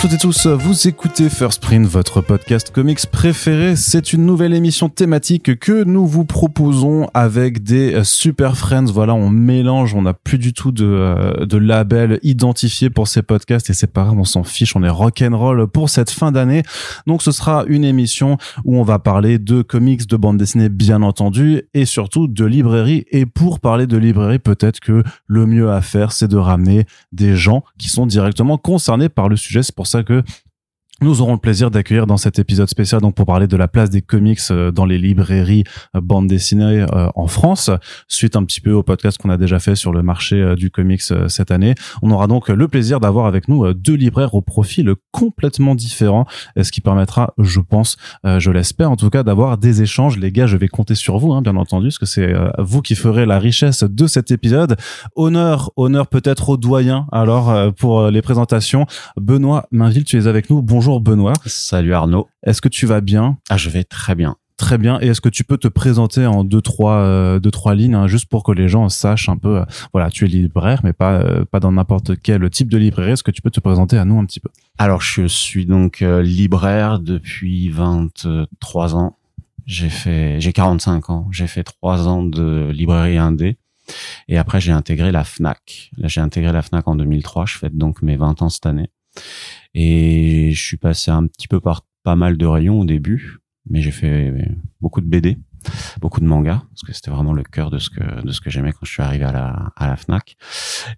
Toutes et tous, vous écoutez First Print, votre podcast comics préféré. C'est une nouvelle émission thématique que nous vous proposons avec des super friends. Voilà, on mélange, on n'a plus du tout de, euh, de label identifié pour ces podcasts et c'est pas grave, on s'en fiche, on est rock'n'roll pour cette fin d'année. Donc ce sera une émission où on va parler de comics, de bande dessinée bien entendu et surtout de librairie. Et pour parler de librairie, peut-être que le mieux à faire, c'est de ramener des gens qui sont directement concernés par le sujet. C'est pour ça que nous aurons le plaisir d'accueillir dans cet épisode spécial donc pour parler de la place des comics euh, dans les librairies euh, bande dessinée euh, en France suite un petit peu au podcast qu'on a déjà fait sur le marché du comics cette année. On aura donc le plaisir d'avoir avec nous deux libraires au profil complètement différent ce qui permettra je pense je l'espère en tout cas d'avoir des échanges les gars je vais compter sur vous hein, bien entendu parce que c'est vous qui ferez la richesse de cet épisode. Honneur honneur peut-être au doyen alors pour les présentations. Benoît Mainville tu es avec nous. Bonjour Benoît. Salut Arnaud. Est-ce que tu vas bien? Ah, je vais très bien. Très bien. Et est-ce que tu peux te présenter en deux trois euh, deux trois lignes, hein, juste pour que les gens sachent un peu. Euh, voilà, tu es libraire, mais pas euh, pas dans n'importe quel type de librairie. Est-ce que tu peux te présenter à nous un petit peu? Alors, je suis donc libraire depuis 23 ans. J'ai fait, j'ai 45 ans. J'ai fait trois ans de librairie indé. Et après, j'ai intégré la Fnac. Là, j'ai intégré la Fnac en 2003. Je fête donc mes 20 ans cette année. Et je suis passé un petit peu par pas mal de rayons au début, mais j'ai fait beaucoup de BD, beaucoup de mangas, parce que c'était vraiment le cœur de ce que de ce que j'aimais quand je suis arrivé à la à la Fnac.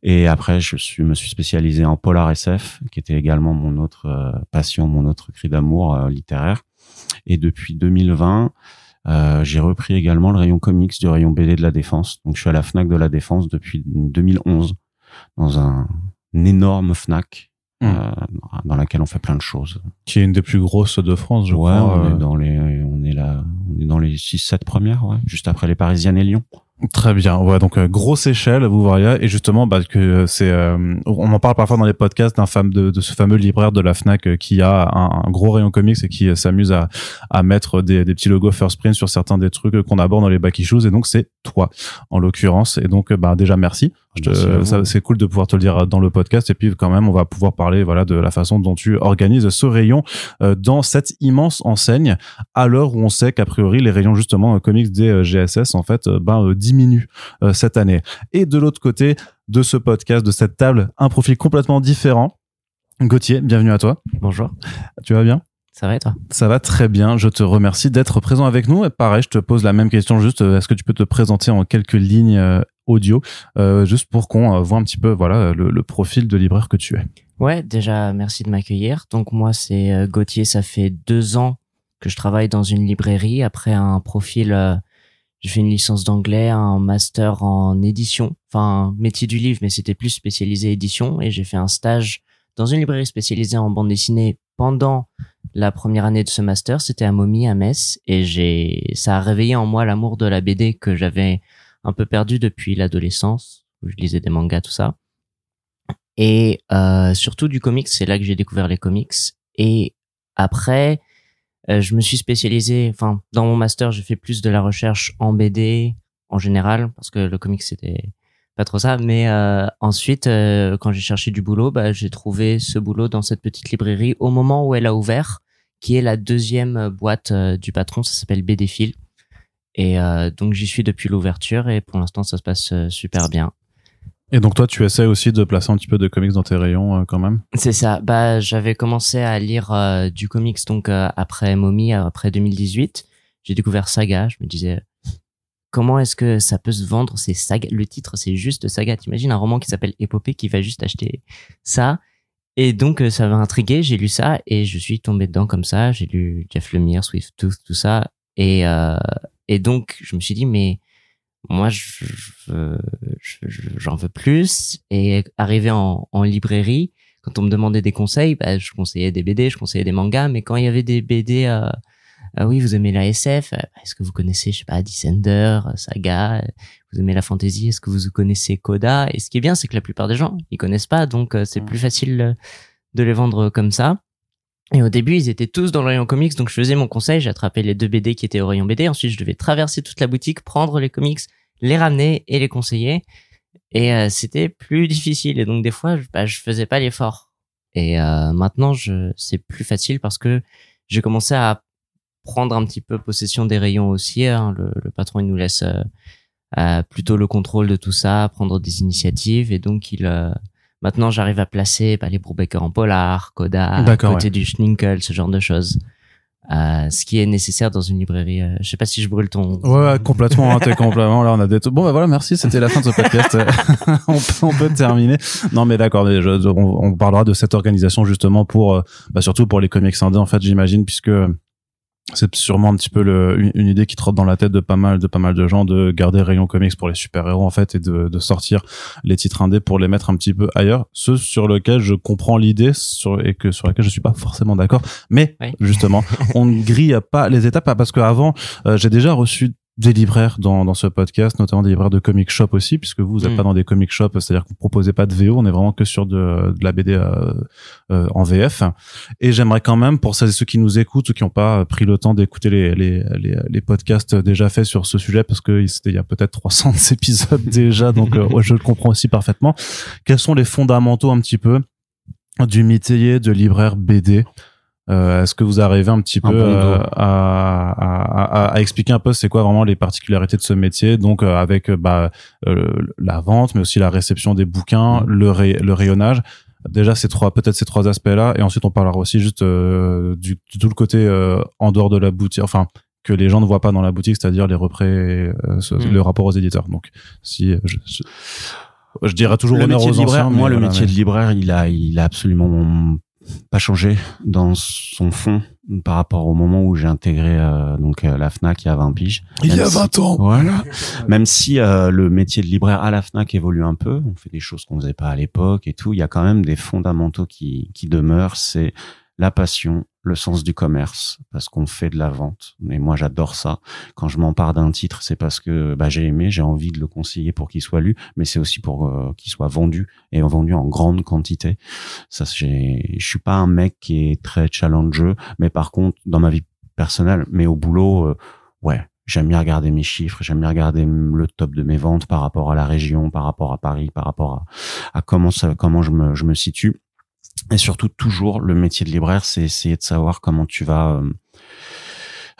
Et après, je suis me suis spécialisé en polar SF, qui était également mon autre euh, passion, mon autre cri d'amour euh, littéraire. Et depuis 2020, euh, j'ai repris également le rayon comics du rayon BD de la Défense. Donc je suis à la Fnac de la Défense depuis 2011 dans un, un énorme Fnac Euh, dans laquelle on fait plein de choses. Qui est une des plus grosses de France, je ouais, crois. On est euh. dans les, on est là, on est dans les 6-7 premières, ouais, juste après les Parisiennes et Lyon. Très bien. Ouais, donc euh, grosse échelle, vous voyez, et justement, bah, que c'est, euh, on en parle parfois dans les podcasts d'un femme de, de, ce fameux libraire de la Fnac qui a un, gros rayon comics et qui s'amuse à, à mettre des, des petits logos First Print sur certains des trucs qu'on aborde dans les back issues, et donc c'est toi en l'occurrence. Et donc, bah déjà merci. C'est cool de pouvoir te le dire dans le podcast, et puis quand même, on va pouvoir parler voilà de la façon dont tu organises ce rayon dans cette immense enseigne, à l'heure où on sait qu'a priori les rayons justement comics des GSS en fait, ben diminue euh, cette année. Et de l'autre côté de ce podcast, de cette table, un profil complètement différent. Gauthier, bienvenue à toi. Bonjour. Tu vas bien? Ça va et toi? Ça va très bien. Je te remercie d'être présent avec nous. Et pareil, je te pose la même question. Juste, euh, est-ce que tu peux te présenter en quelques lignes euh, audio, juste pour qu'on voit un petit peu, voilà, le, profil de libraire que tu es. Ouais, déjà merci de m'accueillir. Donc moi, c'est Gauthier. Ça fait deux ans que je travaille dans une librairie après un profil j'ai fait une licence d'anglais, un master en édition, enfin métier du livre, mais c'était plus spécialisé édition. Et j'ai fait un stage dans une librairie spécialisée en bande dessinée pendant la première année de ce master. C'était à Momi, à Metz, et j'ai, ça a réveillé en moi l'amour de la BD que j'avais un peu perdu depuis l'adolescence, où je lisais des mangas, tout ça. Et euh, surtout du comics, c'est là que j'ai découvert les comics. Et après, euh, je me suis spécialisé, enfin, dans mon master, j'ai fait plus de la recherche en BD en général, parce que le comics c'était pas trop ça. Mais euh, ensuite, euh, quand j'ai cherché du boulot, bah, j'ai trouvé ce boulot dans cette petite librairie au moment où elle a ouvert, qui est la deuxième boîte du patron. Ça s'appelle BD Et donc j'y suis depuis l'ouverture et pour l'instant ça se passe super bien. Et donc toi, tu essaies aussi de placer un petit peu de comics dans tes rayons euh, quand même? C'est ça. Bah, j'avais commencé à lire euh, du comics donc euh, après Mommy, après 2018. J'ai découvert Saga. Je me disais comment est-ce que ça peut se vendre C'est Saga. Le titre, c'est juste Saga. T'imagines un roman qui s'appelle Épopée qui va juste acheter ça Et donc ça m'a intrigué. J'ai lu ça et je suis tombé dedans comme ça. J'ai lu Jeff Lemire, Swift Tooth, tout ça. Et et donc je me suis dit mais moi, je, j'en veux plus. Et arrivé en, en, librairie, quand on me demandait des conseils, bah, je conseillais des BD, je conseillais des mangas, mais quand il y avait des BD, euh, ah oui, vous aimez la SF, euh, est-ce que vous connaissez, je sais pas, Descender, Saga, vous aimez la fantasy, est-ce que vous connaissez Coda Et ce qui est bien, c'est que la plupart des gens, ils connaissent pas, donc euh, c'est plus facile de les vendre comme ça. Et au début, ils étaient tous dans le rayon comics, donc je faisais mon conseil, j'attrapais les deux BD qui étaient au rayon BD, ensuite je devais traverser toute la boutique, prendre les comics, les ramener et les conseiller. Et euh, c'était plus difficile. Et donc des fois, je, bah, je faisais pas l'effort Et euh, maintenant, je c'est plus facile parce que j'ai commencé à prendre un petit peu possession des rayons aussi. Hein. Le, le, patron il nous laisse euh, euh, plutôt le contrôle de tout ça, prendre des initiatives et donc il euh, maintenant j'arrive à placer bah, les Brubaker en polar, Coda, à côté du Schninkel, ce genre de choses. Euh, ce qui est nécessaire dans une librairie. Euh, je sais pas si je brûle ton. Ouais, complètement, hein, complètement. Là, on a des. Bon, bah voilà, merci. C'était la fin de ce podcast. on, peut, on, peut, terminer. Non, mais d'accord. On, on, parlera de cette organisation justement pour, euh, bah, surtout pour les comics indés en fait, j'imagine, puisque c'est sûrement un petit peu le, une, idée qui trotte dans la tête de pas mal de pas mal de gens de garder rayon comics pour les super héros en fait et de, de sortir les titres indés pour les mettre un petit peu ailleurs. Ce sur lequel je comprends l'idée sur et que sur laquelle je suis pas forcément d'accord. Mais justement on ne grille pas les étapes parce qu'avant euh, j'ai déjà reçu des libraires dans, dans ce podcast, notamment des libraires de comic shop aussi, puisque vous, vous n'êtes mm. pas dans des comic shop, c'est-à-dire que vous proposez pas de VO, on est vraiment que sur de, de la BD euh, euh, en VF. Et j'aimerais quand même, pour celles et ceux qui nous écoutent ou qui n'ont pas pris le temps d'écouter les, les, les, les, podcasts déjà faits sur ce sujet, parce que c'était il y a peut-être 300 épisodes déjà, donc euh, je le comprends aussi parfaitement. Quels sont les fondamentaux un petit peu du métier de libraire BD euh, Est-ce que vous arrivez un petit peu euh, à, à, à, expliquer un peu c'est quoi vraiment les particularités de ce métier? Donc euh, avec euh, bah, la vente, mais aussi la réception des bouquins, mm. le, le rayonnage. Déjà ces trois, peut-être ces trois aspects-là, et ensuite on parlera aussi juste du, tout le côté en dehors de la boutique, enfin que les gens ne voient pas dans la boutique, c'est-à-dire les représ, mm. le rapport aux éditeurs. Donc si je, je, dirais toujours le métier de libraire, moi le métier de libraire, il a, il a absolument pas changé dans son fond par rapport au moment où j'ai intégré euh, donc euh, la Fnac il y a 20 piges. Il y a 20 ans. Voilà. Même si euh, le métier de libraire à la Fnac évolue un peu, on fait des choses qu'on faisait pas à l'époque et tout, il y a quand même des fondamentaux qui qui demeurent, c'est la passion, le sens du commerce, parce qu'on fait de la vente. Et moi, j'adore ça. Quand je m'empare d'un titre, c'est parce que bah, j'ai aimé, j'ai envie de le conseiller pour qu'il soit lu, mais c'est aussi pour euh, qu'il soit vendu et vendu en grande quantité. Ça, je suis pas un mec qui est très challengeux, mais par contre, dans ma vie personnelle, mais au boulot, euh, ouais, j'aime bien regarder mes chiffres, j'aime bien regarder le top de mes ventes par rapport à la région, par rapport à Paris, par rapport à, à comment ça, comment je me, je me situe. Et surtout, toujours, le métier de libraire, c'est essayer de savoir comment tu vas euh,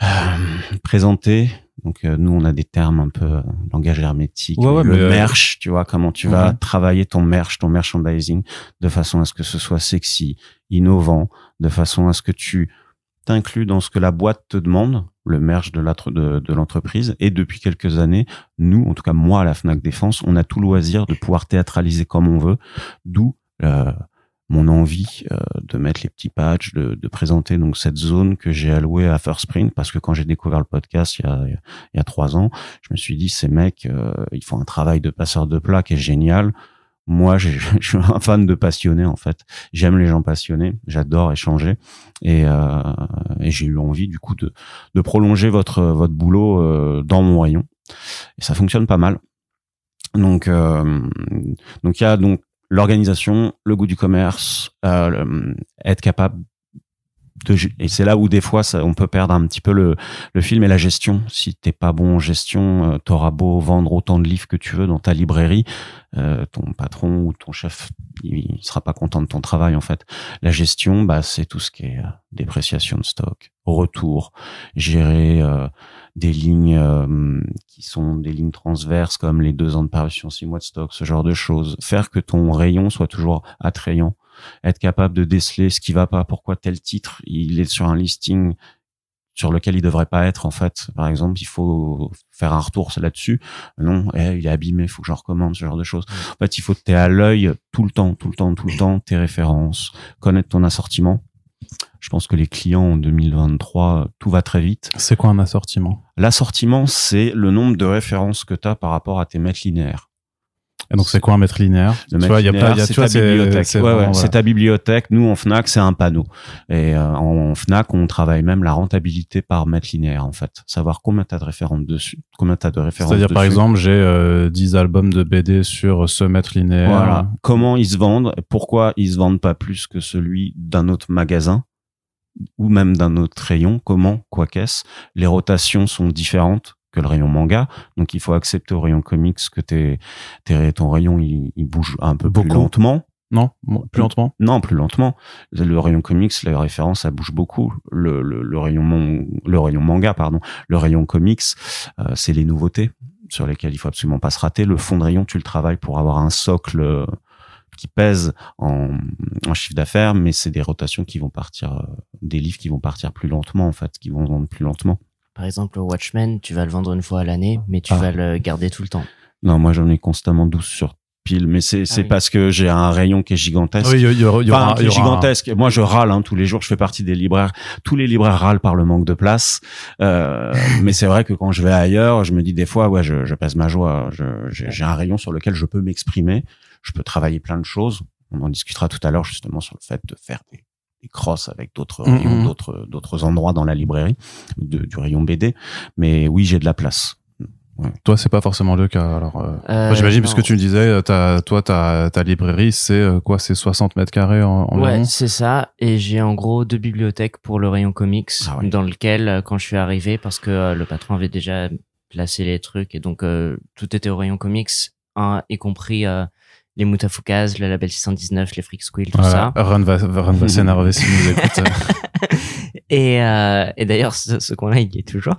euh présenter. Donc, euh, nous, on a des termes un peu euh, langage hermétique. le merch, tu vois, comment tu vas travailler ton merch, ton merchandising, de façon à ce que ce soit sexy, innovant, de façon à ce que tu t'inclus dans ce que la boîte te demande, le merch de l'entreprise. De, et depuis quelques années, nous, en tout cas moi à la Fnac Défense, on a tout loisir de pouvoir théâtraliser comme on veut, d'où euh, mon envie euh, de mettre les petits patchs, de, de, présenter donc cette zone que j'ai allouée à First Sprint parce que quand j'ai découvert le podcast il y a, il y a trois ans, je me suis dit ces mecs, euh, ils font un travail de passeur de plat qui est génial. Moi, je suis un fan de passionnés en fait. J'aime les gens passionnés, j'adore échanger et, euh, et j'ai eu envie du coup de, de prolonger votre votre boulot euh, dans mon rayon et ça fonctionne pas mal. Donc, euh, donc il y a donc l'organisation, le goût du commerce, euh, être capable de, et c'est là où des fois ça, on peut perdre un petit peu le, le film et la gestion. Si t'es pas bon en gestion, euh, t'auras beau vendre autant de livres que tu veux dans ta librairie, euh, ton patron ou ton chef, il, sera pas content de ton travail en fait. La gestion, bah c'est tout ce qui est euh, dépréciation de stock, retour, gérer euh, des lignes euh, qui sont des lignes transverses comme les deux ans de parution, six mois de stock, ce genre de choses. Faire que ton rayon soit toujours attrayant. Être capable de déceler ce qui va pas, pourquoi tel titre, il est sur un listing sur lequel il devrait pas être en fait. Par exemple, il faut faire un retour là-dessus. Non, eh, il est abîmé, il faut que je recommande ce genre de choses. En fait, il faut que tu à l'œil tout le temps, tout le temps, tout le temps tes références, connaître ton assortiment je pense que les clients en 2023, tout va très vite. C'est quoi un assortiment? L'assortiment, c'est le nombre de références que tu as par rapport à tes mètres linéaires. Et donc c'est quoi un mètre linéaire Le mètre linéaire, c'est ta bibliothèque. C'est ta bibliothèque. Nous en Fnac, c'est un panneau. Et euh, en Fnac, on travaille même la rentabilité par mètre linéaire en fait. Savoir combien tu as de références dessus, combien de références C'est-à-dire par exemple, j'ai euh, 10 albums de BD sur ce mètre linéaire. Voilà. Comment ils se vendent Pourquoi ils se vendent pas plus que celui d'un autre magasin ou même d'un autre rayon, comment, quoi qu'est-ce? Les rotations sont différentes que le rayon manga, donc il faut accepter au rayon comics que tes, tes ton rayon il, bouge un peu plus lentement. Non, plus lentement. Non, plus lentement. Le rayon comics, la référence, ça bouge beaucoup. Le, le, le rayon mon- le rayon manga, pardon, le rayon comics, euh, c'est les nouveautés sur lesquelles il faut absolument pas se rater. Le fond de rayon, tu le travailles pour avoir un socle euh, qui pèse en, en chiffre d'affaires, mais c'est des rotations qui vont partir, euh, des livres qui vont partir plus lentement en fait, qui vont vendre plus lentement. Par exemple, le Watchmen, tu vas le vendre une fois à l'année, mais tu Ah. vas le garder tout le temps. Non, moi j'en ai constamment 12 sur pile, mais c'est c'est oui. parce que j'ai un rayon qui est gigantesque. Oui, il y, il y aura, il y Enfin, qui est gigantesque. Moi, je râle hein, tous les jours. Je fais partie des libraires. Tous les libraires râlent par le manque de place. Euh, mais c'est vrai que quand je vais ailleurs, je me dis des fois, ouais, je, je pèse ma joie. Je- J'ai j'ai un rayon sur lequel je peux m'exprimer. Je peux travailler plein de choses. On en discutera tout à l'heure justement sur le fait de faire des, des crosses avec d'autres Mhm. rayons, d'autres d'autres endroits dans la librairie, de- du rayon BD. Mais oui, j'ai de la place. Toi, c'est pas forcément le cas. Alors, euh, Euh, enfin, j'imagine, non. puisque tu me disais, euh, t'as- toi, ta, ta librairie, c'est euh, quoi C'est 60 mètres carrés en, environ Ouais, c'est ça. Et j'ai en gros deux bibliothèques pour le rayon comics, Ah ouais. dans lequel, quand je suis arrivé, parce que euh, le patron avait déjà placé les trucs, et donc euh, tout était au rayon comics, hein, y compris euh, les Mutafukas, le label 619, les Freak Squill, tout Voilà. ça. Run va, s'énerver s'il nous écoute. Et, euh, et d'ailleurs, ce, ce coin-là, il y est toujours.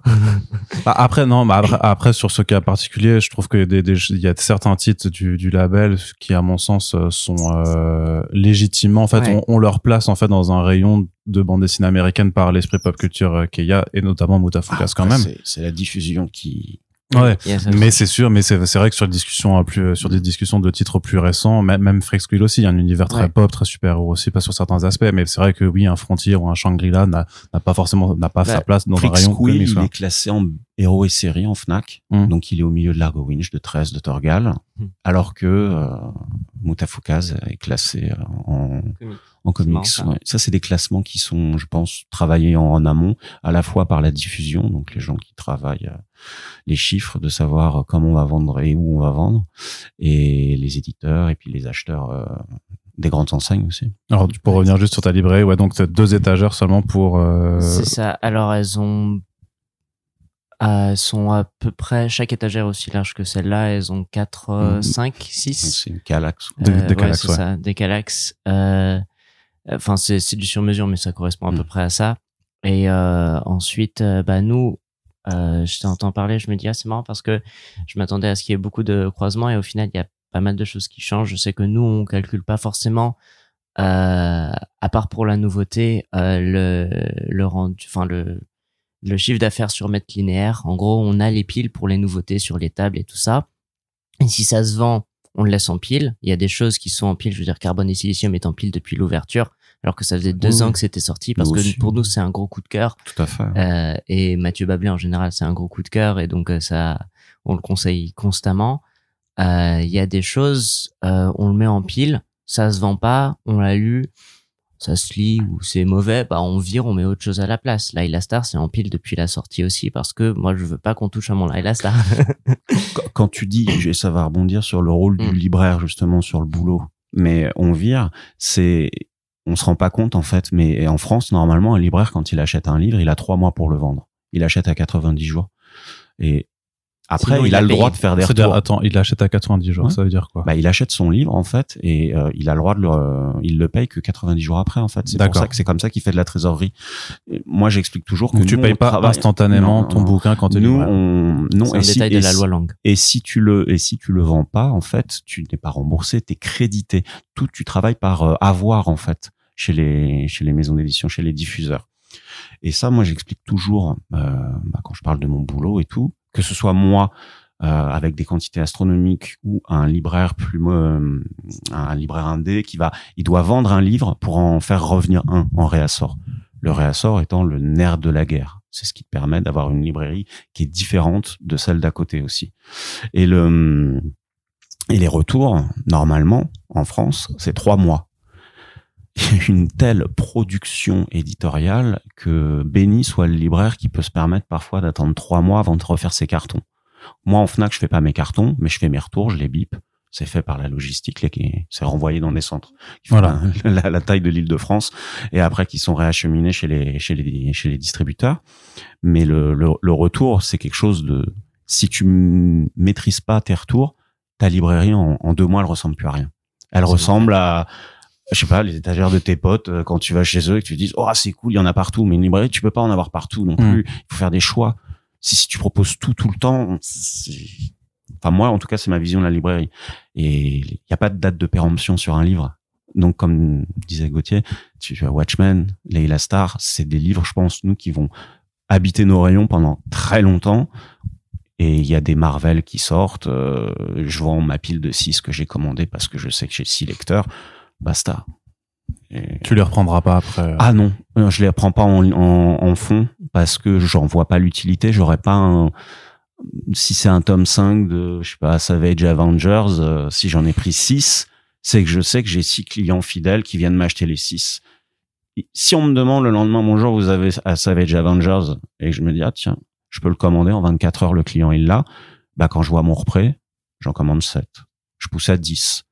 Bah, après, non, bah, après, après, sur ce cas particulier, je trouve que des, des- il y a certains titres du, du label qui, à mon sens, euh, sont euh, légitimement, en fait, Ouais. on, on leur place en fait dans un rayon de bande dessinée américaine par l'esprit pop culture qu'il y a, et notamment Mutafukas quand Après, même. C'est la diffusion qui. Ouais. Mais c'est sûr, mais c'est vrai que sur des discussions euh, plus sur des discussions de titres plus récents, même même Freak Squill aussi, il y a un univers très Ouais. pop, très super héros aussi, pas sur certains aspects, mais c'est vrai que oui, un Frontier ou un Shangri-La n'a n'a pas forcément n'a pas Bah, sa place dans Freak un rayon Squill, comics. il quoi. est classé en héros et série en Fnac, Mm. donc il est au milieu de l'Argo Winch, de 13, de Torgal, Mm. alors que euh, Mutafukaz est classé euh, en, Comics. en comics. marrant, ça. ouais. Ça, c'est des classements qui sont, je pense, travaillés en, en amont, à la fois par la diffusion, donc les gens qui travaillent euh, les chiffres, de savoir euh, comment on va vendre et où on va vendre, et les éditeurs et puis les acheteurs euh, des grandes enseignes aussi. Alors pour revenir juste sur ta librairie, ouais, donc t'as deux étagères seulement pour. euh, C'est ça. Alors, elles ont. Euh, sont à peu près. Chaque étagère aussi large que celle-là. Elles ont 4, Mhm. 5, Donc 6. c'est une calax. Des- des ouais, calax, c'est ouais. ça, des calax. Euh, Enfin, c'est c'est du sur-mesure, mais ça correspond à peu Mm. près à ça. Et euh, ensuite, euh, bah nous, euh, je t'entends parler, je me dis ah c'est marrant parce que je m'attendais à ce qu'il y ait beaucoup de croisements et au final il y a pas mal de choses qui changent. Je sais que nous on calcule pas forcément, euh, à part pour la nouveauté, euh, le le rendu, enfin le le chiffre d'affaires sur mètre linéaire. En gros, on a les piles pour les nouveautés sur les tables et tout ça. Et si ça se vend, on le laisse en pile. Il y a des choses qui sont en pile. Je veux dire, carbone et silicium est en pile depuis l'ouverture, alors que ça faisait deux Oui, ans que c'était sorti parce Nous que aussi. pour nous c'est un gros coup de cœur. Tout à fait. Euh, et Mathieu Bablé en général c'est un gros coup de cœur et donc euh, ça on le conseille constamment. Euh, Il y a des choses, euh, on le met en pile, ça se vend pas, on l'a lu, ça se lit ou c'est mauvais, bah on vire, on met autre chose à la place. Laila Star c'est en pile depuis la sortie aussi parce que moi je veux pas qu'on touche à mon Laila Star. Qu- quand tu dis, et ça va rebondir sur le rôle du Mm. libraire justement sur le boulot, mais on vire, c'est, on se rend pas compte en fait, mais en France normalement un libraire quand il achète un livre, il a trois mois pour le vendre. Il achète à 90 jours. Et après, Sinon, il, il a a le droit de faire des C'est-à-dire, retours. attends, il l'achète à 90 jours, Ouais. ça veut dire quoi? Bah, il achète son livre en fait et euh, il a le droit de le, euh, il le paye que 90 jours après en fait. C'est pour D'accord. ça que c'est comme ça qu'il fait de la trésorerie. Et moi, j'explique toujours que Donc tu nous, payes on pas travaille- instantanément Non, ton non. bouquin quand tu Nous, on, non, c'est un et si- détail de la si- loi langue. et si tu le et si tu le vends pas, en fait, tu n'es pas remboursé, tu es crédité. Tout tu travailles par euh, avoir en fait chez les chez les maisons d'édition, chez les diffuseurs. Et ça, moi, j'explique toujours euh, bah, quand je parle de mon boulot et tout, que ce soit moi euh, avec des quantités astronomiques ou un libraire plus euh, un libraire indé qui va, il doit vendre un livre pour en faire revenir un en réassort. Le réassort étant le nerf de la guerre. C'est ce qui te permet d'avoir une librairie qui est différente de celle d'à côté aussi. Et le et les retours, normalement, en France, c'est trois mois. Il y a une telle production éditoriale que béni soit le libraire qui peut se permettre parfois d'attendre trois mois avant de refaire ses cartons. Moi, en Fnac, je fais pas mes cartons, mais je fais mes retours, je les bip. C'est fait par la logistique, c'est renvoyé dans des centres qui font Voilà. la, la- la taille de l'île de France et après qui sont réacheminés chez les chez les chez les distributeurs. Mais le, le, le retour, c'est quelque chose de si tu maîtrises pas tes retours, ta librairie en, en deux mois, elle ressemble plus à rien. Elle ressemble à, je sais pas, les étagères de tes potes euh, quand tu vas chez eux et que tu dis, oh c'est cool, il y en a partout. Mais une librairie, tu peux pas en avoir partout non plus. Il faut faire des choix. Si, si tu proposes tout tout le temps, enfin moi en tout cas c'est ma vision de la librairie. Et il n'y a pas de date de péremption sur un livre. Donc comme disait Gauthier, tu as Watchmen, Leila Star, c'est des livres, je pense, nous qui vont habiter nos rayons pendant très longtemps. Et il y a des Marvel qui sortent. euh, je vends ma pile de 6 que j'ai commandé parce que je sais que j'ai 6 lecteurs. Basta. Et- Tu les reprendras pas après. Ah non, euh, je les prends pas en, en, en fond parce que j'en vois pas l'utilité. J'aurais pas un... Si c'est un tome 5 de, je sais pas, Savage Avengers, euh, si j'en ai pris 6, c'est que je sais que j'ai 6 clients fidèles qui viennent m'acheter les 6. Si on me demande le lendemain, bonjour, vous avez à Savage Avengers, et que je me dis, ah tiens, je peux le commander en 24 heures, le client est là, bah quand je vois mon reprêt, j'en commande 7. Je pousse à 10.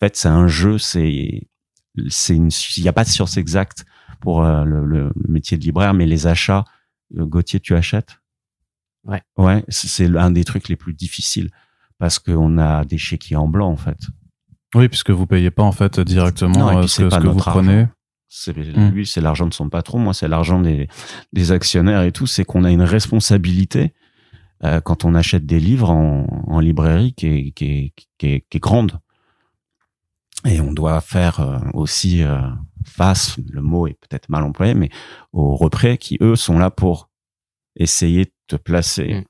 En fait, c'est un jeu, c'est c'est une il n'y a pas de science exacte pour euh, le, le métier de libraire mais les achats euh, Gauthier tu achètes? Ouais. ouais c'est c'est un des trucs les plus difficiles parce qu'on a des chéquiers en blanc en fait Oui, puisque vous payez pas en fait directement Non, euh, ce c'est que, pas ce que vous notre prenez. argent. c'est Hmm. lui c'est l'argent de son patron moi c'est l'argent des des actionnaires et tout c'est qu'on a une responsabilité euh, quand on achète des livres en, en librairie qui est, qui, est, qui, est, qui est grande et on doit faire euh, aussi euh, face, le mot est peut-être mal employé, mais aux représ qui, eux, sont là pour essayer de te placer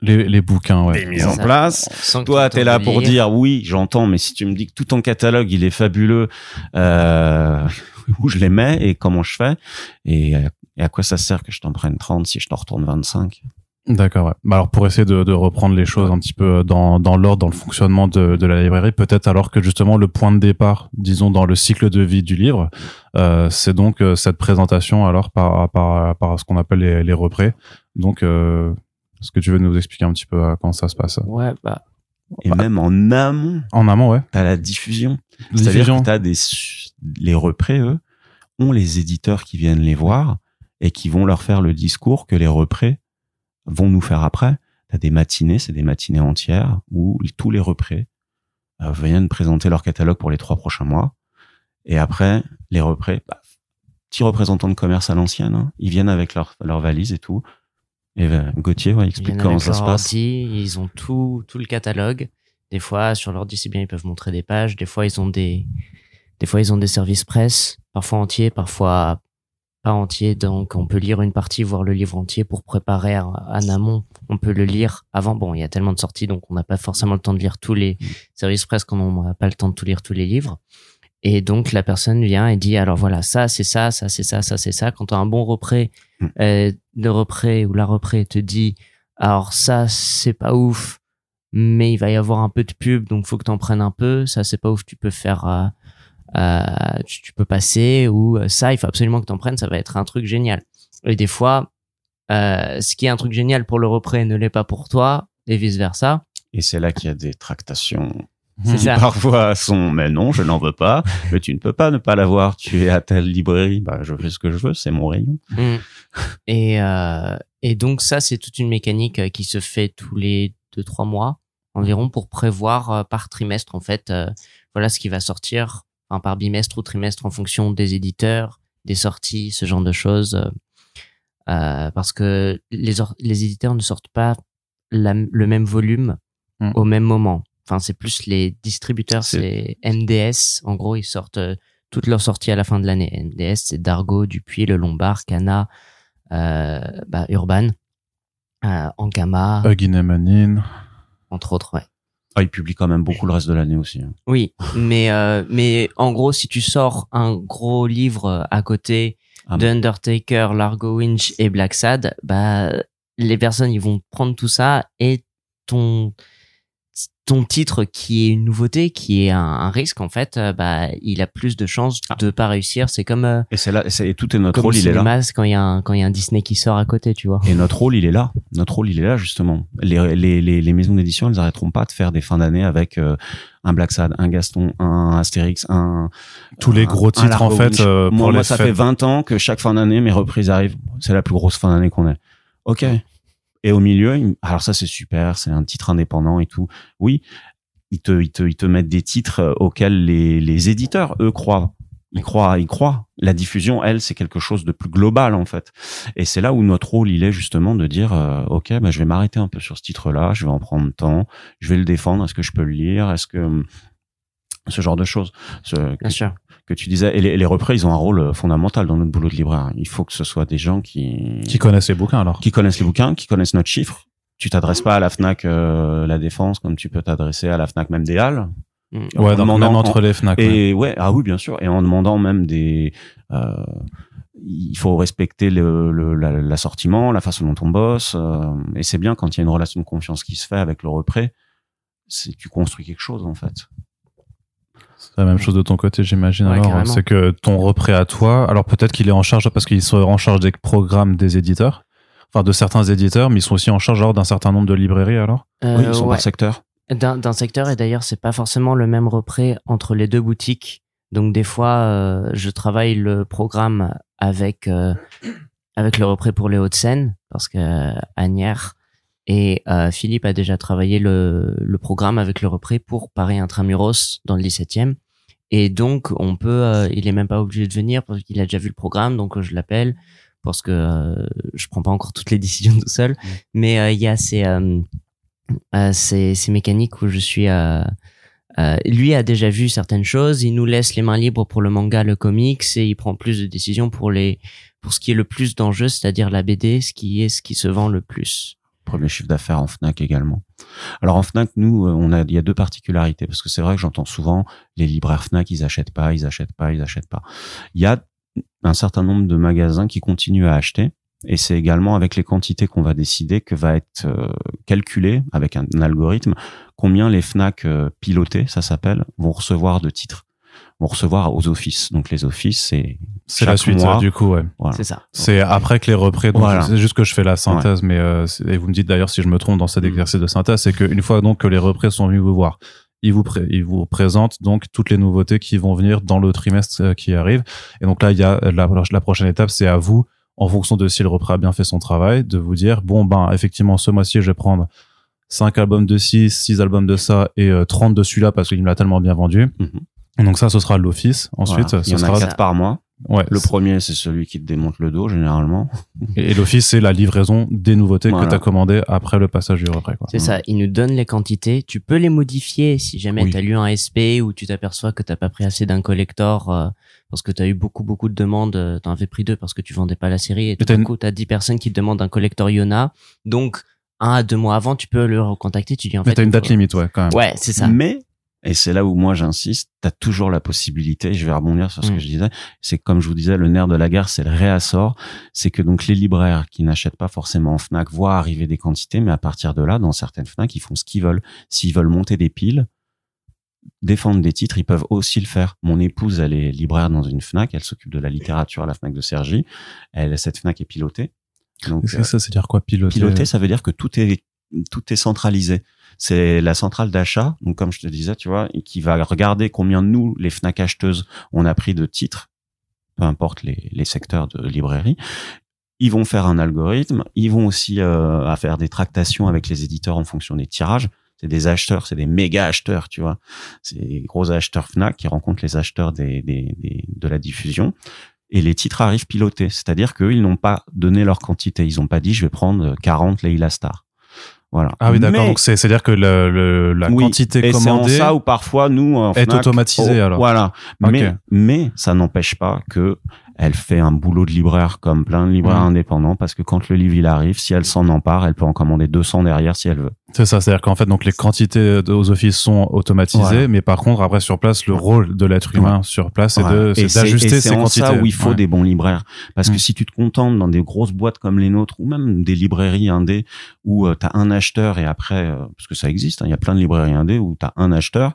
Les, les bouquins, ouais. des mises en Ça, place. Toi, tu t'es là pour dire oui, j'entends, mais si tu me dis que tout ton catalogue il est fabuleux, euh, où je les mets et comment je fais et, euh, et à quoi ça sert que je t'en prenne 30 si je t'en retourne 25 D'accord, ouais. Bah alors pour essayer de, de reprendre les choses un petit peu dans, dans l'ordre, dans le fonctionnement de, de la librairie, peut-être alors que justement le point de départ, disons dans le cycle de vie du livre, euh, c'est donc euh, cette présentation alors par, par, par ce qu'on appelle les, les représ. Donc, euh, est-ce que tu veux nous expliquer un petit peu euh, comment ça se passe? Ouais, bah, et Bah. même en amont, En amont, ouais. t'as la diffusion. C'est-à-dire que t'as des les représ, eux, ont les éditeurs qui viennent les voir et qui vont leur faire le discours que les représ vont nous faire après. T'as des matinées, c'est des matinées entières où tous les représ euh, viennent présenter leur catalogue pour les trois prochains mois. Et après, les représ, bah, petits représentants de commerce à l'ancienne, hein, ils viennent avec leur, leur valise et tout. Et euh, Gauthier, ouais, ils explique comment ça se passe. ils ont tout, tout le catalogue. Des fois, sur l'ordi, c'est bien, ils peuvent montrer des pages. Des fois, ils ont des, des fois, ils ont des services presse, parfois entiers, parfois pas entiers. Donc, on peut lire une partie, voir le livre entier pour préparer en amont. On peut le lire avant. Bon, il y a tellement de sorties, donc on n'a pas forcément le temps de lire tous les services presse quand on n'a pas le temps de tout lire tous les livres. Et donc, la personne vient et dit, alors voilà, ça, c'est ça, ça, c'est ça, ça, c'est ça. Quand tu as un bon repré, Mm. euh, le repré ou la repré te dit, alors ça, c'est pas ouf, mais il va y avoir un peu de pub, donc faut que t'en prennes un peu. Ça, c'est pas ouf, tu peux faire, euh, tu, tu peux passer, ou euh, ça, il faut absolument que t'en prennes, ça va être un truc génial. Et des fois, euh, ce qui est un truc génial pour le repré ne l'est pas pour toi, et vice versa. Et c'est là qu'il y a des tractations C'est qui ça. parfois sont mais non je n'en veux pas mais tu ne peux pas ne pas l'avoir tu es à telle librairie bah je fais ce que je veux c'est mon rayon Mm. Et, euh, et donc ça, c'est toute une mécanique euh, qui se fait tous les deux trois mois environ pour prévoir euh, par trimestre en fait. euh, voilà ce qui va sortir, par bimestre ou trimestre en fonction des éditeurs, des sorties, ce genre de choses. euh, euh, parce que les, les éditeurs ne sortent pas la- le même volume Mm. au même moment. Enfin, c'est plus les distributeurs, C'est- MDS. En gros, ils sortent euh, toutes leurs sorties à la fin de l'année. MDS, c'est Dargo, Dupuis, Le Lombard, Cana, euh, bah, Urban, Ankama, Manin. entre autres. Ouais. Ah il publie quand même beaucoup le reste de l'année aussi hein. Oui, mais euh, mais en gros, si tu sors un gros livre à côté Ah de Undertaker, Largo Winch et Black Sad, bah les personnes ils vont prendre tout ça et ton ton titre qui est une nouveauté, qui est un, un risque en fait, euh, bah il a plus de chances Ah. de pas réussir. C'est comme euh, et c'est là et, tout est notre comme rôle il est là quand il y a un quand il y a un Disney qui sort à côté, tu vois. et notre rôle il est là notre rôle il est là justement les les les, les maisons d'édition elles arrêteront pas de faire des fins d'année avec euh, un Black Sad un Gaston un Astérix un Tous les gros un titres, en fait, euh, pour moi, les moi ça fêtes. fait 20 ans que chaque fin d'année mes reprises arrivent c'est la plus grosse fin d'année qu'on ait ok et au milieu il- alors ça c'est super c'est un titre indépendant et tout oui ils te, ils te, ils te mettent des titres euh, auxquels les, les éditeurs, eux, croient. Ils croient, ils croient. La diffusion, elle, c'est quelque chose de plus global en fait. Et c'est là où notre rôle, il est justement de dire, euh, ok, bah, je vais m'arrêter un peu sur ce titre-là, je vais en prendre le temps, je vais le défendre. Est-ce que je peux le lire? Est-ce que ce genre de choses ce, Bien sûr. Que tu disais. Et les, les ils ont un rôle euh, fondamental dans notre boulot de libraire. Il faut que ce soit des gens qui Qui connaissent les bouquins alors qui connaissent les bouquins, qui connaissent notre chiffre. Tu t'adresses pas à la Fnac euh, La Défense comme tu peux t'adresser à la Fnac même des Halles. Mm. en Ouais, donc demandant- même entre les Fnac. Et ouais, ah oui, bien sûr. Et en demandant même des, euh, il faut respecter le, le- la- l'assortiment, la façon dont on bosse. euh, et c'est bien quand il y a une relation de confiance qui se fait avec le repré. C'est tu construis quelque chose en fait. C'est la même chose de ton côté, j'imagine. Ouais, alors, c'est que ton repré à toi, alors peut-être qu'il est en charge parce qu'il serait en charge des programmes des éditeurs, enfin de certains éditeurs, mais ils sont aussi en charge alors d'un certain nombre de librairies alors? Euh, oui, ils sont ouais. par secteur. d'un secteur et d'ailleurs c'est pas forcément le même repré entre les deux boutiques donc des fois euh, je travaille le programme avec euh, avec le repré pour les Hauts-de-Seine parce que euh, Agnières et euh, Philippe a déjà travaillé le, le programme avec le repré pour Paris Intramuros dans le 17e et donc on peut euh, il est même pas obligé de venir parce qu'il a déjà vu le programme donc euh, je l'appelle parce que euh, je prends pas encore toutes les décisions tout seul. Mais euh, il y a ces euh, euh, ces, ces mécaniques où je suis euh, euh, lui a déjà vu certaines choses. Il nous laisse les mains libres pour le manga le comics et il prend plus de décisions pour les pour ce qui est le plus d'enjeux c'est-à-dire la BD ce qui est ce qui se vend le plus Premier chiffre d'affaires en Fnac également. Alors en Fnac, nous, euh, on a, il y a deux particularités parce que c'est vrai que j'entends souvent les libraires Fnac, ils achètent pas, ils achètent pas, ils achètent pas. Il y a un certain nombre de magasins qui continuent à acheter et c'est également avec les quantités qu'on va décider que va être euh, calculé avec un, algorithme combien les Fnac euh, pilotés, ça s'appelle, vont recevoir de titres, vont recevoir aux offices. Donc les offices, c'est C'est la Chaque suite mois. euh, du coup, ouais. voilà. c'est ça C'est après que les représ. Donc Voilà. C'est juste que je fais la synthèse, mais euh, et vous me dites d'ailleurs si je me trompe dans cet Mm. exercice de synthèse, c'est qu'une fois donc que les représ sont venus vous voir, ils vous pré- ils vous présentent donc toutes les nouveautés qui vont venir dans le trimestre euh, qui arrive. Et donc là, il y a la, la prochaine étape, c'est à vous, en fonction de si le repré a bien fait son travail, de vous dire bon ben effectivement ce mois-ci je vais prendre 5 albums de ci, 6 albums de ça et euh, 30 de celui-là parce qu'il me l'a tellement bien vendu. Mhm. Et donc ça, ce sera l'office. Ensuite, Voilà. il y ce en a sera quatre par mois. ouais. Le premier, c'est celui qui te démonte le dos généralement. Et l'office, c'est la livraison des nouveautés Voilà. que tu as commandées après le passage du. Quoi. c'est ça il nous donne les quantités tu peux les modifier si jamais Oui. tu as lu un SP ou tu t'aperçois que t'as pas pris assez d'un collector euh, parce que tu as eu beaucoup beaucoup de demandes euh, t'en avais pris deux parce que tu vendais pas la série et tout d'un coup t'as 10 personnes qui te demandent un collector Yona donc un à deux mois avant tu peux le recontacter tu dis en Mais fait t'as une date faut- limite, ouais, quand même. ouais c'est ça Mais, et c'est là où moi j'insiste, tu as toujours la possibilité, je vais rebondir sur ce Mm. que je disais, c'est comme je vous disais, le nerf de la guerre, c'est le réassort. C'est que donc les libraires qui n'achètent pas forcément en FNAC voient arriver des quantités, mais à partir de là, dans certaines FNAC, ils font ce qu'ils veulent. S'ils veulent monter des piles, défendre des titres, ils peuvent aussi le faire. Mon épouse, elle est libraire dans une FNAC, elle s'occupe de la littérature à la FNAC de Sergi. Elle, cette FNAC est pilotée. Donc, Qu'est-ce que ça, c'est dire quoi, piloter? Piloter, ça veut dire que tout est tout est centralisé. C'est la centrale d'achat, donc comme je te disais, tu vois, qui va regarder combien nous, les Fnac acheteuses, on a pris de titres, peu importe les, secteurs de librairie. Ils vont faire un algorithme. Ils vont aussi euh, faire des tractations avec les éditeurs en fonction des tirages. C'est des acheteurs, c'est des méga acheteurs, tu vois. C'est des gros acheteurs Fnac qui rencontrent les acheteurs des, des, des- de la diffusion. Et les titres arrivent pilotés, c'est-à-dire qu'eux, ils n'ont pas donné leur quantité. Ils n'ont pas dit, je vais prendre 40 Leila Star. Voilà. Ah oui, d'accord. Donc c'est, c'est-à-dire que le, le- la oui, quantité et c'est en commandée. ça où parfois nous en est Fnac, automatisée, oh, alors. Voilà. Mais mais ça n'empêche pas que elle fait un boulot de libraire comme plein de libraires Mhm. indépendants parce que quand le livre il arrive, si elle s'en empare, elle peut en commander 200 derrière si elle veut. C'est ça, c'est-à-dire qu'en fait, donc les quantités de- aux offices sont automatisées, Voilà. mais par contre, après sur place, le rôle de l'être humain sur place, c'est, c'est Et d'ajuster ces c'est quantités. ça où il faut Ouais. des bons libraires. Parce que Mm. si tu te contentes dans des grosses boîtes comme les nôtres, ou même des librairies indées, où tu as un acheteur et après, euh, parce que ça existe, hein, il y a plein de librairies indées où tu as un acheteur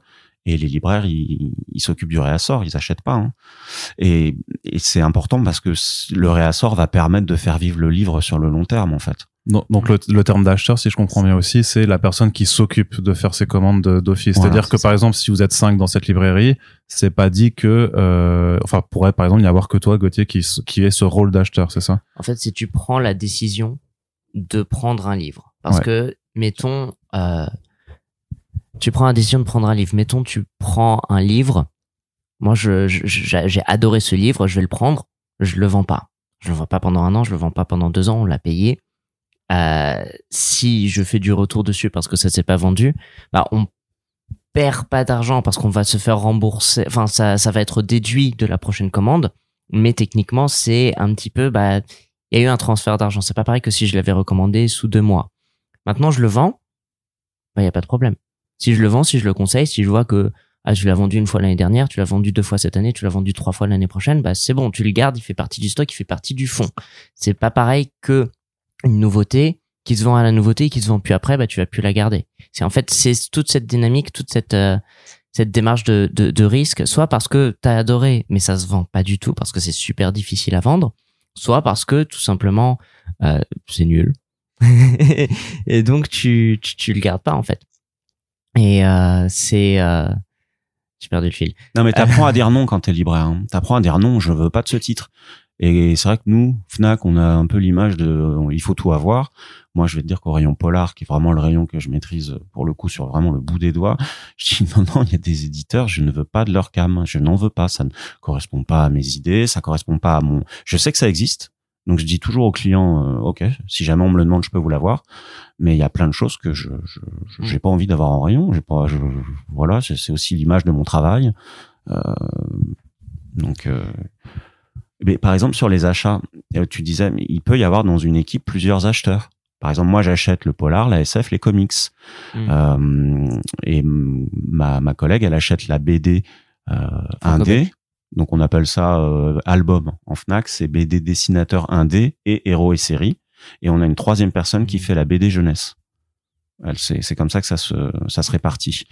et les libraires, ils s'occupent du réassort, ils achètent pas. hein. Et, et c'est important parce que le réassort va permettre de faire vivre le livre sur le long terme, en fait. Donc, donc le, le terme d'acheteur, si je comprends bien aussi, c'est la personne qui s'occupe de faire ses commandes de- d'office. Voilà, C'est-à-dire que par exemple, si vous êtes cinq dans cette librairie, c'est pas dit que, euh, enfin, pourrait par exemple y avoir que toi, Gauthier, qui, qui ait ce rôle d'acheteur, c'est ça? En fait, si tu prends la décision de prendre un livre, parce Ouais. que, mettons, euh, tu prends la décision de prendre un livre. Mettons, tu prends un livre. Moi, je, je- j'ai adoré ce livre. Je vais le prendre. Je le vends pas. Je le vends pas pendant un an. Je le vends pas pendant deux ans. On l'a payé. Euh, si je fais du retour dessus parce que ça s'est pas vendu, bah, on perd pas d'argent parce qu'on va se faire rembourser. Enfin, ça, ça va être déduit de la prochaine commande. Mais techniquement, c'est un petit peu, bah, il y a eu un transfert d'argent. C'est pas pareil que si je l'avais recommandé sous deux mois. Maintenant, je le vends. Bah, il y a pas de problème. Si je le vends, si je le conseille, si je vois que ah, tu l'as vendu une fois l'année dernière, tu l'as vendu deux fois cette année, tu l'as vendu trois fois l'année prochaine, bah c'est bon, tu le gardes, il fait partie du stock, il fait partie du fond. C'est pas pareil que une nouveauté qui se vend à la nouveauté et qui se vend plus après, bah tu vas plus la garder. C'est en fait c'est toute cette dynamique, toute cette euh, cette démarche de, de, de risque, soit parce que t'as adoré, mais ça se vend pas du tout parce que c'est super difficile à vendre, soit parce que tout simplement euh, c'est nul. et donc tu, tu tu le gardes pas en fait. Et euh, c'est euh, j'ai perdu le fil. Non, mais t'apprends à dire non quand t'es libraire. Hein. T'apprends à dire non, je veux pas de ce titre. Et c'est vrai que nous, Fnac, on a un peu l'image de, il faut tout avoir. Moi, je vais te dire qu'au rayon polar, qui est vraiment le rayon que je maîtrise pour le coup sur vraiment le bout des doigts, je dis non, non, il y a des éditeurs, je ne veux pas de leur cam, je n'en veux pas, ça ne correspond pas à mes idées, ça correspond pas à mon. Je sais que ça existe, donc je dis toujours aux clients, euh, ok, si jamais on me le demande, je peux vous l'avoir, mais il y a plein de choses que je j'ai pas envie d'avoir en rayon. J'ai pas, je, voilà, c'est aussi l'image de mon travail. Euh, donc, euh, mais par exemple sur les achats, euh, tu disais, il peut y avoir dans une équipe plusieurs acheteurs. Par exemple, moi j'achète le polar, la SF, les comics, Mm. Euh, et ma ma collègue elle achète la BD euh, indé. Donc on appelle ça euh, album en Fnac, c'est BD dessinateur indé et héros et série. Et on a une troisième personne qui fait la BD jeunesse. Elle, c'est, c'est comme ça que ça se, ça se répartit.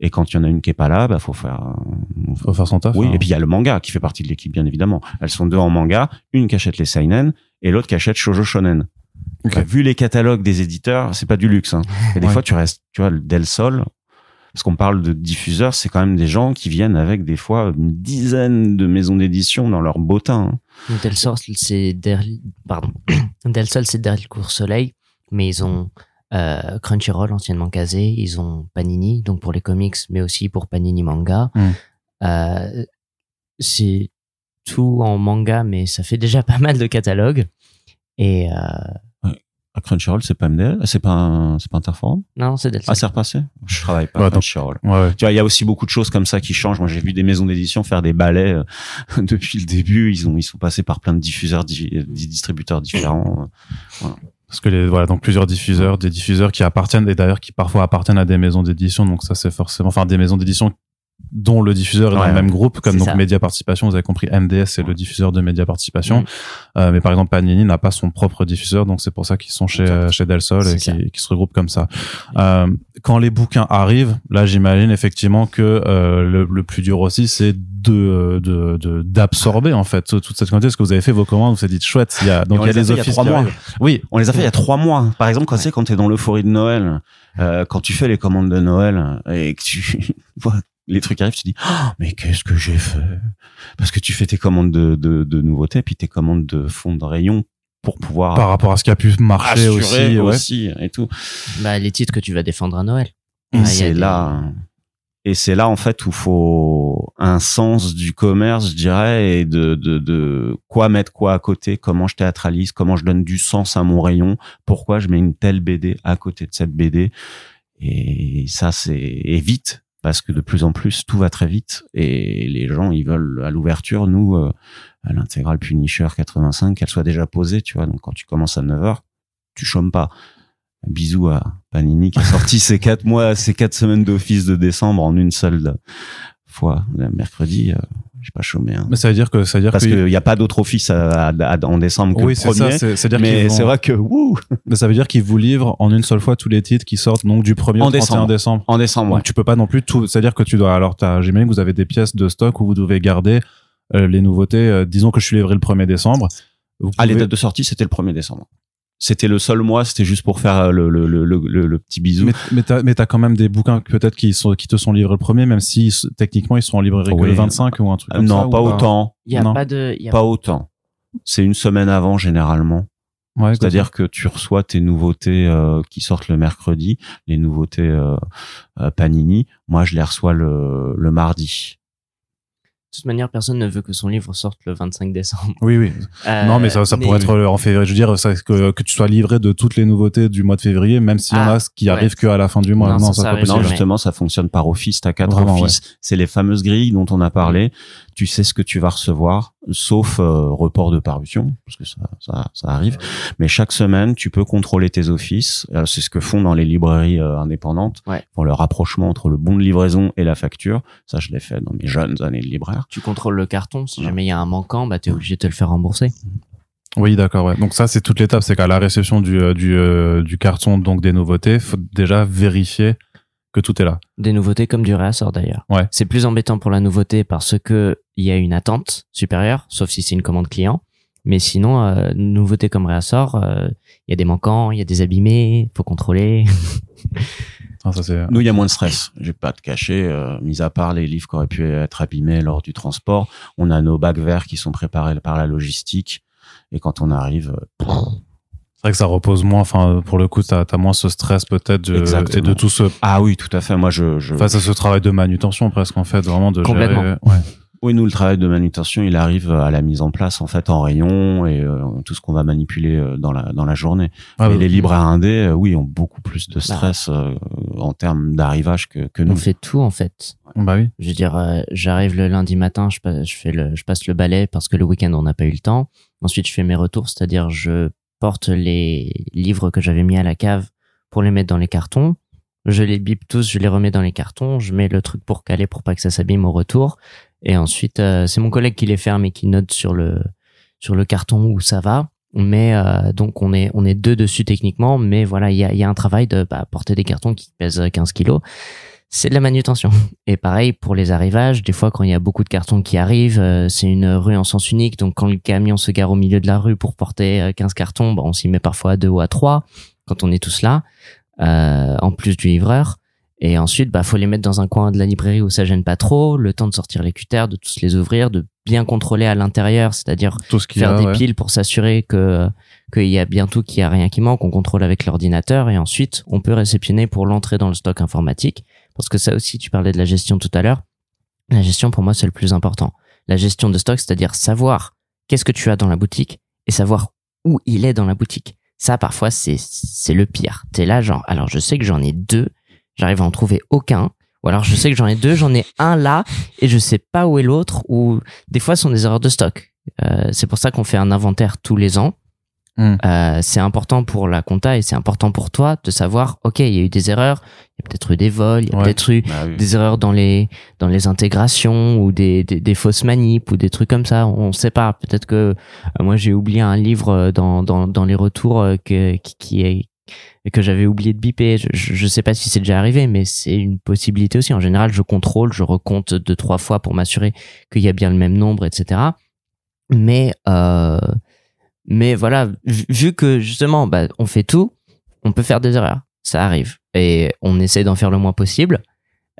Et quand il y en a une qui est pas là, bah, faut faire, euh, Faut faire son taf. oui. hein. Et puis il y a le manga qui fait partie de l'équipe, bien évidemment. Elles sont deux en manga, une qui achète les seinen et l'autre qui achète shoujo shonen. Bah, vu les catalogues des éditeurs, c'est pas du luxe. Hein. Et des Ouais. fois, tu restes, tu vois, Del Sol. Parce qu'on parle de diffuseurs, c'est quand même des gens qui viennent avec des fois une dizaine de maisons d'édition dans leur bottin. hein. Del Sol, c'est derrière, pardon. Del Sol, c'est derrière le cours Soleil, mais ils ont euh, Crunchyroll, anciennement casé, ils ont Panini, donc pour les comics, mais aussi pour Panini Manga. Mm. Euh, c'est tout en manga, mais ça fait déjà pas mal de catalogues. Et euh, Crunchyroll, c'est pas MDL, c'est pas un, c'est pas Interforum. non, c'est Del Sol. Ah, c'est repassé. Je travaille pas Ouais, à donc- Crunchyroll. Ouais, ouais. Tu vois, il y a aussi beaucoup de choses comme ça qui changent. Moi, j'ai vu des maisons d'édition faire des balais euh, depuis le début. Ils ont, ils sont passés par plein de diffuseurs, di- di- distributeurs différents. Parce que les, voilà, donc plusieurs diffuseurs, des diffuseurs qui appartiennent, et d'ailleurs qui parfois appartiennent à des maisons d'édition, donc ça c'est forcément, enfin des maisons d'édition dont le diffuseur est dans le même groupe, comme C'est donc ça. Média Participation, vous avez compris, MDS c'est le diffuseur de Média Participation, Mm. Euh, mais par exemple Panini n'a pas son propre diffuseur, donc c'est pour ça qu'ils sont chez, Exact. euh, chez Del Sol et C'est qui, qui se regroupent comme ça. Euh, quand les bouquins arrivent, là j'imagine effectivement que euh, le, le plus dur aussi c'est de de de- d'absorber en fait toute cette quantité. Est-ce que vous avez fait vos commandes, vous vous êtes dit chouette, il y a donc on il y a des fait il y a offices. Oui, On les a fait il y a trois mois. Par exemple, quand tu sais, quand t'es dans l'euphorie de Noël, euh, quand tu fais les commandes de Noël et que tu vois les trucs arrivent, tu te dis, Oh, mais qu'est-ce que j'ai fait? Parce que tu fais tes commandes de, de, de nouveautés, puis tes commandes de fond de rayon pour pouvoir par rapport à ce qui a pu marcher aussi, ouais. aussi et tout. Bah, les titres que tu vas défendre à Noël. Ah, c'est des- là, et c'est là en fait où faut un sens du commerce, je dirais, et de, de, de quoi mettre quoi à côté, comment je théâtralise, comment je donne du sens à mon rayon, pourquoi je mets une telle BD à côté de cette BD. Et ça, c'est et vite parce que de plus en plus tout va très vite et les gens ils veulent à l'ouverture nous euh, à l'intégrale Punisher 85 qu'elle soit déjà posée tu vois. Donc quand tu commences à 9h tu chômes pas. Bisous à Panini qui a sorti ses quatre mois ses quatre semaines d'office de décembre en une seule fois mercredi euh, j'ai pas chômé hein. Mais ça veut dire que ça veut dire parce qu'il n'y a pas d'autre office à- à- à- en décembre que oui, le c'est premier ça, c'est c'est dire mais c'est vrai que wouh, mais ça veut dire qu'ils vous livrent en une seule fois tous les titres qui sortent donc du 1er En au 31 décembre. décembre. en décembre Donc ouais. tu peux pas non plus tout, c'est-à-dire que tu dois alors j'imagine que vous avez des pièces de stock où vous devez garder euh, les nouveautés euh, disons que je suis livré le 1er décembre. Vous Ah, les dates de sortie, c'était le 1er décembre. C'était le seul mois, c'était juste pour faire le, le, le, le, le- petit bisou. Mais, mais t'as, mais t'as quand même des bouquins peut-être qui sont, qui te sont livrés le premier, même si techniquement ils sont en librairie que le 25 ou un truc Euh, comme ça. non, ou pas autant. Il y a Non. pas de, il y a Pas autant. C'est une semaine avant, généralement. Ouais, C'est-à-dire que tu reçois tes nouveautés euh, qui sortent le mercredi, les nouveautés euh, euh, Panini. Moi, je les reçois le, le mardi. De toute manière, personne ne veut que son livre sorte le 25 décembre. Oui, oui. Euh, non, mais ça, ça pourrait être en février. Je veux dire, ça, que, que tu sois livré de toutes les nouveautés du mois de février, même s'il y en Ah, a qui ouais. arrivent que à la fin du mois. Non, Non, ça, ça, pas arrive Non, justement, ça fonctionne par office. T'as quatre Vraiment, offices. C'est les fameuses grilles dont on a parlé. Tu sais ce que tu vas recevoir, sauf euh, report de parution, parce que ça, ça, ça arrive. Mais chaque semaine, tu peux contrôler tes offices. Euh, C'est ce que font dans les librairies euh, indépendantes. Ouais. Pour le rapprochement entre le bon de livraison et la facture. Ça, je l'ai fait dans mes jeunes années de libraire. Tu contrôles le carton. Si Ouais. jamais il y a un manquant, bah, t'es obligé de te le faire rembourser. Oui, d'accord, ouais. Donc ça, c'est toute l'étape. C'est qu'à la réception du, euh, du, euh, du carton, donc des nouveautés, faut déjà vérifier que tout est là. Des nouveautés comme du réassort d'ailleurs. Ouais. C'est plus embêtant pour la nouveauté parce que il y a une attente supérieure, sauf si c'est une commande client. Mais sinon, euh, nouveauté comme réassort, euh, il y a des manquants, il y a des abîmés, faut contrôler. Ah, ça. Nous, il y a moins de stress. Je vais pas te cacher, euh, mis à part les livres qui auraient pu être abîmés lors du transport, on a nos bacs verts qui sont préparés par la logistique. Et quand on arrive, euh, vrai que ça repose moins. Enfin, pour le coup, t'as as moins ce stress peut-être et de tout ce ah oui, tout à fait. Moi, je, je, face à ce travail de manutention presque en fait, vraiment de Complètement. gérer. Ouais. oui, nous, le travail de manutention, il arrive à la mise en place en fait en rayon et euh, tout ce qu'on va manipuler euh, dans la dans la journée. Ah, Mais bah, les libraires indés, euh, oui, ont beaucoup plus de stress euh, en termes d'arrivage que que On nous. fait tout en fait. bah oui. Je veux dire, euh, j'arrive le lundi matin, je, passe, je fais le, je passe le balai parce que le week-end on n'a pas eu le temps. Ensuite, je fais mes retours, c'est-à-dire je porte les livres que j'avais mis à la cave pour les mettre dans les cartons. Je les bip tous, je les remets dans les cartons, je mets le truc pour caler pour pas que ça s'abîme au retour. Et ensuite, euh, c'est mon collègue qui les ferme et qui note sur le sur le carton où ça va. Mais euh, donc on est on est deux dessus techniquement, mais voilà il y a, il y a un travail de bah, porter des cartons qui pèsent 15 kilos. C'est de la manutention. Et pareil pour les arrivages, des fois quand il y a beaucoup de cartons qui arrivent, euh, c'est une rue en sens unique, donc quand le camion se gare au milieu de la rue pour porter euh, 15 cartons, bah, on s'y met parfois à deux ou à trois quand on est tous là, euh, en plus du livreur. Et ensuite, bah faut les mettre dans un coin de la librairie où ça gêne pas trop, le temps de sortir les cutters, de tous les ouvrir, de bien contrôler à l'intérieur, c'est-à-dire Tout ce faire a. des ouais. piles pour s'assurer que qu'il y a bientôt qu'il y a rien qui manque, on contrôle avec l'ordinateur et ensuite on peut réceptionner pour l'entrée dans le stock informatique parce que ça aussi tu parlais de la gestion tout à l'heure. La gestion pour moi c'est le plus important. La gestion de stock, c'est-à-dire savoir qu'est-ce que tu as dans la boutique et savoir où il est dans la boutique. Ça parfois c'est c'est le pire. T'es là genre alors je sais que j'en ai deux, j'arrive à en trouver aucun. Ou alors je sais que j'en ai deux, j'en ai un là et je sais pas où est l'autre. Ou des fois ce sont des erreurs de stock. Euh, c'est pour ça qu'on fait un inventaire tous les ans. Hmm. Euh, c'est important pour la compta et c'est important pour toi de savoir, ok, il y a eu des erreurs, il y a peut-être eu des vols, il y a Ouais. peut-être eu Bah oui. des erreurs dans les dans les intégrations ou des, des, des fausses manips ou des trucs comme ça. On sait pas. Peut-être que euh, moi j'ai oublié un livre euh, dans dans, dans les retours euh, que, qui, qui est que j'avais oublié de biper. Je, je, je sais pas si c'est déjà arrivé, mais c'est une possibilité aussi. En général, je contrôle, je recompte deux trois fois pour m'assurer qu'il y a bien le même nombre, etc. Mais euh, mais voilà, vu que justement, bah, on fait tout, on peut faire des erreurs. Ça arrive. Et on essaie d'en faire le moins possible.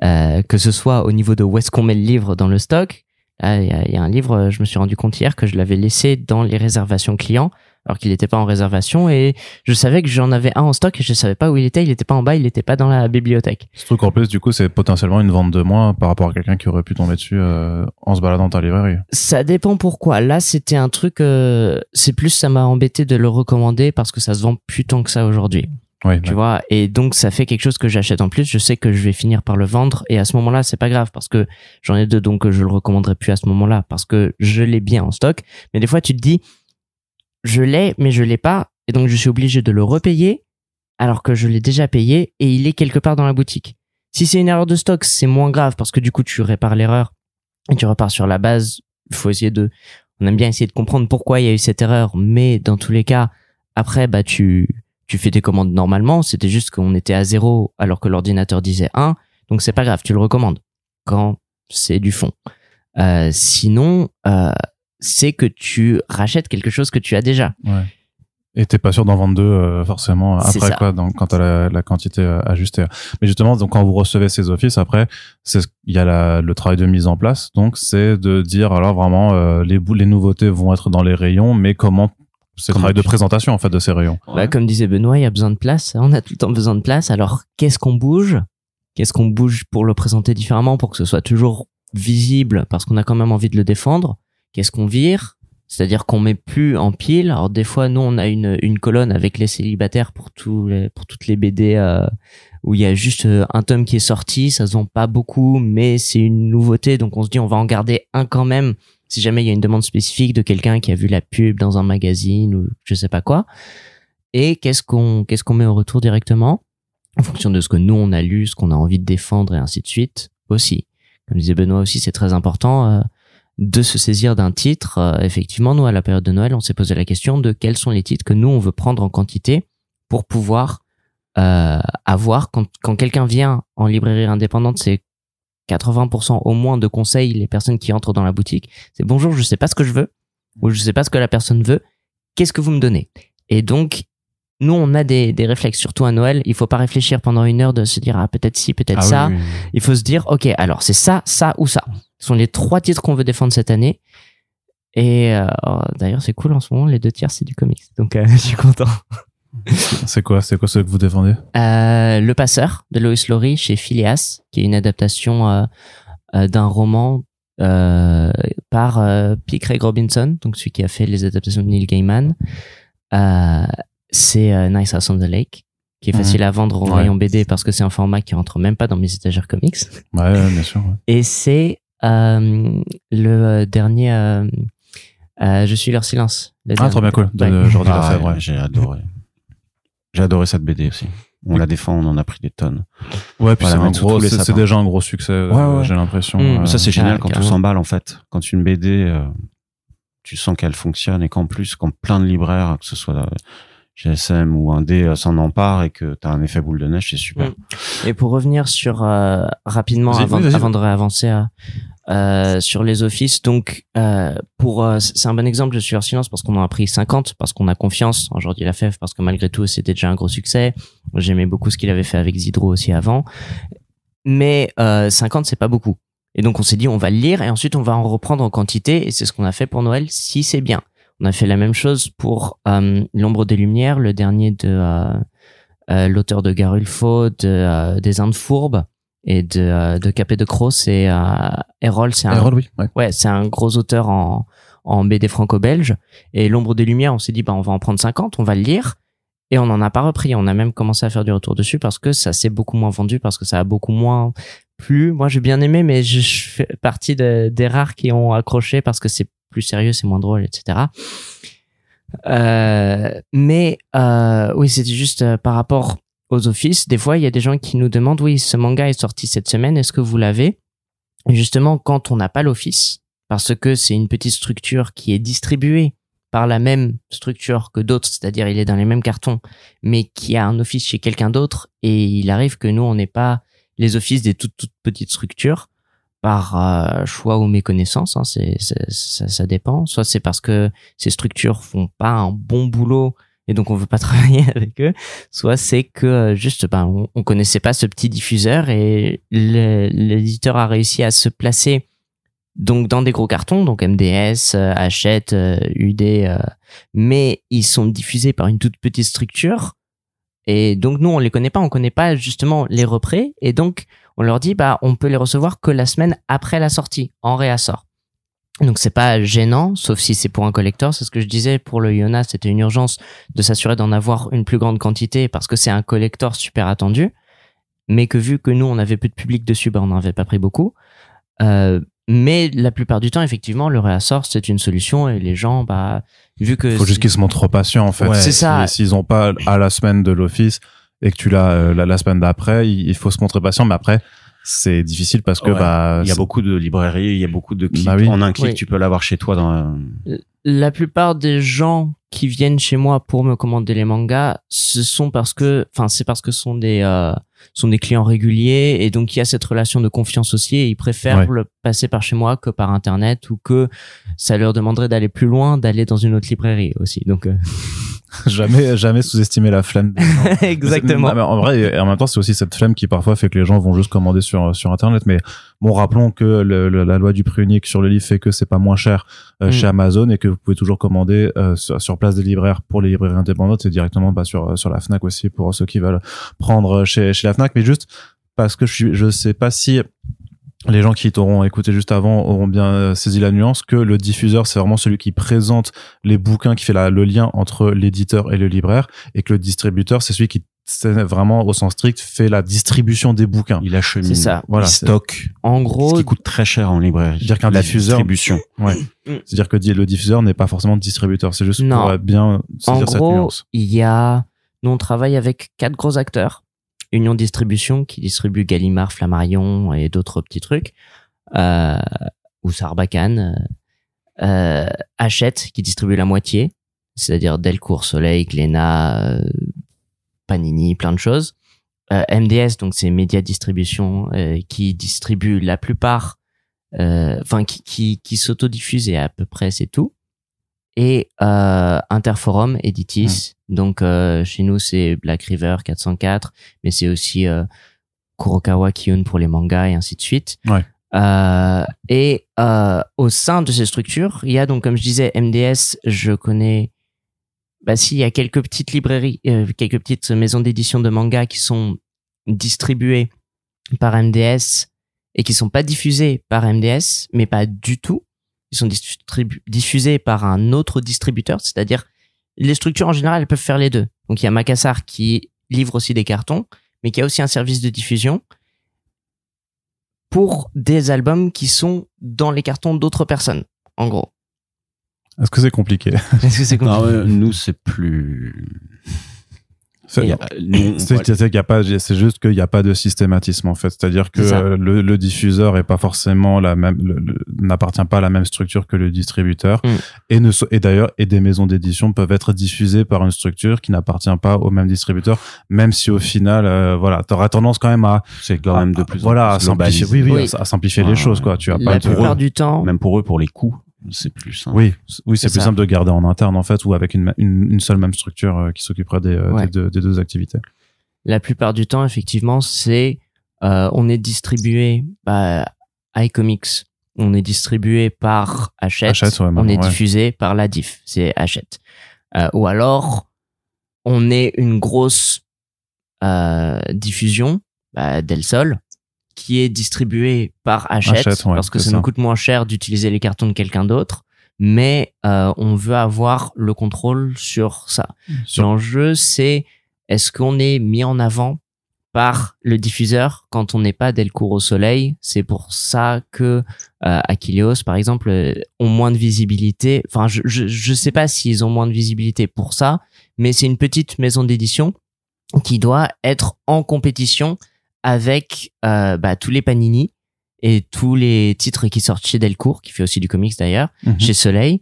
Euh, que ce soit au niveau de où est-ce qu'on met le livre dans le stock. Là, il y, y a un livre, euh, je me suis rendu compte hier que je l'avais laissé dans les réservations clients, alors qu'il n'était pas en réservation. Et je savais que j'en avais un en stock et je savais pas où il était. Il n'était pas en bas, il n'était pas dans la bibliothèque. Ce truc en plus, du coup, c'est potentiellement une vente de moins par rapport à quelqu'un qui aurait pu tomber dessus euh, en se baladant dans ta librairie. Ça dépend pourquoi. Là, c'était un truc. euh, c'est plus ça m'a embêté de le recommander parce que ça se vend plus tant que ça aujourd'hui. Tu vois et donc ça fait quelque chose que j'achète en plus. Je sais que je vais finir par le vendre et à ce moment-là c'est pas grave parce que j'en ai deux donc je le recommanderai plus à ce moment-là parce que je l'ai bien en stock. Mais des fois tu te dis je l'ai mais je l'ai pas et donc je suis obligé de le repayer alors que je l'ai déjà payé et il est quelque part dans la boutique. Si c'est une erreur de stock c'est moins grave parce que du coup tu répares l'erreur et tu repars sur la base. Il faut essayer de on aime bien essayer de comprendre pourquoi il y a eu cette erreur mais dans tous les cas après bah tu tu fais tes commandes normalement, c'était juste qu'on était à zéro alors que l'ordinateur disait 1, donc c'est pas grave, tu le recommandes quand c'est du fond. Euh, sinon, euh, c'est que tu rachètes quelque chose que tu as déjà. Ouais. Et t'es pas sûr d'en vendre deux euh, forcément après quoi, donc quand t'as la, la quantité ajustée. Mais justement, donc quand vous recevez ces offices, après, c'est il y a la, le travail de mise en place. Donc c'est de dire alors vraiment euh, les nouveautés vont être dans les rayons, mais comment C'est le travail de présentation en fait de ces rayons. Bah, comme disait Benoît, il y a besoin de place. On a tout le temps besoin de place. Alors, qu'est-ce qu'on bouge? Qu'est-ce qu'on bouge pour le présenter différemment, pour que ce soit toujours visible, parce qu'on a quand même envie de le défendre? Qu'est-ce qu'on vire? C'est-à-dire qu'on met plus en pile. Alors, des fois, nous, on a une, une colonne avec les célibataires pour, tous les, pour toutes les BD euh, où il y a juste euh, un tome qui est sorti. Ça se vend pas beaucoup, mais c'est une nouveauté. Donc, on se dit, on va en garder un quand même si jamais il y a une demande spécifique de quelqu'un qui a vu la pub dans un magazine ou je sais pas quoi. Et qu'est-ce qu'on qu'est-ce qu'on met au retour directement? En fonction de ce que nous on a lu, ce qu'on a envie de défendre et ainsi de suite aussi. Comme disait Benoît aussi, c'est très important euh, de se saisir d'un titre. Euh, effectivement, nous à la période de Noël, on s'est posé la question de quels sont les titres que nous on veut prendre en quantité pour pouvoir euh, avoir quand quand quelqu'un vient en librairie indépendante, c'est 80% au moins de conseils les personnes qui entrent dans la boutique. C'est bonjour, je sais pas ce que je veux ou je sais pas ce que la personne veut. Qu'est-ce que vous me donnez? Et donc nous, on a des, des réflexes, surtout à Noël. Il faut pas réfléchir pendant une heure de se dire ah peut-être ci, peut-être Ah ça. oui, oui. Il faut se dire ok, alors c'est ça, ça ou ça. Ce sont les trois titres qu'on veut défendre cette année. Et euh, oh, d'ailleurs, c'est cool en ce moment. Les deux tiers, c'est du comics, donc euh, je suis content. C'est quoi C'est quoi ce que vous défendez? Euh, Le Passeur de Lois Lowry chez Phileas, qui est une adaptation euh, euh, d'un roman euh, par P. Craig Robinson, donc celui qui a fait les adaptations de Neil Gaiman. Euh, c'est euh, Nice House on the Lake, qui est Mhm. facile à vendre au Ouais. rayon BD parce que c'est un format qui rentre même pas dans mes étagères comics. Ouais, ouais, bien sûr. ouais. Et c'est euh, le euh, dernier. euh, euh, je suis leur silence. Le Ah, trop bien cool. De. Jordi Ah. J'ai adoré. J'ai adoré cette BD aussi. On la défend, on en a pris des tonnes. Ouais, puis Voilà, c'est déjà un gros succès. Ouais, ouais. J'ai l'impression. Mm. euh, ça, c'est Ah, génial quand tout carrément. s'emballe, en fait. Quand une BD, euh, tu sens qu'elle fonctionne et qu'en plus, quand plein de libraires, que ce soit euh, GSM ou un D, euh, s'en emparent et que tu as un effet boule de neige, c'est super. Et pour revenir sur euh, rapidement avant, avant de réavancer à, euh, sur les offices, donc euh, pour euh, c'est un bon exemple. Je suis hors silence parce qu'on en a pris 50 parce qu'on a confiance en Jordi Lafèvre parce que malgré tout c'était déjà un gros succès. J'aimais beaucoup ce qu'il avait fait avec Zidro aussi avant, mais euh, 50 c'est pas beaucoup. Et donc on s'est dit on va le lire et ensuite on va en reprendre en quantité et c'est ce qu'on a fait pour Noël si c'est bien. On a fait la même chose pour euh, L'ombre des lumières, le dernier de euh, euh, l'auteur de Garulfo, de, euh, des Indes fourbes et de, euh, de Capet de Croc, c'est euh, Errol, c'est un, oui. Ouais. ouais, c'est un gros auteur en, en BD franco-belge. Et L'ombre des lumières, on s'est dit, bah, on va en prendre 50, on va le lire. Et on n'en a pas repris. On a même commencé à faire du retour dessus parce que ça s'est beaucoup moins vendu, parce que ça a beaucoup moins plu. Moi, j'ai bien aimé, mais je, je fais partie de- des rares qui ont accroché parce que c'est plus sérieux, c'est moins drôle, etc. Euh, mais euh, oui, c'était juste euh, par rapport aux offices. Des fois, il y a des gens qui nous demandent, oui, ce manga est sorti cette semaine, est-ce que vous l'avez? Justement, quand on n'a pas l'office, parce que c'est une petite structure qui est distribuée par la même structure que d'autres, c'est-à-dire il est dans les mêmes cartons, mais qui a un office chez quelqu'un d'autre, et il arrive que nous, on n'ait pas les offices des toutes, toutes petites structures par euh, choix ou méconnaissance, hein, ça, dépend. Soit c'est parce que ces structures font pas un bon boulot et donc on veut pas travailler avec eux. Soit c'est que euh, juste ben on, on connaissait pas ce petit diffuseur et l'éditeur a réussi à se placer donc dans des gros cartons, donc MDS, euh, Hachette, UD, mais ils sont diffusés par une toute petite structure et donc nous on les connaît pas, on connaît pas justement les représ et donc on leur dit bah on peut les recevoir que la semaine après la sortie en réassort. Donc c'est pas gênant, sauf si c'est pour un collector. C'est ce que je disais pour le Yona, c'était une urgence de s'assurer d'en avoir une plus grande quantité parce que c'est un collector super attendu. Mais que vu que nous on avait peu de public dessus, bah on n'en avait pas pris beaucoup. Euh, mais la plupart du temps, effectivement, le réassort c'est une solution et les gens, bah vu que Faut juste qu'ils se montrent patients en fait. Ouais, c'est ça. S'ils ont pas à la semaine de l'office et que tu l'as euh, la, la semaine d'après, il il faut se montrer patient. Mais après, c'est difficile parce que Ouais. bah Il y a beaucoup de librairies, il y a beaucoup de clics. Bah oui. En un clic, Oui. tu peux l'avoir chez toi dans un- la plupart des gens qui viennent chez moi pour me commander les mangas, ce sont parce que, enfin, c'est parce que ce sont des, euh, sont des clients réguliers et donc il y a cette relation de confiance aussi et ils préfèrent Ouais. le passer par chez moi que par internet ou que ça leur demanderait d'aller plus loin, d'aller dans une autre librairie aussi. Donc, euh, jamais, jamais sous-estimer la flemme. Exactement. Non, mais en vrai, et en même temps, c'est aussi cette flemme qui parfois fait que les gens vont juste commander sur sur internet. Mais bon, rappelons que le- le- la loi du prix unique sur le livre fait que c'est pas moins cher euh, Mm. chez Amazon et que vous pouvez toujours commander euh, sur, sur place des libraires pour les librairies indépendantes et directement bah, sur sur la Fnac aussi pour ceux qui veulent prendre chez chez la Fnac. Mais juste parce que je suis, je sais pas si les gens qui t'auront écouté juste avant auront bien euh, saisi la nuance que le diffuseur c'est vraiment celui qui présente les bouquins qui fait la- le lien entre l'éditeur et le libraire et que le distributeur c'est celui qui c'est vraiment au sens strict fait la distribution des bouquins. Il achemine. C'est ça. Voilà, il stocke. En Ce gros, qui coûte très cher en librairie. C'est-à-dire qu'un la diffuseur- distribution. Ouais. C'est-à-dire que le diffuseur n'est pas forcément distributeur, c'est juste Non. pour bien en saisir cette gros, nuance. il y a, nous on travaille avec quatre gros acteurs. Union Distribution qui distribue Gallimard, Flammarion et d'autres petits trucs. Euh, ou Sarbacane. Euh, Hachette qui distribue la moitié. C'est-à-dire Delcourt, Soleil, Glénat, euh, Panini, plein de choses. Euh, MDS, donc c'est Média Distribution, euh, qui distribue la plupart, euh, enfin qui, qui, qui s'autodiffuse et à peu près c'est tout. Et euh, Interforum, Editis, donc euh, chez nous c'est Black River 404, mais c'est aussi euh, Kurokawa Kiyun pour les mangas et ainsi de suite. Ouais. Euh, et euh, au sein de ces structures, il y a donc, comme je disais, MDS, je connais. Bah si, il y a quelques petites librairies, euh, quelques petites maisons d'édition de manga qui sont distribuées par MDS et qui sont pas diffusées par MDS, mais pas du tout. Ils sont diffusés par un autre distributeur, c'est-à-dire les structures en général, elles peuvent faire les deux. Donc il y a Macassar qui livre aussi des cartons, mais qui a aussi un service de diffusion pour des albums qui sont dans les cartons d'autres personnes, en gros. Est-ce que c'est compliqué? Est-ce que c'est Non, compliqué? euh, nous, c'est plus. C'est- juste qu'il n'y a pas de systématisme en fait. C'est-à-dire que le, le diffuseur est pas forcément la même, le- le- n'appartient pas à la même structure que le distributeur. Mm. Et ne, so- et d'ailleurs, et des maisons d'édition peuvent être diffusées par une structure qui n'appartient pas au même distributeur, même si au final, euh, voilà, t'auras tendance quand même à, c'est quand même de à- plus en voilà, à plus simplifier, globalisé. oui, oui, Oui. à, à simplifier les choses, quoi. Tu as La pas de, du temps, Même pour eux, pour les coûts, c'est plus simple. oui, oui, c'est plus ça. simple de garder en interne en fait, ou avec une, une, une seule même structure euh, qui s'occuperait des, euh, Ouais. des, deux, des deux activités. la plupart du temps, effectivement, c'est euh, on est distribué bah, iComics, on est distribué par Hachette, Hachette, ouais, on est ouais. diffusé par la diff, c'est Hachette. Euh, ou alors, on est une grosse euh, diffusion bah, Del Sol qui est distribuée par Hachette, Hachette, ouais, parce que ça, ça. nous coûte moins cher d'utiliser les cartons de quelqu'un d'autre, mais euh, on veut avoir le contrôle sur ça. L'enjeu, c'est est-ce qu'on est mis en avant par le diffuseur quand on n'est pas Delcourt au soleil? C'est pour ça que euh, Achilleos, par exemple, euh, ont moins de visibilité. Enfin, je, je, je sais pas s'ils ont moins de visibilité pour ça, mais c'est une petite maison d'édition qui doit être en compétition avec euh, bah, tous les Panini et tous les titres qui sortent chez Delcourt, qui fait aussi du comics d'ailleurs, Mhm. chez Soleil,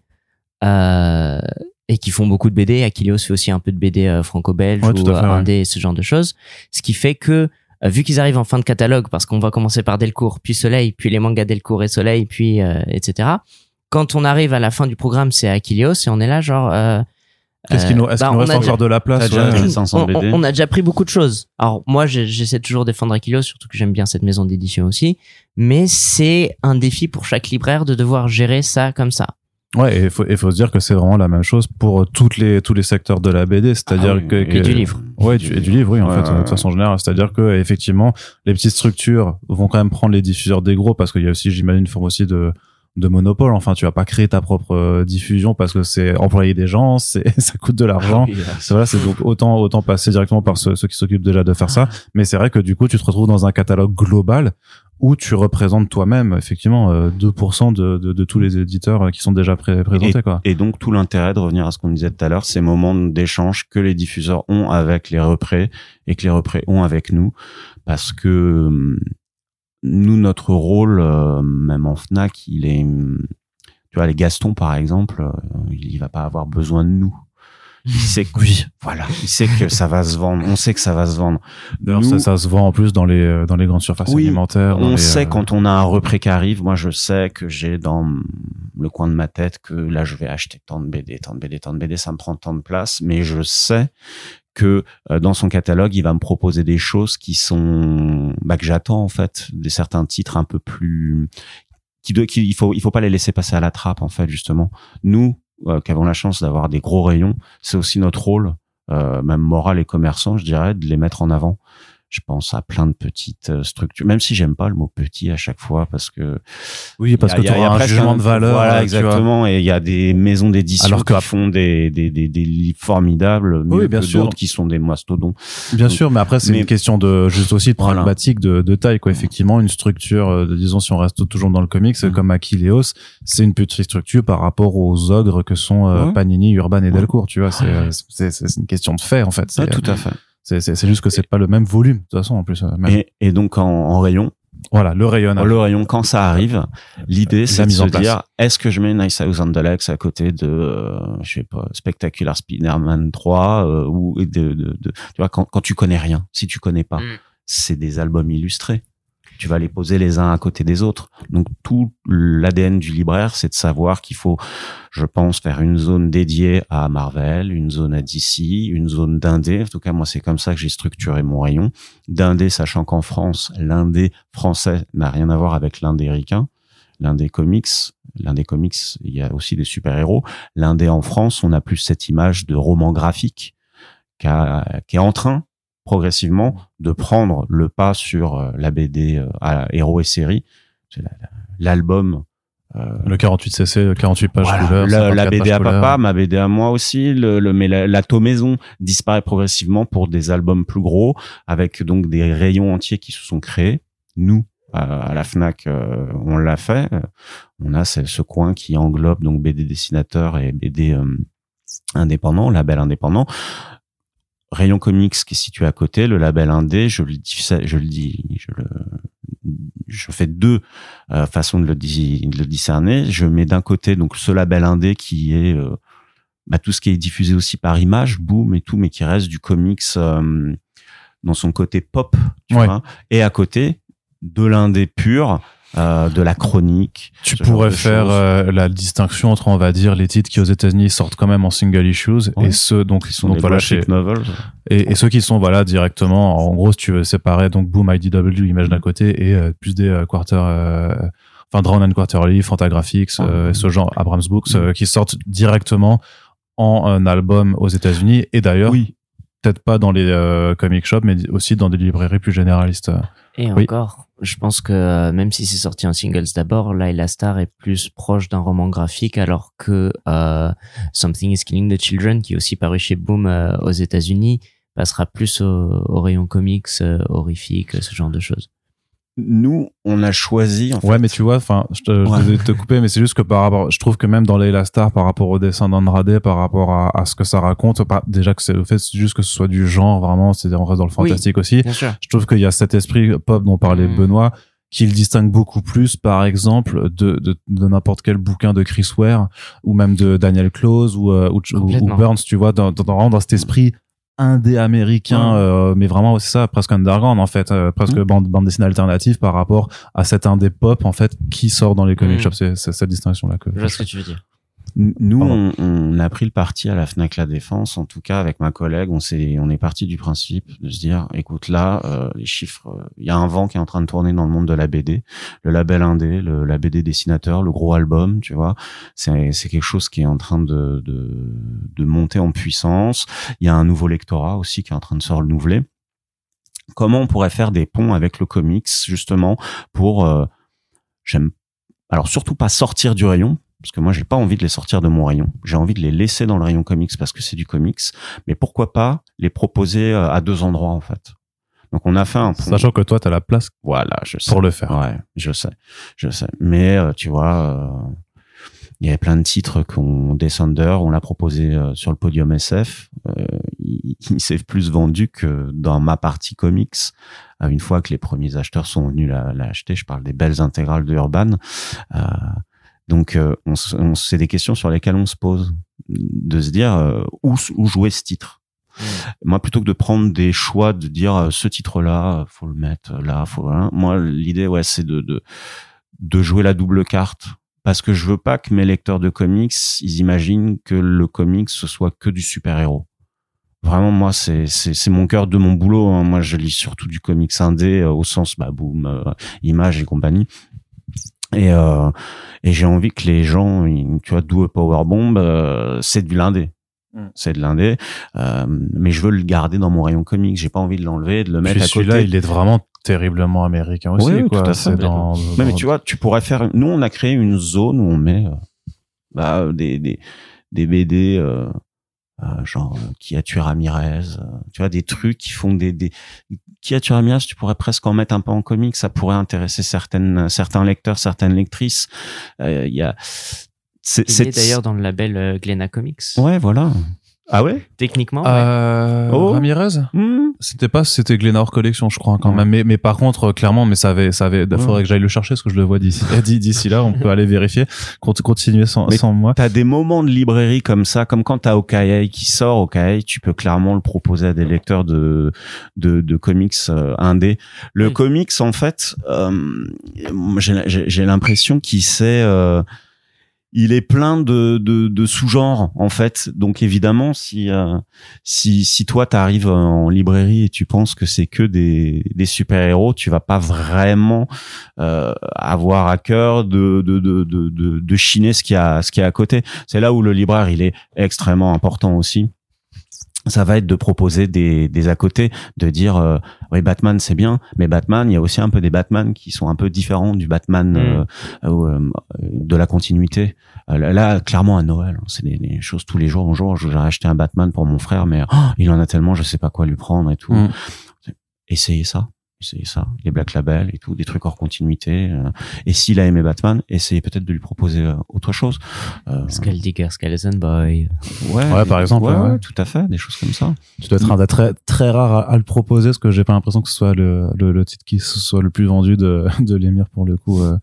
euh, et qui font beaucoup de BD. Achilleos fait aussi un peu de BD euh, franco-belge Ouais, ou fait, euh, ouais. indé, ce genre de choses. Ce qui fait que, euh, vu qu'ils arrivent en fin de catalogue, parce qu'on va commencer par Delcourt, puis Soleil, puis les mangas Delcourt et Soleil, puis euh, etc. Quand on arrive à la fin du programme, c'est Achilleos et on est là genre. Est-ce qu'il nous, est-ce bah, qu'il nous on reste a encore de la place T'as déjà ouais. les 500 on, BD. on- on a déjà pris beaucoup de choses. Alors moi, j'ai- j'essaie toujours de défendre Achilleos, surtout que j'aime bien cette maison d'édition aussi. Mais c'est un défi pour chaque libraire de devoir gérer ça comme ça. Ouais, et il faut, et faut se dire que c'est vraiment la même chose pour toutes les, tous les secteurs de la BD. C'est-à-dire Ah que, et que- du livre. Ouais, du, et du livre, oui, en fait, de toute façon générale. C'est-à-dire que, effectivement, les petites structures vont quand même prendre les diffuseurs des gros parce qu'il y a aussi, j'imagine, une forme aussi de, de monopole. Enfin, tu vas pas créer ta propre euh, diffusion parce que c'est employer des gens, c'est, ça coûte de l'argent. Oui, là, C'est vrai, c'est donc autant, autant passer directement par ceux, ceux qui s'occupent déjà de faire ça. Mais c'est vrai que du coup, tu te retrouves dans un catalogue global où tu représentes toi-même, effectivement, euh, 2% de, de, de tous les éditeurs euh, qui sont déjà pré- présentés, quoi. Et donc tout l'intérêt de revenir à ce qu'on disait tout à l'heure, ces moments d'échange que les diffuseurs ont avec les représ et que les représ ont avec nous, parce que hum, nous notre rôle, euh, même en Fnac, il est, tu vois, les Gaston par exemple, euh, il va pas avoir besoin de nous. il sait que, oui, voilà, il sait que ça va se vendre. On sait que ça va se vendre. D'ailleurs, ça, ça se vend en plus dans les euh, dans les grandes surfaces Oui, alimentaires. On les, sait euh, quand on a un repris qui arrive. Moi, je sais que j'ai dans le coin de ma tête que là, je vais acheter tant de BD, tant de BD, tant de BD. Ça me prend tant de place, mais je sais que euh, dans son catalogue, il va me proposer des choses qui sont bah, que j'attends en fait, des certains titres un peu plus qui, qui il faut il faut pas les laisser passer à la trappe en fait justement. Nous euh, qui avons la chance d'avoir des gros rayons, c'est aussi notre rôle, euh, même moral et commerçant, je dirais, de les mettre en avant. Je pense à plein de petites euh, structures, même si j'aime pas le mot petit à chaque fois parce que Oui, parce a- que tu a- il y a auras un jugement de valeur. Voilà, exactement. Et il y a des maisons d'édition Alors que- qui font des, des, des, des livres formidables, mieux Oui, bien que sûr. d'autres qui sont des mastodons. Bien sûr, mais après c'est Mais- une question de juste aussi de Voilà. pragmatique de, de taille quoi. Effectivement, une structure, euh, de, disons si on reste toujours dans le comics, Mhm. comme Achilleos, c'est une petite structure par rapport aux ogres que sont euh. Panini, Urban et. Delcourt. Tu vois, c'est c'est une question de fait en fait. C'est tout à fait. C'est c'est c'est juste que c'est pas le même volume de toute façon en plus. euh, même. Et, et donc en, en rayon, Voilà, le rayonnage. le rayon quand ça arrive, l'idée c'est La de mise se dire est-ce que je mets Nice Thousand Deluxe à côté de euh, je sais pas Spectacular Spider-Man 3 euh, ou de, de, de- tu vois quand, quand tu connais rien, si tu connais pas, Mm. c'est des albums illustrés. Tu vas les poser les uns à côté des autres. Donc tout l'ADN du libraire, c'est de savoir qu'il faut, je pense, faire une zone dédiée à Marvel, une zone à DC, une zone d'indé. En tout cas, moi, c'est comme ça que j'ai structuré mon rayon. D'indé, sachant qu'en France, l'indé français n'a rien à voir avec l'indé ricain. L'indé comics, l'indé comics, il y a aussi des super-héros. L'indé en France, on a plus cette image de roman graphique qui, a- qui est en train progressivement de prendre le pas sur euh, la BD euh, à héros et séries. C'est la- la- l'album euh, Le 48 cc, le 48 pages voilà, couleur, la, 54 la BD à papa, ma BD à moi aussi, le, le mais la, la maison disparaît progressivement pour des albums plus gros, avec donc des rayons entiers qui se sont créés. Nous, à, à la Fnac, euh, on l'a fait. On a ce, ce coin qui englobe donc BD dessinateur et BD euh, indépendant, label indépendant. Rayon comics qui est situé à côté, le label indé, je le dis, je le dis, je le, je fais deux euh, façons de le, de le discerner. Je mets d'un côté donc ce label indé qui est euh, bah, tout ce qui est diffusé aussi par image, boom et tout, mais qui reste du comics euh, dans son côté pop, tu Ouais. vois. Et à côté de l'indé pur, euh, de la chronique. Tu pourrais faire euh, la distinction entre, on va dire, les titres qui aux États-Unis sortent quand même en single issues Ouais. et ceux donc qui sont donc voilà chez novels. et, et ceux qui sont voilà directement en gros si tu veux séparer donc Boom IDW image d'un côté et euh, plus des quarter enfin Drown and Quarterly, Fantagraphics, euh, ce genre Abrams Books Mm. euh, qui sortent directement en un album aux États-Unis et d'ailleurs Oui. peut-être pas dans les euh, comic shops mais aussi dans des librairies plus généralistes. Et Oui. encore, je pense que euh, même si c'est sorti en singles d'abord, Laila Star est plus proche d'un roman graphique alors que euh, Something is Killing the Children, qui est aussi paru chez Boom euh, aux États-Unis, passera plus au, au rayon comics, euh, horrifique, ce genre de choses. Nous, on a choisi. En fait, Ouais, mais tu vois, enfin, je te, je Ouais. devais te couper, mais c'est juste que par rapport, je trouve que même dans Layla Star, par rapport au dessin d'Andrade, par rapport à, à ce que ça raconte, pas, déjà que c'est le fait, c'est juste que ce soit du genre, vraiment, c'est, on reste dans le fantastique aussi. Bien sûr. Je trouve qu'il y a cet esprit pop dont parlait Mm. Benoît, qui le distingue beaucoup plus, par exemple, de, de, de n'importe quel bouquin de Chris Ware, ou même de Daniel Close, ou, euh, ou, ou-. Burns, tu vois, dans, dans, dans cet esprit indé américain, Ouais. euh, mais vraiment c'est ça, presque underground en fait, euh, presque Mm. bande, bande dessinée alternative par rapport à cet indé pop en fait qui sort dans les comic Mm. shops. C'est c'est cette distinction là que. Je vois ce que tu veux dire. Nous, on, on a pris le parti à la Fnac La Défense, en tout cas avec ma collègue, on s'est, on est parti du principe de se dire, écoute là, euh, les chiffres, il y a un vent qui est en train de tourner dans le monde de la BD, le label indé, le, la BD dessinateur, le gros album, tu vois, c'est, c'est quelque chose qui est en train de, de, de monter en puissance. Il y a un nouveau lectorat aussi qui est en train de se renouveler. Comment on pourrait faire des ponts avec le comics justement pour, euh, j'aime, alors surtout pas sortir du rayon parce que moi j'ai pas envie de les sortir de mon rayon. J'ai envie de les laisser dans le rayon comics parce que c'est du comics, mais pourquoi pas les proposer euh, à deux endroits en fait. Donc on a fait un pont. Sachant que toi t'as la place Voilà, je sais. pour le faire. Ouais, je sais, je sais. Mais euh, tu vois, euh, il y avait plein de titres qu'on Descender, on l'a proposé sur le podium SF. Euh, il, il s'est plus vendu que dans ma partie comics. Une fois que les premiers acheteurs sont venus la- l'acheter, je parle des belles intégrales de Urban. Euh, Donc, euh, on, on- c'est des questions sur lesquelles on se pose, de se dire euh, où, où jouer ce titre. Moi, plutôt que de prendre des choix, de dire euh, ce titre-là, faut le mettre là, faut. hein, Moi, l'idée, ouais, c'est de, de de jouer la double carte parce que je veux pas que mes lecteurs de comics ils imaginent que le comics ce soit que du super héros. Vraiment, moi, c'est c'est c'est mon cœur de mon boulot. hein. Moi, je lis surtout du comics indé euh, au sens bah boom, euh, image et compagnie. Et euh, et j'ai envie que les gens, tu vois, d'où Powerbomb, euh, c'est du l'indé. Mm. C'est de l'indé, euh, mais je veux le garder dans mon rayon comics. J'ai pas envie de l'enlever, de le mettre Puis à côté. celui-là, il est vraiment terriblement américain aussi, Oui, oui, quoi. tout à fait. C'est dans, Ouais, mais tu vois, tu pourrais faire. Nous, on a créé une zone où on met euh, bah, des, des des BD euh, genre euh, qui a tué Ramirez. euh, tu vois, des trucs qui font des des qui a tué Ramirez. Tu pourrais presque en mettre un peu en comics. Ça pourrait intéresser certaines certains lecteurs, certaines lectrices. Euh, Il y a. C'est Il est d'ailleurs dans le label Glénat Comics. Ouais, voilà. Ah ouais? Techniquement, ouais. Euh, Oh. Ramirez? Hmm. C'était pas, c'était Glenor Collection, je crois, quand Ouais. même. Mais, mais par contre, euh, clairement, mais ça avait, ça avait, faudrait que j'aille le chercher parce que je le vois d'ici, d'ici là. On peut aller vérifier. Cont- Continuer sans, Mais sans moi. T'as des moments de librairie comme ça, comme quand t'as Okaï qui sort, Okaï, tu peux clairement le proposer à des lecteurs de de, de comics euh, indé. Le comics, en fait, euh, j'ai j'ai- j'ai l'impression qu'il sait. Il est plein de, de, sous-genres en fait. Donc évidemment, si euh, si si toi t'arrives en librairie et tu penses que c'est que des, des super héros, tu vas pas vraiment euh, avoir à cœur de de de de de, de chiner ce qu'il y a ce qu'il y a à côté. C'est là où le libraire il est extrêmement important aussi. Ça va être de proposer des des à côté, de dire euh, oui Batman c'est bien, mais Batman il y a aussi un peu des Batman qui sont un peu différents du Batman euh, euh, de la continuité. Euh, Là, clairement à Noël, hein, c'est des, des choses tous les jours. Bonjour, j'ai acheté un Batman pour mon frère, mais oh, il en a tellement, je sais pas quoi lui prendre et tout. Mm. Essayez ça, essayez ça, les Black Label et tout, des trucs hors continuité. euh. Et s'il a aimé Batman, essayez peut-être de lui proposer euh, autre chose. Euh, Skulldigger, Skeleton Boy. ouais, Ouais, par exemple, ouais, ouais. ouais, tout à fait, des choses comme ça. Tu dois être un des très, très rare à, à le proposer parce que j'ai pas l'impression que ce soit le, le, le titre qui soit le plus vendu de, de l'émir pour le coup, euh,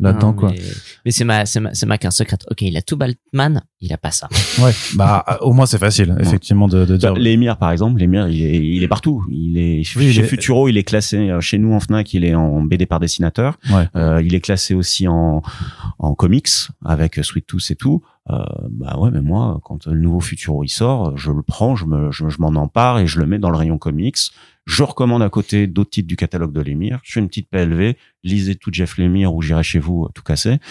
là-dedans, quoi. Mais, mais c'est ma, c'est ma, c'est ma qu'un secret. Ok, il a tout Batman, il a pas ça. Ouais. Bah, au moins, c'est facile, effectivement, de, de dire. Bah, L'émir, par exemple, l'émir, il est, il est partout. Il est Oui, chez il est- Futuro, il est classé euh, chez nous en Fnac, il est en BD par dessinateur. Ouais. Euh, il est classé aussi en, en comics avec Sweet Tooth et tout. Euh, bah ouais, mais moi, quand le nouveau Futuro il sort, je le prends, je me, je, je m'en empare et je le mets dans le rayon comics. Je recommande à côté d'autres titres du catalogue de l'émir. Je fais une petite PLV. Lisez tout Jeff Lemire ou j'irai chez vous euh, tout casser.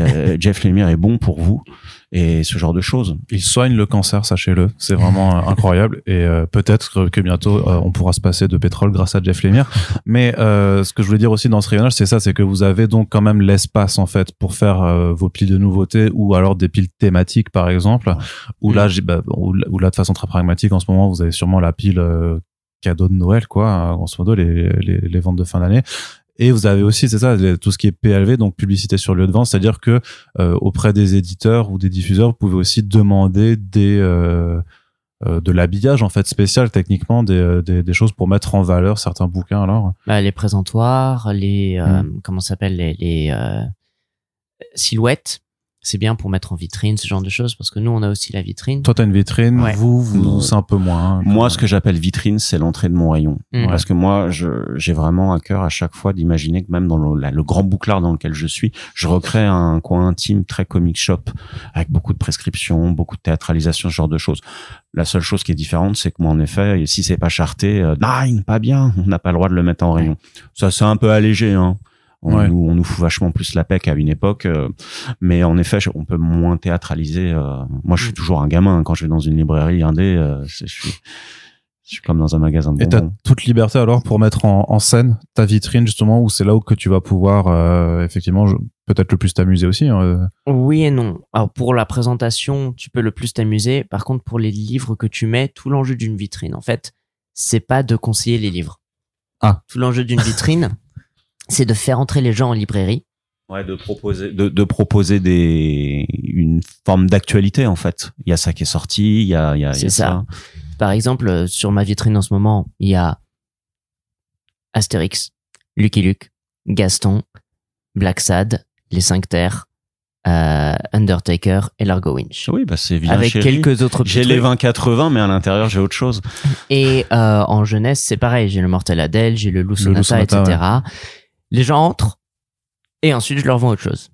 Euh, Jeff Lemire est bon pour vous et ce genre de choses. Il soigne le cancer, sachez-le. C'est vraiment euh, incroyable. Et euh, peut-être que- bientôt, euh, on pourra se passer de pétrole grâce à Jeff Lemire. Mais euh, ce que je voulais dire aussi dans ce rayonnage, c'est ça, c'est que vous avez donc quand même l'espace, en fait, pour faire euh, vos piles de nouveautés ou alors des piles thématiques, par exemple. Où là, j'ai, bah, où là, de façon très pragmatique, en ce moment, vous avez sûrement la pile euh, cadeau de Noël, quoi, hein, grosso modo, les, les, les ventes de fin d'année. Et vous avez aussi, c'est ça, tout ce qui est PLV, donc publicité sur lieu de vente, c'est-à-dire que euh, auprès des éditeurs ou des diffuseurs, vous pouvez aussi demander des euh, euh, de l'habillage en fait spécial techniquement des, euh, des, des choses pour mettre en valeur certains bouquins alors Bah, les présentoirs, les, euh, Mm. comment s'appelle, les, les euh, silhouettes. C'est bien pour mettre en vitrine ce genre de choses parce que nous on a aussi la vitrine. toi t'as une vitrine Ouais. vous vous c'est un peu moins hein, Moi, ce que j'appelle vitrine, c'est l'entrée de mon rayon. Mm. Parce que moi, je- j'ai vraiment à cœur à chaque fois d'imaginer que même dans le, la- le grand bouclard dans lequel je suis, je recrée un coin intime très comic shop avec beaucoup de prescriptions, beaucoup de théâtralisation, ce genre de choses. La seule chose qui est différente, c'est que moi, en effet, si c'est pas charté, euh, nine, pas bien, on n'a pas le droit de le mettre en rayon. Ça, c'est un peu allégé, hein. On, Ouais. nous, on nous fout vachement plus la PEC à une époque, euh, mais en effet, je- on peut moins théâtraliser. euh. moi, je suis Mm. toujours un gamin hein, quand je vais dans une librairie indé. euh, je suis, je suis comme dans un magasin de et t'as toute liberté alors pour mettre en, en scène ta vitrine justement où c'est là où que tu vas pouvoir euh, effectivement je- peut-être le plus t'amuser aussi hein, euh. Oui et non. Alors pour la présentation, tu peux le plus t'amuser. Par contre, pour les livres que tu mets, tout l'enjeu d'une vitrine, en fait, c'est pas de conseiller les livres. Ah. Tout l'enjeu d'une vitrine, c'est de faire entrer les gens en librairie. Ouais, de proposer, de, de proposer des, une forme d'actualité en fait. Il y a ça qui est sorti, il y a, il y a, il y C'est a ça. Par exemple, euh, sur ma vitrine en ce moment, il y a Astérix, Lucky Luke, Gaston, Black Sad, Les Cinq Terres, euh, Undertaker et Largo Winch. Oui, bah c'est bien Avec chéri. quelques autres J'ai les trucs. 20-80, mais à l'intérieur, j'ai autre chose. Et euh, en jeunesse, c'est pareil. J'ai le Mortel Adele, j'ai le Lou Lou Sonata, Sonata, etc. Les gens entrent et ensuite je leur vends autre chose.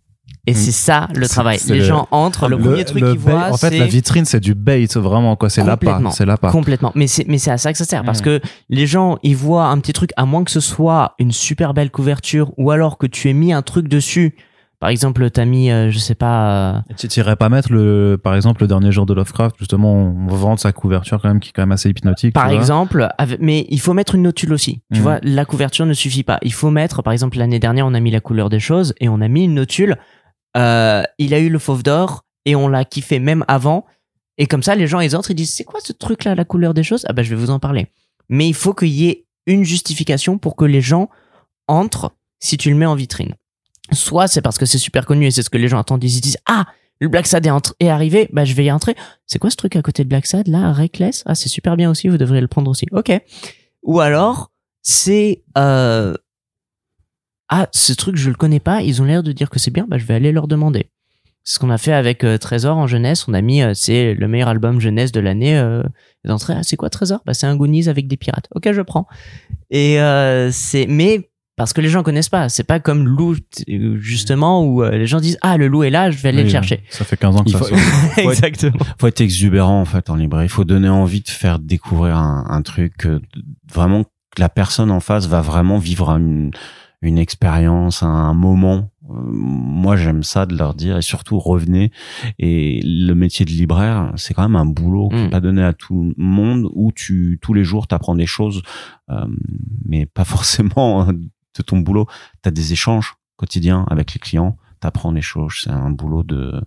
Et Mm. c'est ça le travail. Les le- gens entrent, le, premier truc qu'ils voient, En fait, la vitrine, c'est du bait, vraiment, quoi. C'est l'appât. C'est l'appât. complètement. Mais c'est mais c'est à ça que ça sert parce Mm. que les gens ils voient un petit truc à moins que ce soit une super belle couverture ou alors que tu aies mis un truc dessus. Par exemple, t'as mis, euh, je sais pas, euh, Tu t'irais pas mettre le, par exemple, le dernier jour de Lovecraft, justement, on vend sa couverture quand même, qui est quand même assez hypnotique. Par exemple, avec- mais il faut mettre une notule aussi. Tu Mhm. vois, la couverture ne suffit pas. Il faut mettre, par exemple, l'année dernière, on a mis la couleur des choses et on a mis une notule. Euh, il a eu le fauve d'or et on l'a kiffé même avant. Et comme ça, les gens, ils entrent, ils disent, c'est quoi ce truc-là, la couleur des choses? Ah ben, je vais vous en parler. Mais il faut qu'il y ait une justification pour que les gens entrent si tu le mets en vitrine. Soit c'est parce que c'est super connu et c'est ce que les gens attendent. Ils se disent, ah, le Black Sad est, est arrivé, bah, je vais y entrer. C'est quoi ce truc à côté de Black Sad, là, Reckless? Ah, c'est super bien aussi, vous devriez le prendre aussi. Ok. Ou alors, c'est, euh, ah, ce truc, je le connais pas, ils ont l'air de dire que c'est bien, bah, je vais aller leur demander. C'est ce qu'on a fait avec euh, Trésor en jeunesse. On a mis, euh, c'est le meilleur album jeunesse de l'année. Euh, d'entrée, ah, c'est quoi Trésor? Bah, c'est un Goonies avec des pirates. Ok, je prends. Et euh, c'est, mais parce que les gens connaissent pas. C'est pas comme Loup, justement, où euh, les gens disent, ah, le loup est là, je vais aller Oui, le chercher. Ça fait 15 ans que Il ça faut- sort. faut être- Exactement. faut être exubérant en fait en librairie. Il faut donner envie de faire découvrir un, un truc que vraiment que la personne en face va vraiment vivre une, une expérience, un moment. Euh, Moi, j'aime ça de leur dire et surtout revenez. Et le métier de libraire, c'est quand même un boulot qui Mm. n'est pas donné à tout le monde où tu tous les jours t'apprends des choses, euh, mais pas forcément de ton boulot. T'as des échanges quotidiens avec les clients, t'apprends des choses. C'est un boulot de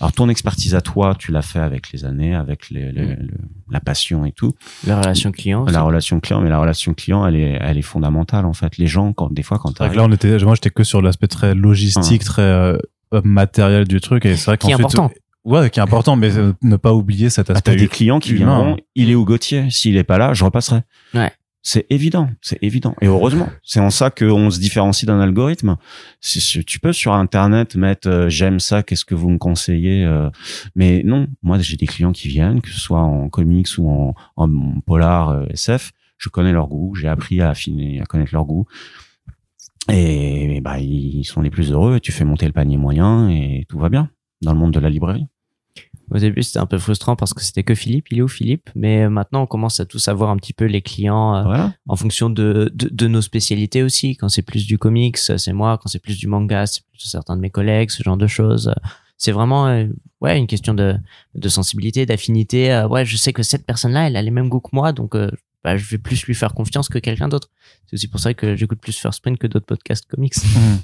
alors ton expertise à toi, tu l'as fait avec les années, avec les, les- le- la passion et tout, La relation client. la relation client. Mais la relation client, elle est, elle est fondamentale en fait. Les gens, quand des fois, quand t'arrives- là, on était, moi, j'étais que sur l'aspect très logistique, très euh, matériel du truc. Et c'est vrai Qui est qu'ensuite- important. Ouais, qui est important, mais euh, ne pas oublier cet Ah, aspect. t'as des clients qui viendront, il est où Gauthier S'il est pas là, je repasserai. Ouais. C'est évident, c'est évident. Et heureusement, c'est en ça qu'on se différencie d'un algorithme. Tu peux sur Internet mettre euh, j'aime ça, qu'est-ce que vous me conseillez euh, Mais non, moi j'ai des clients qui viennent, que ce soit en comics ou en, polar euh, SF, je connais leur goût, j'ai appris à affiner, à connaître leur goût. Et, bah ils sont les plus heureux. Tu fais monter le panier moyen et tout va bien dans le monde de la librairie. Au début, c'était un peu frustrant parce que c'était que Philippe. Il est où Philippe? Mais maintenant, on commence à tous savoir un petit peu les clients euh, Voilà. en fonction de, de, de nos spécialités aussi. Quand c'est plus du comics, c'est moi. Quand c'est plus du manga, c'est plutôt certains de mes collègues, ce genre de choses. C'est vraiment euh, ouais une question de, de sensibilité, d'affinité. Euh, Ouais, je sais que cette personne-là, elle a les mêmes goûts que moi, donc bah, je vais plus lui faire confiance que quelqu'un d'autre. C'est aussi pour ça que j'écoute plus First Print que d'autres podcasts comics. Hmm.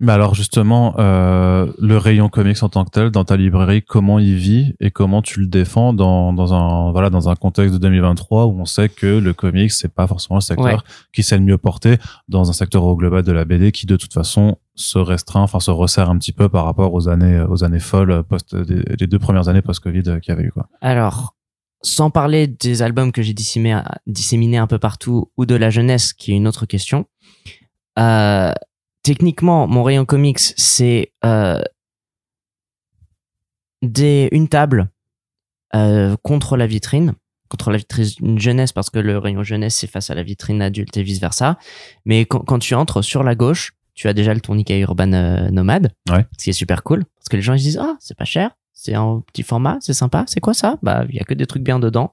Mais alors justement, euh, le rayon comics en tant que tel dans ta librairie, comment il vit et comment tu le défends dans, dans un voilà dans un contexte de 2023 où on sait que le comics c'est pas forcément le secteur Ouais. qui sait le mieux porter dans un secteur au global de la BD qui de toute façon se restreint, enfin se resserre un petit peu par rapport aux années aux années folles post des- les deux premières années post-Covid qu'il y avait eu quoi. Alors, sans parler des albums que j'ai disséminés, disséminés un peu partout ou de la jeunesse, qui est une autre question. Euh, techniquement, mon rayon comics, c'est euh, des, une table euh, contre la vitrine, contre la vitrine jeunesse, parce que le rayon jeunesse, c'est face à la vitrine adulte et vice-versa. Mais quand, quand tu entres sur la gauche, tu as déjà le tourniquet urban euh, nomade, Ouais. ce qui est super cool, parce que les gens ils se disent ah c'est pas cher, c'est en petit format, c'est sympa, c'est quoi ça? Bah il y a que des trucs bien dedans.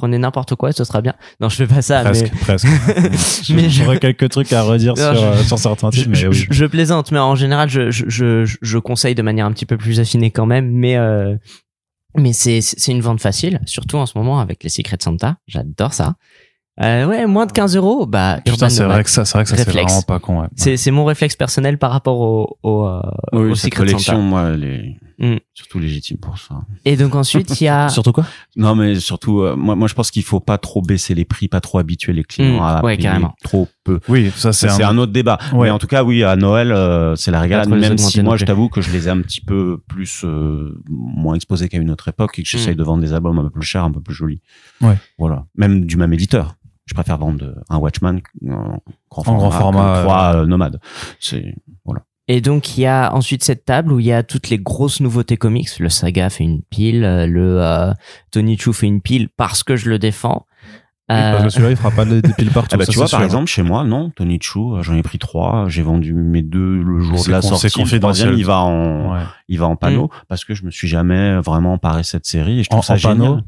Prenez n'importe quoi, ce sera bien. Non, je fais pas ça, presque, presque. mais mais je, J'aurais quelques trucs à redire Non, sur, je- euh, sur certains je, titres, mais je- oui. je plaisante, mais en général, je, je, je, je conseille de manière un petit peu plus affinée quand même, mais euh, mais c'est c'est une vente facile, surtout en ce moment avec les Secrets de Santa. J'adore ça. Euh, ouais, moins de 15 euros, bah Putain, c'est vrai que ça, c'est vrai que ça c'est vraiment pas con. Ouais. C'est c'est mon réflexe personnel par rapport au au, euh, Oui, au Secret collection, Santa. moi, elle Mm. surtout légitime pour ça. Et donc ensuite il y a Surtout quoi? Non, mais surtout, euh, moi, moi, je pense qu'il faut pas trop baisser les prix, pas trop habituer les clients Mm, à ouais, payer carrément. trop peu. Oui, ça c'est C'est un... autre débat. Ouais. Mais en tout cas, oui, à Noël, euh, c'est la régalade. Même si moi, je t'avoue que je les ai un petit peu plus euh, moins exposés qu'à une autre époque et que j'essaye Mm. de vendre des albums un peu plus chers, un peu plus jolis. Ouais. Voilà. Même du même éditeur. Je préfère vendre un Watchman en grand En grand format, format, que trois euh, nomades. C'est voilà. Et donc il y a ensuite cette table où il y a toutes les grosses nouveautés comics. Le Saga fait une pile, euh, le euh, Tony Chu fait une pile parce que je le défends. Parce Euh, que celui-là, il fera pas des, des piles partout. Ah bah, ça, tu vois, par sûr. exemple, chez moi, non, Tony Chu, euh, j'en ai pris trois, j'ai vendu mes deux le jour de la sortie. c'est Le confidentiel. troisième, il va en, Ouais. il va en panneau parce que je me suis jamais vraiment emparé de cette série et je trouve En- ça en génial. panneau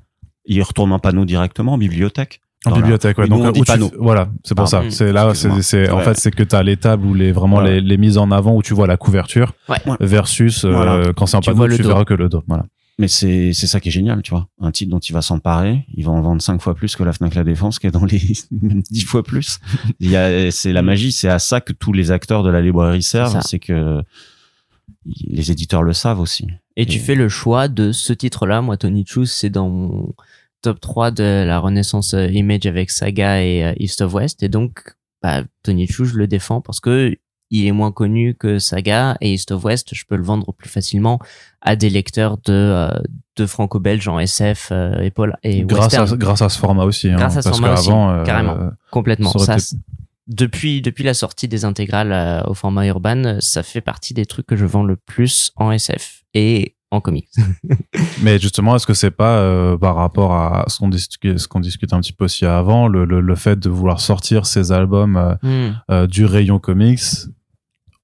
Il retourne en panneau directement en bibliothèque. En bibliothèque, ouais. Oui, nous, Donc, on où dit tu- voilà, c'est pour Pardon. ça. C'est là, c'est, en Ouais. fait, c'est que t'as les tables où les, vraiment Ouais. les, les mises en avant où tu vois la couverture Ouais. Versus, euh, quand c'est en Tu panneau, tu verras que le dos. Voilà. Mais c'est c'est ça qui est génial, tu vois. Un titre dont il va s'emparer, il va en vendre cinq fois plus que la Fnac La Défense, qui est dans les même dix fois plus. Il y a c'est la magie, c'est à ça que tous les acteurs de la librairie servent, c'est que les éditeurs le savent aussi. Et tu fais le choix de ce titre-là. Moi, Tony Chu, c'est dans mon top 3 de la Renaissance euh, Image avec Saga et euh, East of West. Et donc, bah, Tony Chu, je le défends parce que il est moins connu que Saga et East of West. Je peux le vendre plus facilement à des lecteurs de, euh, de franco-belge en SF et, Paul, et Grâce western. à, grâce à ce format aussi. hein, Grâce à ce parce format aussi, euh, carrément. Complètement. ça été- depuis, depuis la sortie des intégrales au format urban, ça fait partie des trucs que je vends le plus en SF et en comics. Mais justement, est-ce que c'est pas euh, par rapport à ce qu'on discute, ce qu'on discute un petit peu aussi avant, le, le, le fait de vouloir sortir ces albums euh, Hmm. euh, du rayon comics,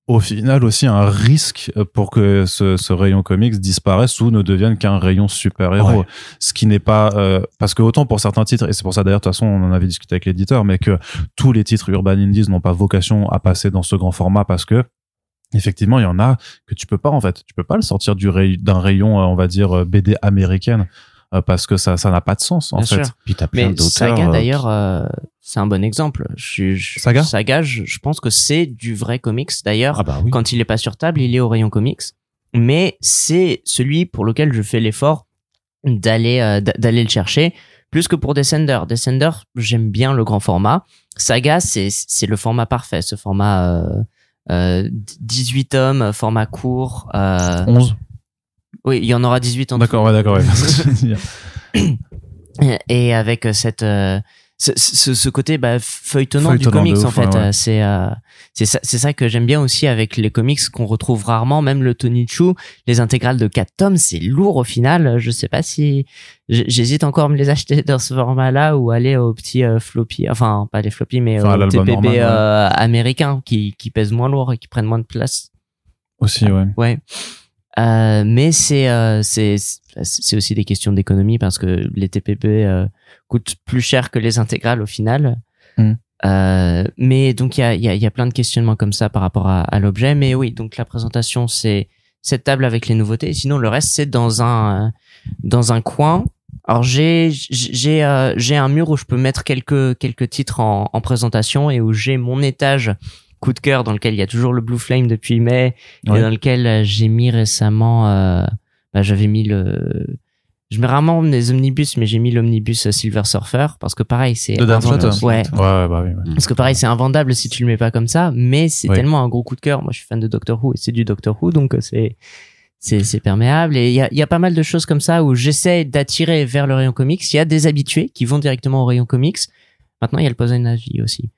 au final aussi un risque pour que ce, ce rayon comics disparaisse ou ne devienne qu'un rayon super-héros. Ouais. Ce qui n'est pas... euh, parce que autant pour certains titres, et c'est pour ça d'ailleurs, de toute façon, on en avait discuté avec l'éditeur, mais que tous les titres Urban Indies n'ont pas vocation à passer dans ce grand format parce que effectivement, il y en a que tu peux pas en fait. Tu peux pas le sortir du ray- d'un rayon, euh, on va dire, euh, BD américaine. euh, parce que ça ça n'a pas de sens en Bien fait. sûr. Puis t'as plein Mais d'auteurs. Saga d'ailleurs, euh, c'est un bon exemple. Je, suis- je- Saga? Saga, je, je pense que c'est du vrai comics. D'ailleurs, Ah bah oui. quand il est pas sur table, il est au rayon comics. Mais c'est celui pour lequel je fais l'effort d'aller euh, d'aller le chercher plus que pour Descender. Descender, j'aime bien le grand format. Saga, c'est c'est le format parfait, ce format euh, 18 tomes, format court. Euh, 11 oui, il y en aura 18 en D'accord, ouais, d'accord. Ouais. et avec euh, cette euh, ce, ce, ce côté bah, feuilletonnant, du Feuilletonnant comics en fait ouais. Euh, c'est euh, c'est ça ça que j'aime bien aussi avec les comics qu'on retrouve rarement même le Tony Chu les intégrales de 4 tomes c'est lourd au final je sais pas si j'hésite encore à me les acheter dans ce format là ou aller au petit euh, floppy enfin pas les floppy mais Enfin, au TPB normal, ouais. euh, américain qui qui pèsent moins lourd et qui prennent moins de place Aussi, ouais. Ouais. Euh, mais c'est euh, c'est c'est aussi des questions d'économie parce que les TPB euh, coûtent plus cher que les intégrales au final. Mm. Euh, mais donc il y a, il y, a, il y a plein de questionnements comme ça par rapport à, à l'objet. Mais oui, donc la présentation c'est cette table avec les nouveautés. Sinon le reste c'est dans un dans un coin. Alors j'ai j'ai euh, j'ai un mur où je peux mettre quelques quelques titres en, en présentation et où j'ai mon étage coup de cœur dans lequel il y a toujours le Blue Flame depuis mai Ouais. et dans lequel euh, j'ai mis récemment euh, bah, j'avais mis le je mets rarement des omnibus mais j'ai mis l'omnibus euh, Silver Surfer parce que pareil c'est invendable. Slott ouais Ouais, ouais, bah oui. ouais. parce que pareil c'est invendable si tu le mets pas comme ça mais c'est tellement un gros coup de cœur moi je suis fan de Doctor Who et c'est du Doctor Who donc c'est c'est c'est perméable et il y a, il y a pas mal de choses comme ça où j'essaie d'attirer vers le rayon comics il y a des habitués qui vont directement au rayon comics maintenant il y a le Poison Ivy aussi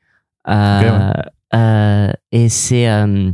euh, euh, et c'est euh,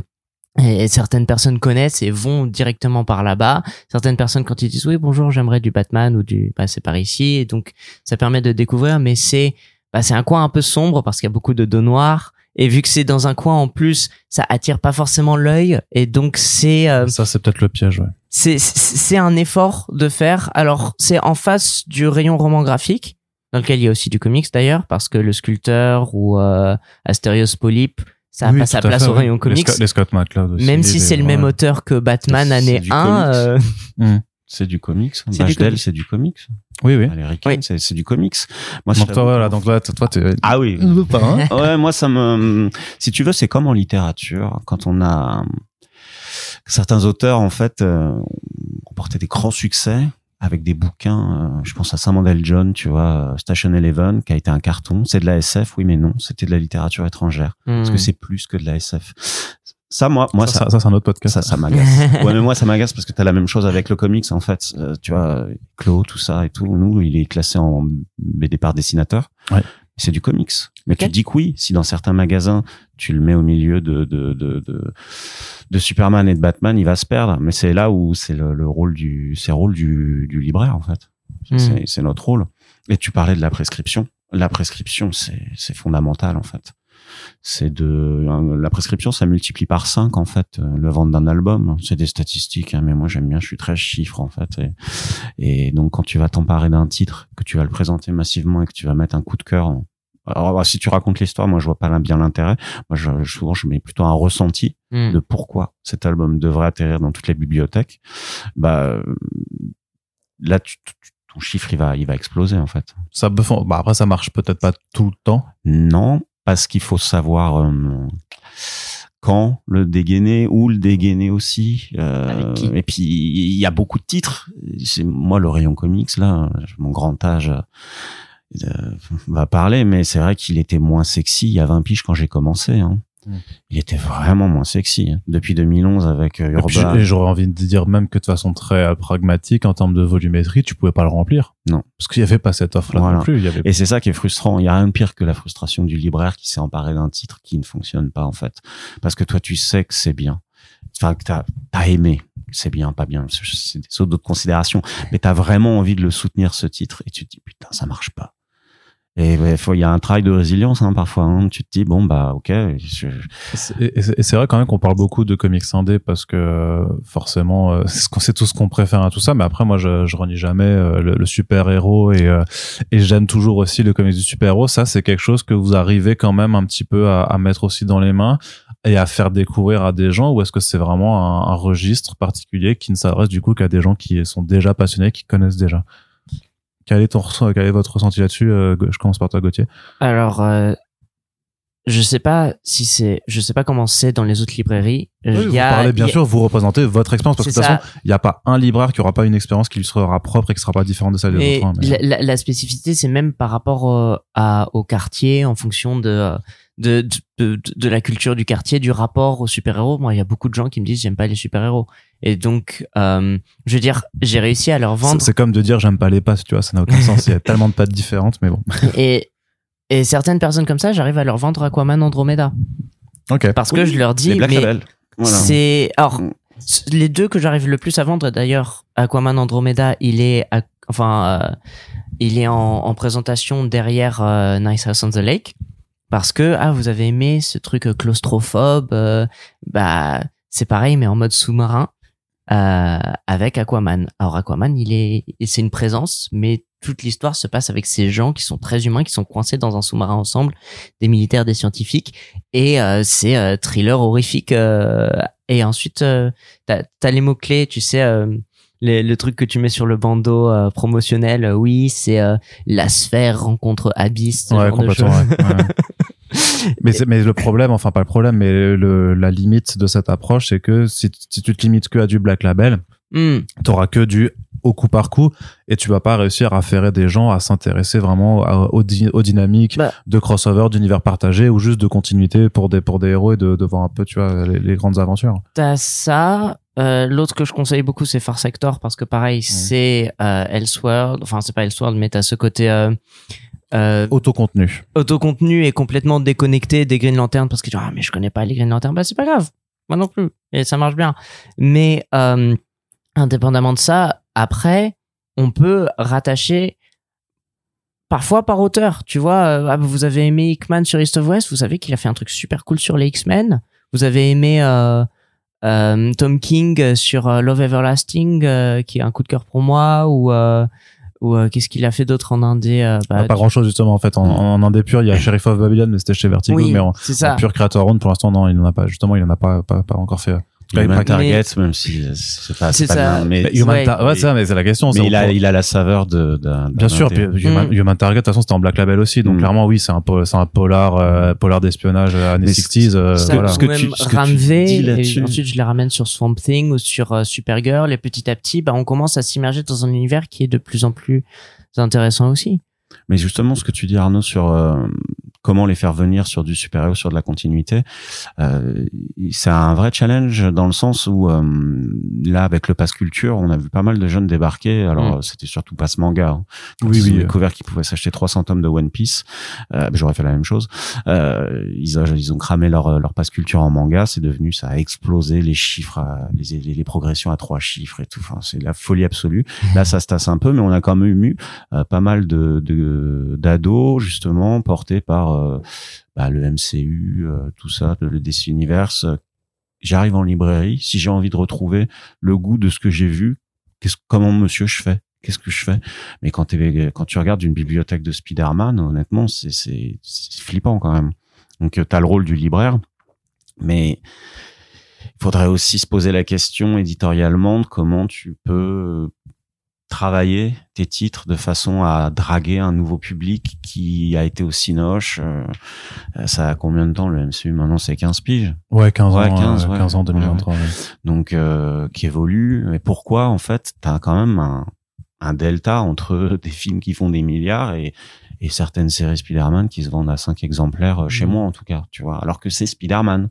et certaines personnes connaissent et vont directement par là-bas. Certaines personnes, quand ils disent oui bonjour, j'aimerais du Batman ou du, bah c'est par ici. Et donc ça permet de découvrir, mais c'est, bah c'est un coin un peu sombre parce qu'il y a beaucoup de dos noirs. Et vu que c'est dans un coin en plus, ça attire pas forcément l'œil. Et donc c'est, euh, Ça, c'est peut-être le piège, ouais. c'est c'est un effort de faire. Alors c'est en face du rayon roman graphique dans lequel il y a aussi du comics d'ailleurs parce que le sculpteur ou euh, Asterios Polype ça a Oui, pas tout sa place fait, au oui. rayon Les comics. Scott- Les Scott McCloud aussi. Même si les- c'est le même auteur que Batman année du 1, comics. euh, Hmm. C'est du comics. C'est du comics. c'est du comics. Oui, oui. Oui. c'est du comics. Moi, je Donc toi, voilà, donc là, toi, t'es... Ah oui. Le parrain. Ouais, moi ça me si tu veux c'est comme en littérature quand on a certains auteurs en fait euh, ont porté des grands succès avec des bouquins euh, je pense à Samuel John tu vois euh, Station Eleven qui a été un carton c'est de la SF oui mais non c'était de la littérature étrangère parce que hmm. c'est plus que de la SF ça moi moi ça, ça ça, ça, c'est un autre podcast. ça, ça m'agace. ouais, mais moi, ça m'agace parce que t'as la même chose avec le comics, en fait. Euh, tu vois, Clo, tout ça et tout. Nous, il est classé en BD par dessinateur. Ouais. C'est du comics. Mais tu dis que oui, si dans certains magasins tu le mets au milieu de de de de, de Superman et de Batman, il va se perdre. Mais c'est là où c'est le, le rôle du c'est le rôle du, du libraire en fait. Hmm. C'est notre rôle. Et tu parlais de la prescription. La prescription, c'est c'est fondamental en fait. C'est de la prescription, ça multiplie par 5 en fait euh, le vente d'un album. C'est des statistiques, hein, mais moi j'aime bien, je suis très chiffre en fait. Et, et donc quand tu vas t'emparer d'un titre, que tu vas le présenter massivement et que tu vas mettre un coup de cœur. en- Alors bah, si tu racontes l'histoire, moi je vois pas bien l'intérêt. Moi je, souvent je mets plutôt un ressenti Hmm. de pourquoi cet album devrait atterrir dans toutes les bibliothèques. Bah euh, là tu, tu- ton chiffre il va il va exploser en fait. Ça peut, bah après, ça marche peut-être pas tout le temps. Non, parce qu'il faut savoir euh, quand le dégainer, où le dégainer aussi. euh, et puis il y a beaucoup de titres. C'est moi le rayon comics là, mon grand âge euh, va parler, mais c'est vrai qu'il était moins sexy il y a 20 piges quand j'ai commencé. Hein. Il était vraiment moins sexy hein. depuis 2011 avec euh, Et puis, Urban. et j'aurais envie de dire même que de façon très euh, pragmatique, en termes de volumétrie, tu pouvais pas le remplir. Non. Parce qu'il y avait pas cette offre-là Voilà. non plus. Il y avait Et c'est ça qui est frustrant. Il y a rien de pire que la frustration du libraire qui s'est emparé d'un titre qui ne fonctionne pas, en fait. Parce que toi, tu sais que c'est bien. Enfin, que t'as, t'as aimé. C'est bien, pas bien. C'est c'est des autres considérations. Mais t'as vraiment envie de le soutenir, ce titre. Et tu te dis, putain, ça marche pas. Et faut- il y a un travail de résilience, hein, parfois. hein. Tu te dis, bon, bah, ok. Et c'est vrai quand même qu'on parle beaucoup de comics indé parce que euh, forcément euh, c'est ce qu'on préfère à tout ça mais après moi je, je renie jamais euh, le, super héros et j'aime toujours aussi le comics du super héros ça c'est quelque chose que vous arrivez quand même un petit peu à, mettre aussi dans les mains et à faire découvrir à des gens ou est-ce que c'est vraiment un registre particulier qui ne s'adresse du coup qu'à des gens qui sont déjà passionnés qui connaissent déjà? Quel est ton quel est votre ressenti là-dessus Euh, je commence par toi Gauthier Alors, euh, je sais pas si c'est, je sais pas comment c'est dans les autres librairies. Oui, Il vous y a- parlez bien il y a- sûr, vous représentez votre expérience parce que de toute façon, il n'y a pas un libraire qui aura pas une expérience qui lui sera propre et qui sera pas différente de celle des autres. hein, mais- la, la- la spécificité, c'est même par rapport euh, à, au quartier, en fonction de, de, de, de, de la culture du quartier, du rapport aux super-héros. Moi, il y a beaucoup de gens qui me disent j'aime pas les super-héros. Et donc, euh, je veux dire, j'ai réussi à leur vendre. c'est comme de dire j'aime pas les pâtes, tu vois, ça n'a aucun sens. Il y a tellement de pâtes différentes, mais bon. Et, et certaines personnes comme ça, j'arrive à leur vendre Aquaman Andromeda. Ok. Parce que je leur dis, les Black mais. Voilà. c'est. Alors, Mm. les deux que j'arrive le plus à vendre, d'ailleurs, Aquaman Andromeda, il est. à- Enfin, euh, il est en, en présentation derrière euh, Nice House on the Lake. Parce que, ah, vous avez aimé ce truc claustrophobe, euh, bah, c'est pareil, mais en mode sous-marin, euh, avec Aquaman. Alors, Aquaman, il est, c'est une présence, mais toute l'histoire se passe avec ces gens qui sont très humains, qui sont coincés dans un sous-marin ensemble, des militaires, des scientifiques, et euh, c'est euh, thriller horrifique. euh, et ensuite, euh, t'as as les mots-clés, tu sais, euh, les- le truc que tu mets sur le bandeau euh, promotionnel, euh, oui, c'est euh, la sphère rencontre abysse. ce Ouais, complètement. ouais. mais, mais le problème, enfin pas le problème, mais le, la limite de cette approche, c'est que si, si tu te limites que à du Black Label, Hmm. t'auras que du au coup par coup et tu vas pas réussir à faire des gens à s'intéresser vraiment à- aux, di- aux dynamiques Bah. de crossover, d'univers partagé ou juste de continuité pour des pour des héros et de, de voir un peu, tu vois, les, les grandes aventures. T'as ça. Euh, L'autre que je conseille beaucoup, c'est Far Sector parce que pareil, c'est euh, Elseworld. Enfin, c'est pas Elseworld, mais t'as ce côté euh, euh, Autocontenu. autocontenu et complètement déconnecté des Green Lantern parce que tu dis, ah, mais je connais pas les Green Lantern. Bah, c'est pas grave. Moi non plus. Et ça marche bien. Mais, euh, indépendamment de ça, après, on peut rattacher parfois par auteur. Tu vois, euh, ah, vous avez aimé Hickman sur East of West, vous savez qu'il a fait un truc super cool sur les X-Men. Vous avez aimé euh, euh, Tom King sur Love Everlasting, qui est un coup de cœur pour moi, ou euh, ou euh, qu'est-ce qu'il a fait d'autre en indé euh, bah, pas grand chose justement en fait. En, en indé pur il y a Sheriff of Babylon mais c'était chez Vertigo oui, mais en, c'est ça. en pur Creator Own pour l'instant non il n'en a pas. Justement il en a pas pas, pas encore fait Human Mais- Target, même si c'est pas, C'est pas ça. bien, mais, Mais Human ouais. Tar- ouais, c'est ça mais c'est la question mais il a, il a la saveur de, d'un, d'un Bien sûr, puis. Human, Mm. Human Target, de toute façon, c'était en Black Label aussi, donc Mm. clairement, oui, c'est un, po- c'est un polar, euh, polar d'espionnage euh, années Mais 60s, euh, voilà. ce que tu- ce que tu dis et ensuite je les ramène sur Swamp Thing ou sur euh, Supergirl, et petit à petit, bah, on commence à s'immerger dans un univers qui est de plus en plus intéressant aussi. Mais justement, ce que tu dis Arnaud sur euh, comment les faire venir sur du super-héros, sur de la continuité, euh, c'est un vrai challenge dans le sens où euh, là, avec le pass culture, on a vu pas mal de jeunes débarquer. Alors, Mm. c'était surtout pass manga. Hein. Quand Oui, ils ont oui. découvert qu'ils pouvaient s'acheter 300 tomes de One Piece. Euh, ben, J'aurais fait la même chose. Euh, ils, ont, ils ont cramé leur, leur pass culture en manga. C'est devenu, ça a explosé les chiffres, à- les, les, les progressions à trois chiffres et tout. Enfin, c'est la folie absolue. Là, ça se tasse un peu, mais on a quand même eu euh, pas mal de de- d'ados justement portés par euh, bah, le MCU, euh, tout ça, le DC Universe. J'arrive en librairie, si j'ai envie de retrouver le goût de ce que j'ai vu, qu'est-ce, comment monsieur je fais? Qu'est-ce que je fais? Mais quand, quand tu regardes une bibliothèque de Spider-Man, honnêtement, c'est, flippant quand même. Donc, tu as le rôle du libraire, mais il faudrait aussi se poser la question éditorialement de comment tu peux travailler tes titres de façon à draguer un nouveau public qui a été au Cinoche. Euh, ça a combien de temps le MCU Maintenant, c'est 15 piges. Ouais, 15 ans, Ouais, 15, euh, ouais. 15 ans 2023. ouais. Donc, euh, qui évolue. Mais pourquoi, en fait, tu as quand même un, un delta entre des films qui font des milliards et, et certaines séries Spider-Man qui se vendent à 5 exemplaires euh, chez Mhm. moi, en tout cas, tu vois. Alors que c'est Spider-Man.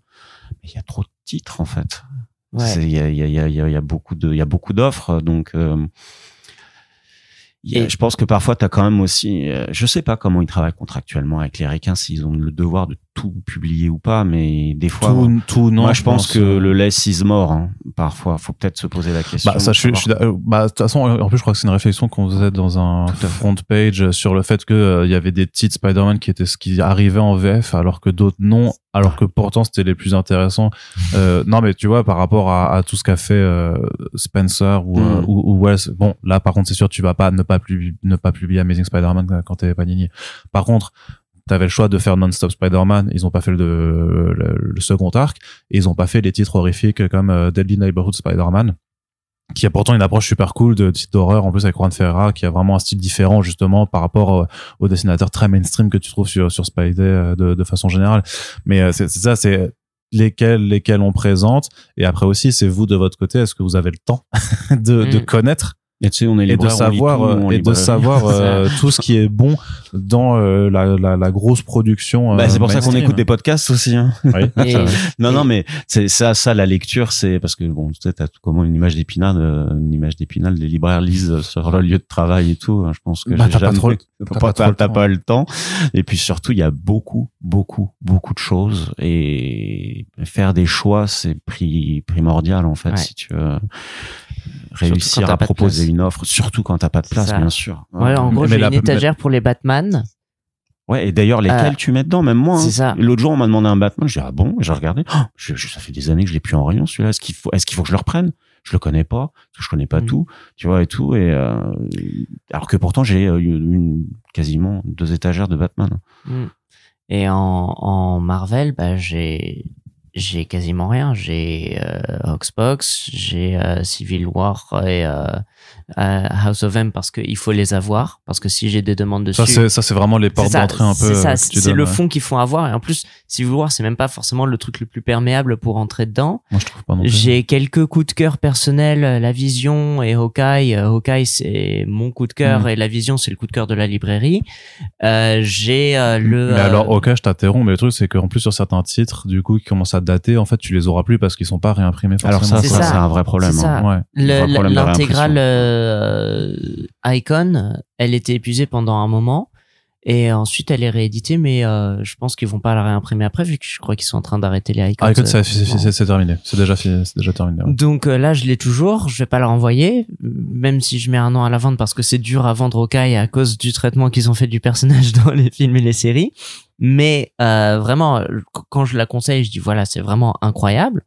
Mais il y a trop de titres, en fait. Il y a, il y, a, il y, a, il y a- il y a beaucoup de, il y a beaucoup d'offres, donc euh, y a- Et- je pense que parfois tu as quand même aussi, euh, je sais pas comment ils travaillent contractuellement avec les Ricains, s'ils ont le devoir de tout publier ou pas, mais des fois, Tout, tout, non. moi je pense, que euh, le less is more. Hein, parfois, faut peut-être se poser la question. Bah, ça, je je suis euh, bah, de toute façon, en plus, je crois que c'est une réflexion qu'on faisait dans un front page sur le fait que euh, il y avait des titres Spider-Man qui étaient ce qui arrivaient en VF, alors que d'autres non, alors que pourtant c'était les plus intéressants. Euh, non, mais tu vois, par rapport à, à tout ce qu'a fait euh, Spencer ou, euh, Mm. ou, ou Wells, bon, là, par contre, c'est sûr, tu vas pas ne pas pub- ne pas publier Amazing Spider-Man quand t'es Panini. Par contre, T'avais le choix de faire Non-Stop Spider-Man, ils ont pas fait le, le, le second arc, et ils ont pas fait les titres horrifiques comme euh, Deadly Neighborhood Spider-Man, qui a pourtant une approche super cool de titre d'horreur en plus avec Juan Ferreira qui a vraiment un style différent justement par rapport euh, aux dessinateurs très mainstream que tu trouves sur sur Spidey euh, de, de façon générale mais euh, c'est c'est ça c'est lesquels lesquels on présente et après aussi c'est vous de votre côté est-ce que vous avez le temps de, de Mm. connaître Et tu sais, on est et de on savoir tout, euh, on et de savoir euh, tout ce qui est bon dans euh, la, la, la grosse production euh, Bah, c'est pour ça qu'on écoute des podcasts aussi. Hein. Oui, Et-. Non, non, mais c'est ça, ça, la lecture, c'est parce que bon, tu sais, t'as tout- comment une image d'épinal, euh, une image d'épinal, les libraires lisent sur leur lieu de travail et tout. hein, Je pense que Bah, j'ai t'as pas jamais- trop le- t'as pas, pas trop le t'as temps. pas le temps. Et puis surtout, il y a beaucoup, beaucoup, beaucoup de choses et faire des choix, c'est pri- primordial en fait Ouais. si tu veux réussir à proposer une offre, surtout quand t'as pas de place, Ça. bien sûr. Ouais, en gros, j'ai la- une étagère pour les Batman. Ouais, et d'ailleurs, lesquels Euh, tu mets dedans, même moi. c'est hein. ça. L'autre jour, on m'a demandé un Batman, j'ai dit, ah bon, j'ai regardé, Oh, je, je- ça fait des années que je l'ai plus en rayon, celui-là, est-ce qu'il faut, est-ce qu'il faut que je le reprenne? Je le connais pas, parce que je connais pas Mm. tout, tu vois, et tout, et, euh, alors que pourtant, j'ai euh, une, une- quasiment deux étagères de Batman. Mm. Et en, en Marvel, bah, j'ai j'ai quasiment rien. J'ai euh, Hoxbox, j'ai euh, Civil War et euh, euh, House of M parce qu'il faut les avoir. Parce que si j'ai des demandes dessus, ça c'est ça c'est vraiment les portes d'entrée un peu c'est ça, euh, le ouais. fond qu'il faut avoir. Et en plus, Civil War, c'est même pas forcément le truc le plus perméable pour entrer dedans. moi je trouve pas non plus J'ai quelques coups de cœur personnels, euh, La Vision et Hawkeye. Euh, Hawkeye, c'est mon coup de cœur Mm. et La Vision, c'est le coup de cœur de la librairie. Euh, j'ai euh, le... mais euh, alors ok je t'interromps mais le truc c'est qu'en plus sur certains titres du coup qui commencent à dater en fait tu les auras plus parce qu'ils sont pas réimprimés Alors ça, C'est ça, ça. c'est un vrai problème. Hein. ouais L'intégrale euh, Icon, elle était épuisée pendant un moment. Et ensuite, elle est rééditée, mais euh, je pense qu'ils vont pas la réimprimer après, vu que je crois qu'ils sont en train d'arrêter les Icons. ah écoute euh, c'est terminé c'est déjà fini c'est déjà terminé ouais. Donc euh, là, je l'ai toujours. Je vais pas la renvoyer, même si je mets un an à la vendre parce que c'est dur à vendre au Kai à cause du traitement qu'ils ont fait du personnage dans les films et les séries. Mais euh, vraiment, qu- quand je la conseille, je dis voilà, c'est vraiment incroyable.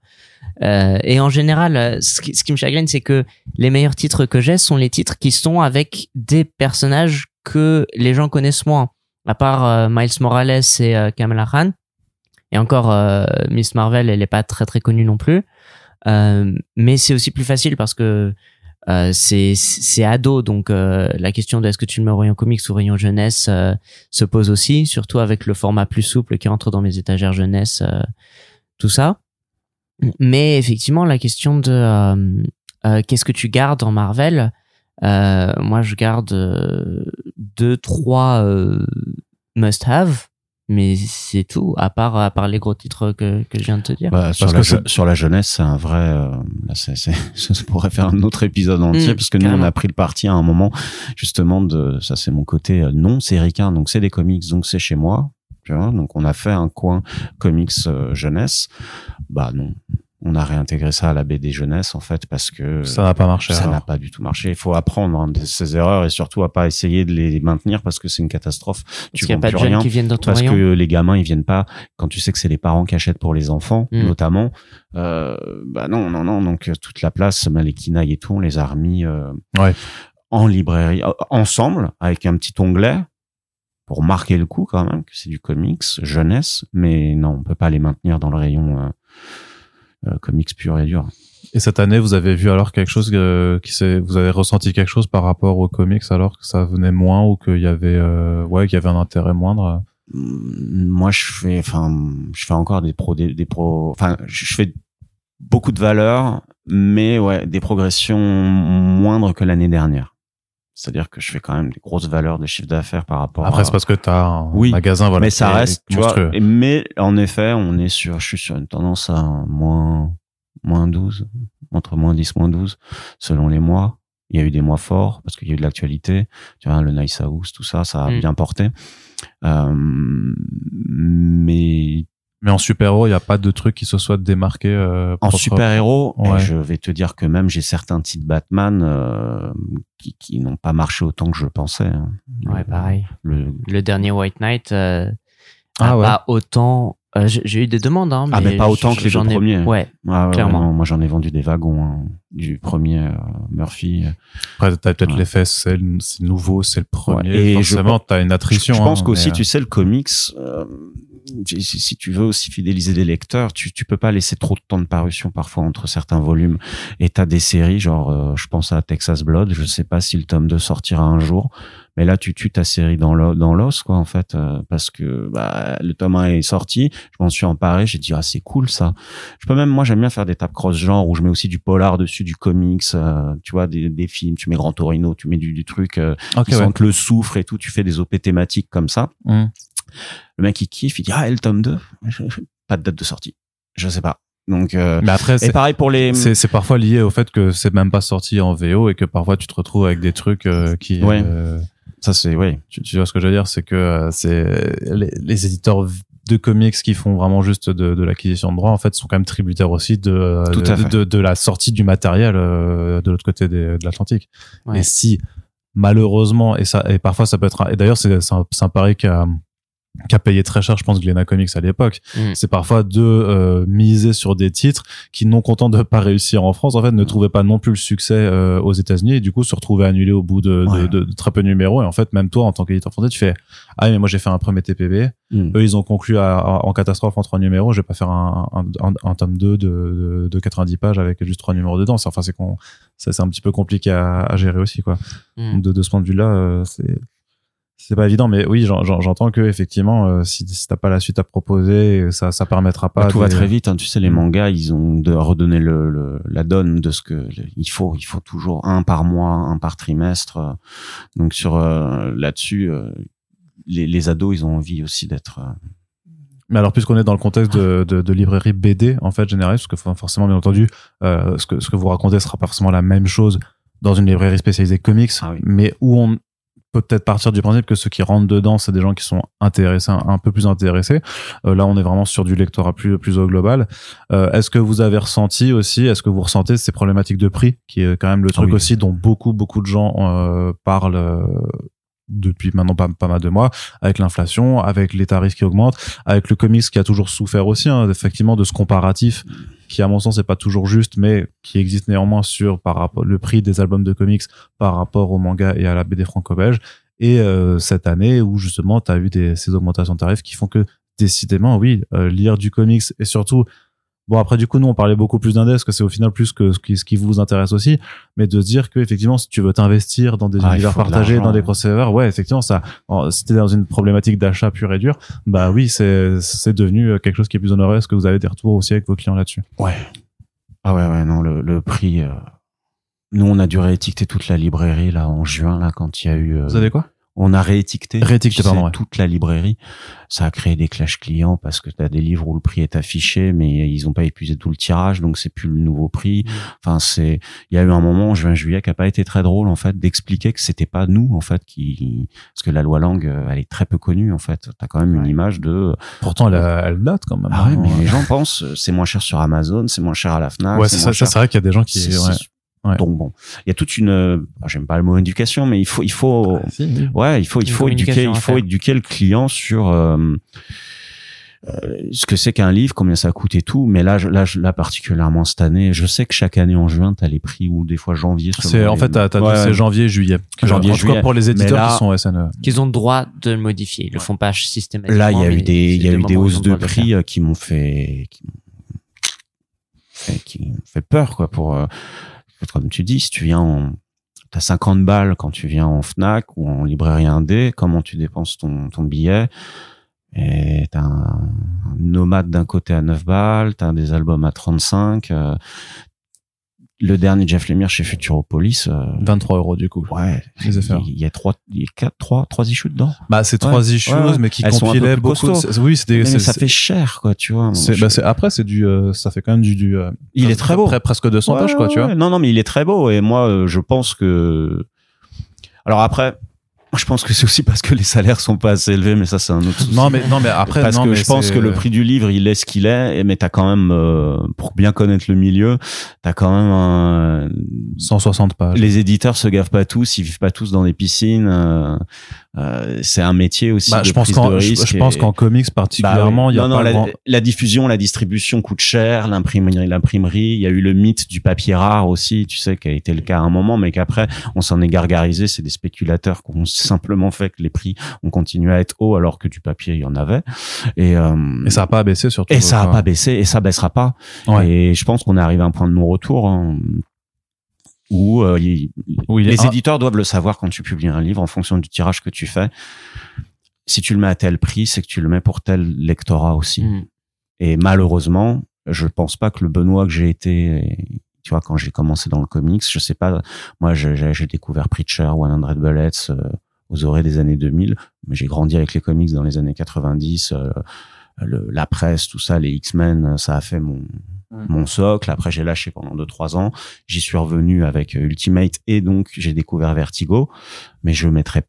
Euh, et en général, euh, ce qui, ce qui me chagrine, c'est que les meilleurs titres que j'ai sont les titres qui sont avec des personnages que les gens connaissent moins. À part euh, Miles Morales et euh, Kamala Khan. Et encore, euh, Miss Marvel, elle est pas très très connue non plus. Euh, mais c'est aussi plus facile parce que c'est c'est ado, donc la question de est-ce que tu le mets au rayon comics ou au rayon jeunesse se pose aussi, surtout avec le format plus souple qui entre dans mes étagères jeunesse, tout ça. Mais effectivement, la question de euh, euh, qu'est-ce que tu gardes en Marvel, Euh, moi, je garde euh, deux, trois euh, must-have, mais c'est tout, à part, à part les gros titres que, que je viens de te dire. Bah, sur, Parce la, que je- sur la jeunesse, c'est un vrai. euh, là, c'est, c'est, ça pourrait faire un autre épisode entier Mm, parce que nous, on a pris le parti à un moment justement de. Ça, c'est mon côté non, c'est ricain, donc c'est des comics, donc c'est chez moi. Tu vois, donc on a fait un coin comics euh, jeunesse. Bah non, on a réintégré ça à la BD jeunesse en fait parce que Ça n'a pas marché. ça n'a pas du tout marché. Il faut apprendre hein, de ses erreurs et surtout à pas essayer de les maintenir parce que c'est une catastrophe. Parce Tu qu'il n'y a pas de plus jeunes rien qui viennent dans ton parce rayon. que les gamins ils viennent pas quand tu sais que c'est les parents qui achètent pour les enfants Mm. notamment euh, bah non non non donc euh, toute la place bah, les Kinaï et tout on les a remis euh, Ouais. en librairie ensemble avec un petit onglet pour marquer le coup quand même que c'est du comics jeunesse mais non on peut pas les maintenir dans le rayon euh, euh, comics pur et dur Et cette année, vous avez vu alors quelque chose euh, qui s'est, vous avez ressenti quelque chose par rapport aux comics alors que ça venait moins ou qu'il y avait, euh, ouais, qu'il y avait un intérêt moindre? Mm, moi je fais enfin je fais encore des pros des, des pros enfin je fais beaucoup de valeurs mais ouais des progressions moindres que l'année dernière c'est-à-dire que je fais quand même des grosses valeurs de chiffre d'affaires par rapport Après, à... c'est parce que t'as un Oui, magasin, voilà. mais ça reste tu vois mais en effet on est sur je suis sur une tendance à moins moins 12 entre moins 10 moins 12 selon les mois il y a eu des mois forts parce qu'il y a eu de l'actualité tu vois le Nice House tout ça ça a Mm. bien porté euh, mais Mais en super-héros, il n'y a pas de truc qui se soit démarqué. euh, En super-héros, Ouais. je vais te dire que même j'ai certains titres Batman euh, qui, qui n'ont pas marché autant que je pensais. hein. Ouais, pareil. Le, Le dernier White Knight euh, Ah a ouais. pas autant. Euh, j'ai eu des demandes, hein, mais, Ah, mais pas autant que les deux ai- premiers. Ouais, Ah ouais, Clairement. non, moi j'en ai vendu des wagons hein, du premier euh, Murphy. Après, t'as peut-être Ouais. l'effet, c'est nouveau, c'est le premier. Ouais. Et je Forcément, t'as une Je, attrition. je pense hein, qu'aussi, tu sais, le comics, euh, si, si tu veux aussi fidéliser des lecteurs, tu, tu peux pas laisser trop de temps de parution parfois entre certains volumes. Et t'as des séries, genre, euh, je pense à Texas Blood, je sais pas si le tome 2 sortira un jour, mais là, tu tues ta série dans l'o- dans l'os, quoi, en fait, euh, parce que bah, le tome 1 est sorti, je m'en suis emparé, j'ai dit, ah, c'est cool ça. Je peux même, moi, j'aime bien faire des tapes cross-genre où je mets aussi du polar dessus, du comics, euh, tu vois, des, des films, tu mets Grand Torino, tu mets du, du truc euh, Ok, qui ouais. le soufre et tout, tu fais des OP thématiques comme ça. Hum. Le mec il kiffe, il dit ah et le tome 2 Pas de date de sortie. Je sais pas. Donc euh, Mais après, c'est pareil pour les c'est- c'est parfois lié au fait que c'est même pas sorti en VO et que parfois tu te retrouves avec des trucs euh, qui. Ouais. euh, ça c'est oui. tu, tu vois ce que je veux dire? C'est que euh, c'est les, les éditeurs de comics qui font vraiment juste de, de l'acquisition de droits en fait sont quand même tributaires aussi de de, fait. de, de la sortie du matériel euh, de l'autre côté des- de l'Atlantique. Ouais. Et si malheureusement et ça et parfois ça peut être un- et d'ailleurs c'est c'est un, un pari qui a qui a payé très cher, je pense, Glénat Comics à l'époque. Mm. C'est parfois de euh, miser sur des titres qui, non contents de pas réussir en France, en fait, ne trouvaient pas non plus le succès euh, aux États-Unis et du coup se retrouvaient annulés au bout de, de- Ouais. de, de très peu de numéros. Et en fait, même toi, en tant qu'éditeur français, tu fais ah mais moi j'ai fait un premier TPB. Mm. Eux, ils ont conclu à- à- en catastrophe en trois numéros. Je vais pas faire un, un, un, un tome 2 de, de, de 90 pages avec juste trois numéros dedans. Enfin, c'est qu'on, ça, c'est un petit peu compliqué à, à gérer aussi, quoi. Mm. De, de ce point de vue-là, euh, c'est c'est pas évident, mais oui, j'en- j'en- j'entends que effectivement, euh, si, si t'as pas la suite à proposer, ça, ça permettra pas. Bah, tout va très vite. Hein. Tu sais, les Mm. mangas, ils ont de redonner le, le- la donne de ce que le- il faut. Il faut toujours un par mois, un par trimestre. euh. Donc sur euh, là-dessus, euh, les, les ados, ils ont envie aussi d'être. Mais alors, puisqu'on est dans le contexte de, de, de librairie BD, en fait, généraliste, parce que for- forcément, bien entendu, ce, que, ce que vous racontez sera pas forcément la même chose dans une librairie spécialisée comics, Ah oui. mais où on peut peut-être partir du principe que ceux qui rentrent dedans, c'est des gens qui sont intéressés, un, peu plus intéressés. Euh, là, on est vraiment sur du lectorat plus, plus au global. Euh, est-ce que vous avez ressenti aussi, est-ce que vous ressentez ces problématiques de prix, qui est quand même le Ah truc oui. aussi dont beaucoup, beaucoup de gens euh, parlent euh, depuis maintenant pas, pas mal de mois, avec l'inflation, avec les tarifs qui augmentent, avec le comics qui a toujours souffert aussi, hein, effectivement, de ce comparatif qui, à mon sens, n'est pas toujours juste, mais qui existe néanmoins sur par rapport le prix des albums de comics par rapport au manga et à la BD franco-belge. Et euh, cette année où justement, tu as eu des, ces augmentations de tarifs qui font que décidément, oui, euh, lire du comics et surtout Bon après du coup nous on parlait beaucoup plus d'index que c'est au final plus que ce qui, ce qui vous intéresse aussi, mais de dire que effectivement si tu veux t'investir dans des Ah, univers de partagés, dans des crossovers, ouais effectivement ça, si t'es dans une problématique d'achat pur et dur, bah oui c'est c'est devenu quelque chose qui est plus honoré. Est-ce que vous avez des retours aussi avec vos clients là-dessus Ouais. Ah ouais, ouais, non, le, le prix. euh, Nous, on a dû réétiqueter toute la librairie là en juin là quand il y a eu. euh, Vous avez quoi? On a réétiqueté, Réétiqueté, pardon, ouais. toute la librairie. Ça a créé des clashs clients parce que tu as des livres où le prix est affiché, mais ils ont pas épuisé tout le tirage, donc c'est plus le nouveau prix. Mm. Enfin, c'est, il y a eu un moment en juin-juillet qui a pas été très drôle en fait d'expliquer que c'était pas nous en fait qui, parce que la loi langue, euh, elle est très peu connue en fait. T'as quand même une image de, Pourtant, elle, elle date quand même. ah ouais, hein. mais les gens pensent euh, c'est moins cher sur Amazon, c'est moins cher à la Fnac. Ouais, c'est ça, c'est vrai qu'il y a des gens qui. Ouais. Donc bon, il y a toute une, euh, j'aime pas le mot éducation, mais il faut, il faut, Ah, si, oui. Ouais, il faut, il faut éduquer, il faut éduquer le client sur euh, euh, ce que c'est qu'un livre, combien ça coûte et tout. Mais là, je- là, je- là particulièrement cette année, je sais que chaque année en juin, t'as les prix ou des fois janvier. C'est en fait, t'as, Ouais, c'est janvier, juillet. Janvier, en tout cas juillet. pour les éditeurs là- qui sont SNE. Qu'ils ont le droit de le modifier. Ils le font pas systématiquement. Là, il y a eu des, il y a eu des hausses de prix qui m'ont fait, qui m'ont fait, qui m'ont fait peur, quoi. Pour, euh, comme tu dis, si tu viens en, t'as 50 balles quand tu viens en Fnac ou en librairie indé, comment tu dépenses ton, billet? Et t'as un, un nomade d'un côté à 9 balles, t'as des albums à 35, euh, le dernier Jeff Lemire chez Futuropolis, euh, 23 euros du coup. ouais, Les il y a trois, il y a quatre, trois, trois issues dedans. Bah, c'est Ouais. trois issues, Ouais, ouais. mais qui Elles compilaient beaucoup. c'est- Oui, c'était. Ça fait cher, quoi, tu vois. c'est- bah, c'est- après, c'est du, euh, ça fait quand même du, du. euh, Il est très beau. près- presque 200 Ouais, pages, quoi, tu vois. Non, non, mais il est très beau. Et moi, euh, je pense que. Alors après, je pense que c'est aussi parce que les salaires sont pas assez élevés, mais ça, c'est un autre souci. Non, mais, non, mais après, parce non, que mais je pense que le prix du livre, il est ce qu'il est. Et mais t'as quand même, euh, pour bien connaître le milieu, t'as quand même un. 160 pages. Les éditeurs se gavent pas tous, ils vivent pas tous dans des piscines. euh, euh, c'est un métier aussi Bah, de je pense prise qu'en, de je, risque. je pense qu'en comics particulièrement, bah oui. il y a non, pas non, la, grand- la diffusion, la distribution coûte cher, l'imprimerie, l'imprimerie. Il y a eu le mythe du papier rare aussi, tu sais, qui a été le cas à un moment, mais qu'après on s'en est gargarisé. C'est des spéculateurs qui ont simplement fait que les prix ont continué à être hauts alors que du papier il y en avait. Et, euh, Et ça a pas baissé surtout. et ça a quoi. pas baissé et ça baissera pas. Ouais. Et je pense qu'on est arrivé à un point de non-retour hein, où euh, il- les éditeurs doivent le savoir quand tu publies un livre en fonction du tirage que tu fais. Si tu le mets à tel prix, c'est que tu le mets pour tel lectorat aussi. Mm. Et malheureusement, je pense pas que le Benoît que j'ai été, tu vois, quand j'ai commencé dans le comics, je sais pas, moi j'ai découvert Preacher, 100 Bullets euh, aux oreilles des années 2000, mais j'ai grandi avec les comics dans les années 90, euh, le- la presse, tout ça, les X-Men, euh, ça a fait mon Mm. mon socle. Après, j'ai lâché pendant deux trois ans. J'y suis revenu avec euh, Ultimate et donc j'ai découvert Vertigo, mais je mettrai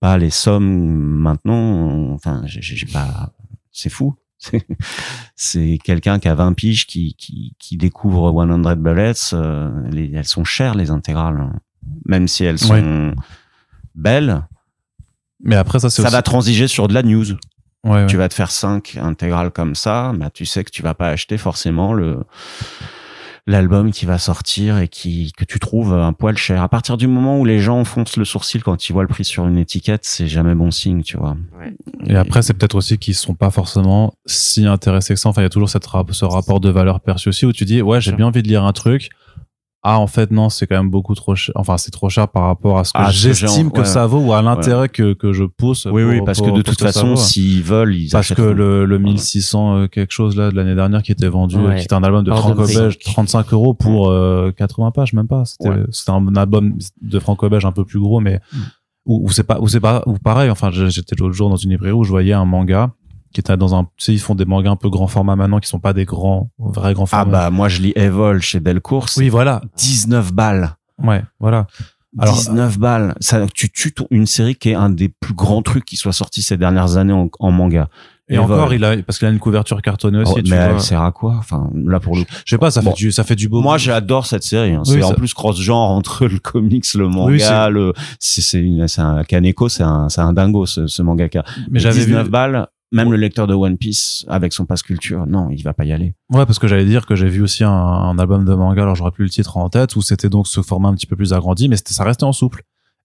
pas les sommes maintenant. Enfin, j'ai j'ai pas. C'est fou. C'est- C'est quelqu'un qui a 20 piges qui, qui, qui découvre 100 Bullets. euh, les- elles sont chères, les intégrales. hein. Même si elles sont belles, Mais après, ça, c'est ça aussi... va transiger sur de la news. Ouais, ouais. Tu vas te faire 5 intégrales comme ça, bah, tu sais que tu vas pas acheter forcément le l'album qui va sortir et qui que tu trouves un poil cher. À partir du moment où les gens foncent le sourcil quand ils voient le prix sur une étiquette, c'est jamais bon signe, tu vois. Et après, c'est peut-être aussi qu'ils sont pas forcément si intéressés que ça. Enfin, il y a toujours cette rap- ce rapport de valeur perçue aussi où tu dis, ouais, j'ai bien envie de lire un truc. Ah, en fait, non, c'est quand même beaucoup trop cher. Enfin, c'est trop cher par rapport à ce que Ah, j'estime que ouais. ça vaut ou à l'intérêt que, que je pousse. oui, pour- oui, parce pour- que de toute façon, s'ils veulent, ils Parce que le, le Voilà. 1600 euh, quelque chose là de l'année dernière qui était vendu, Ouais. qui était un album de Hors de Franco prix. Belge, 35 euros pour euh, 80 pages, même pas. C'était Ouais. c'était un album de Franco Belge un peu plus gros, mais Mm. où, où c'est pas, où c'est pas, ou pareil. Enfin, j'étais l'autre jour dans une librairie où je voyais un manga qui était dans un, tu sais, ils font des mangas un peu grand format maintenant, qui sont pas des grands, vrais grands Ah formats. bah moi je lis Evol chez Delcourt, oui, voilà. 19 balles. Ouais, voilà. Alors, 19 balles. Ça, tu tues une série qui est un des plus grands trucs qui soit sorti ces dernières années en, en manga. et encore, il a, parce qu'il a une couverture cartonnée aussi, Oh, tu mais vois. elle sert à quoi? Enfin, là pour le Je sais pas, ça Bon. fait du, ça fait du beau. Moi, j'adore cette série. hein. Oui, c'est en plus cross-genre entre le comics, le manga, Oui, c'est- le. C'est c'est un Kaneko, c'est un, c'est un dingo ce, ce mangaka. mais j'avais vu, 19 balles. Même le lecteur de One Piece avec son passe culture, non, il va pas y aller. Ouais, parce que j'allais dire que j'ai vu aussi un, un album de manga, alors j'aurais plus le titre en tête, où c'était donc ce format un petit peu plus agrandi, mais c'était, ça restait en souple.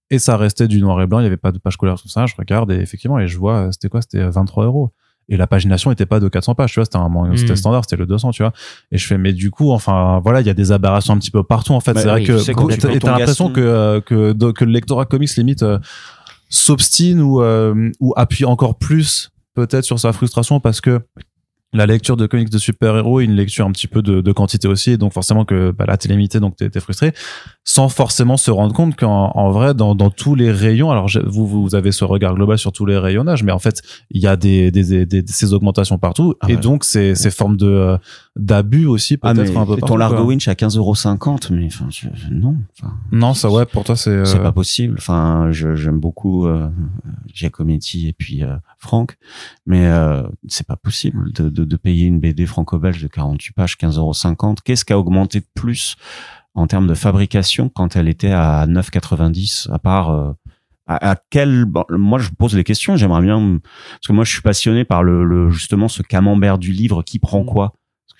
Et ça restait du noir et blanc, il y avait pas de page couleur, tout ça. Je regarde et effectivement, et je vois, euh, c'était quoi C'était 23 euros. Et la pagination était pas de 400 pages, tu vois, c'était un manga, Mm. c'était standard, c'était le 200, tu vois. Et je fais, mais du coup, enfin, voilà, il y a des aberrations un petit peu partout, en fait. Bah c'est vrai que, tu t'as l'impression que, euh, que, que le lectorat comics limite, euh, s'obstine ou, euh, ou appuie encore plus, peut-être, sur sa frustration parce que la lecture de comics de super-héros est une lecture un petit peu de, de quantité aussi, et donc forcément que bah, la télé limitée, donc t'es t'es frustré, sans forcément se rendre compte qu'en en vrai, dans, dans tous les rayons, alors je- vous, vous avez ce regard global sur tous les rayonnages, mais en fait, il y a des, des, des, ces augmentations partout, Ah et ouais. donc ces, ces formes de euh, d'abus aussi Ah, peut-être un peu partout. ton Largo quoi. Winch à 15,50€, mais enfin, je- non. Enfin, Non, ça ouais, pour toi c'est. euh, C'est pas possible. Enfin, je- j'aime beaucoup euh, Giacometti et puis euh, Franck, mais euh, c'est pas possible de, de, de payer une BD franco-belge de 48 pages 15,50€. Qu'est-ce qui a augmenté de plus en termes de fabrication quand elle était à 9,90 à part euh, à, à quel bon, moi je pose les questions j'aimerais bien parce que moi je suis passionné par le, le justement ce camembert du livre qui prend Mm. quoi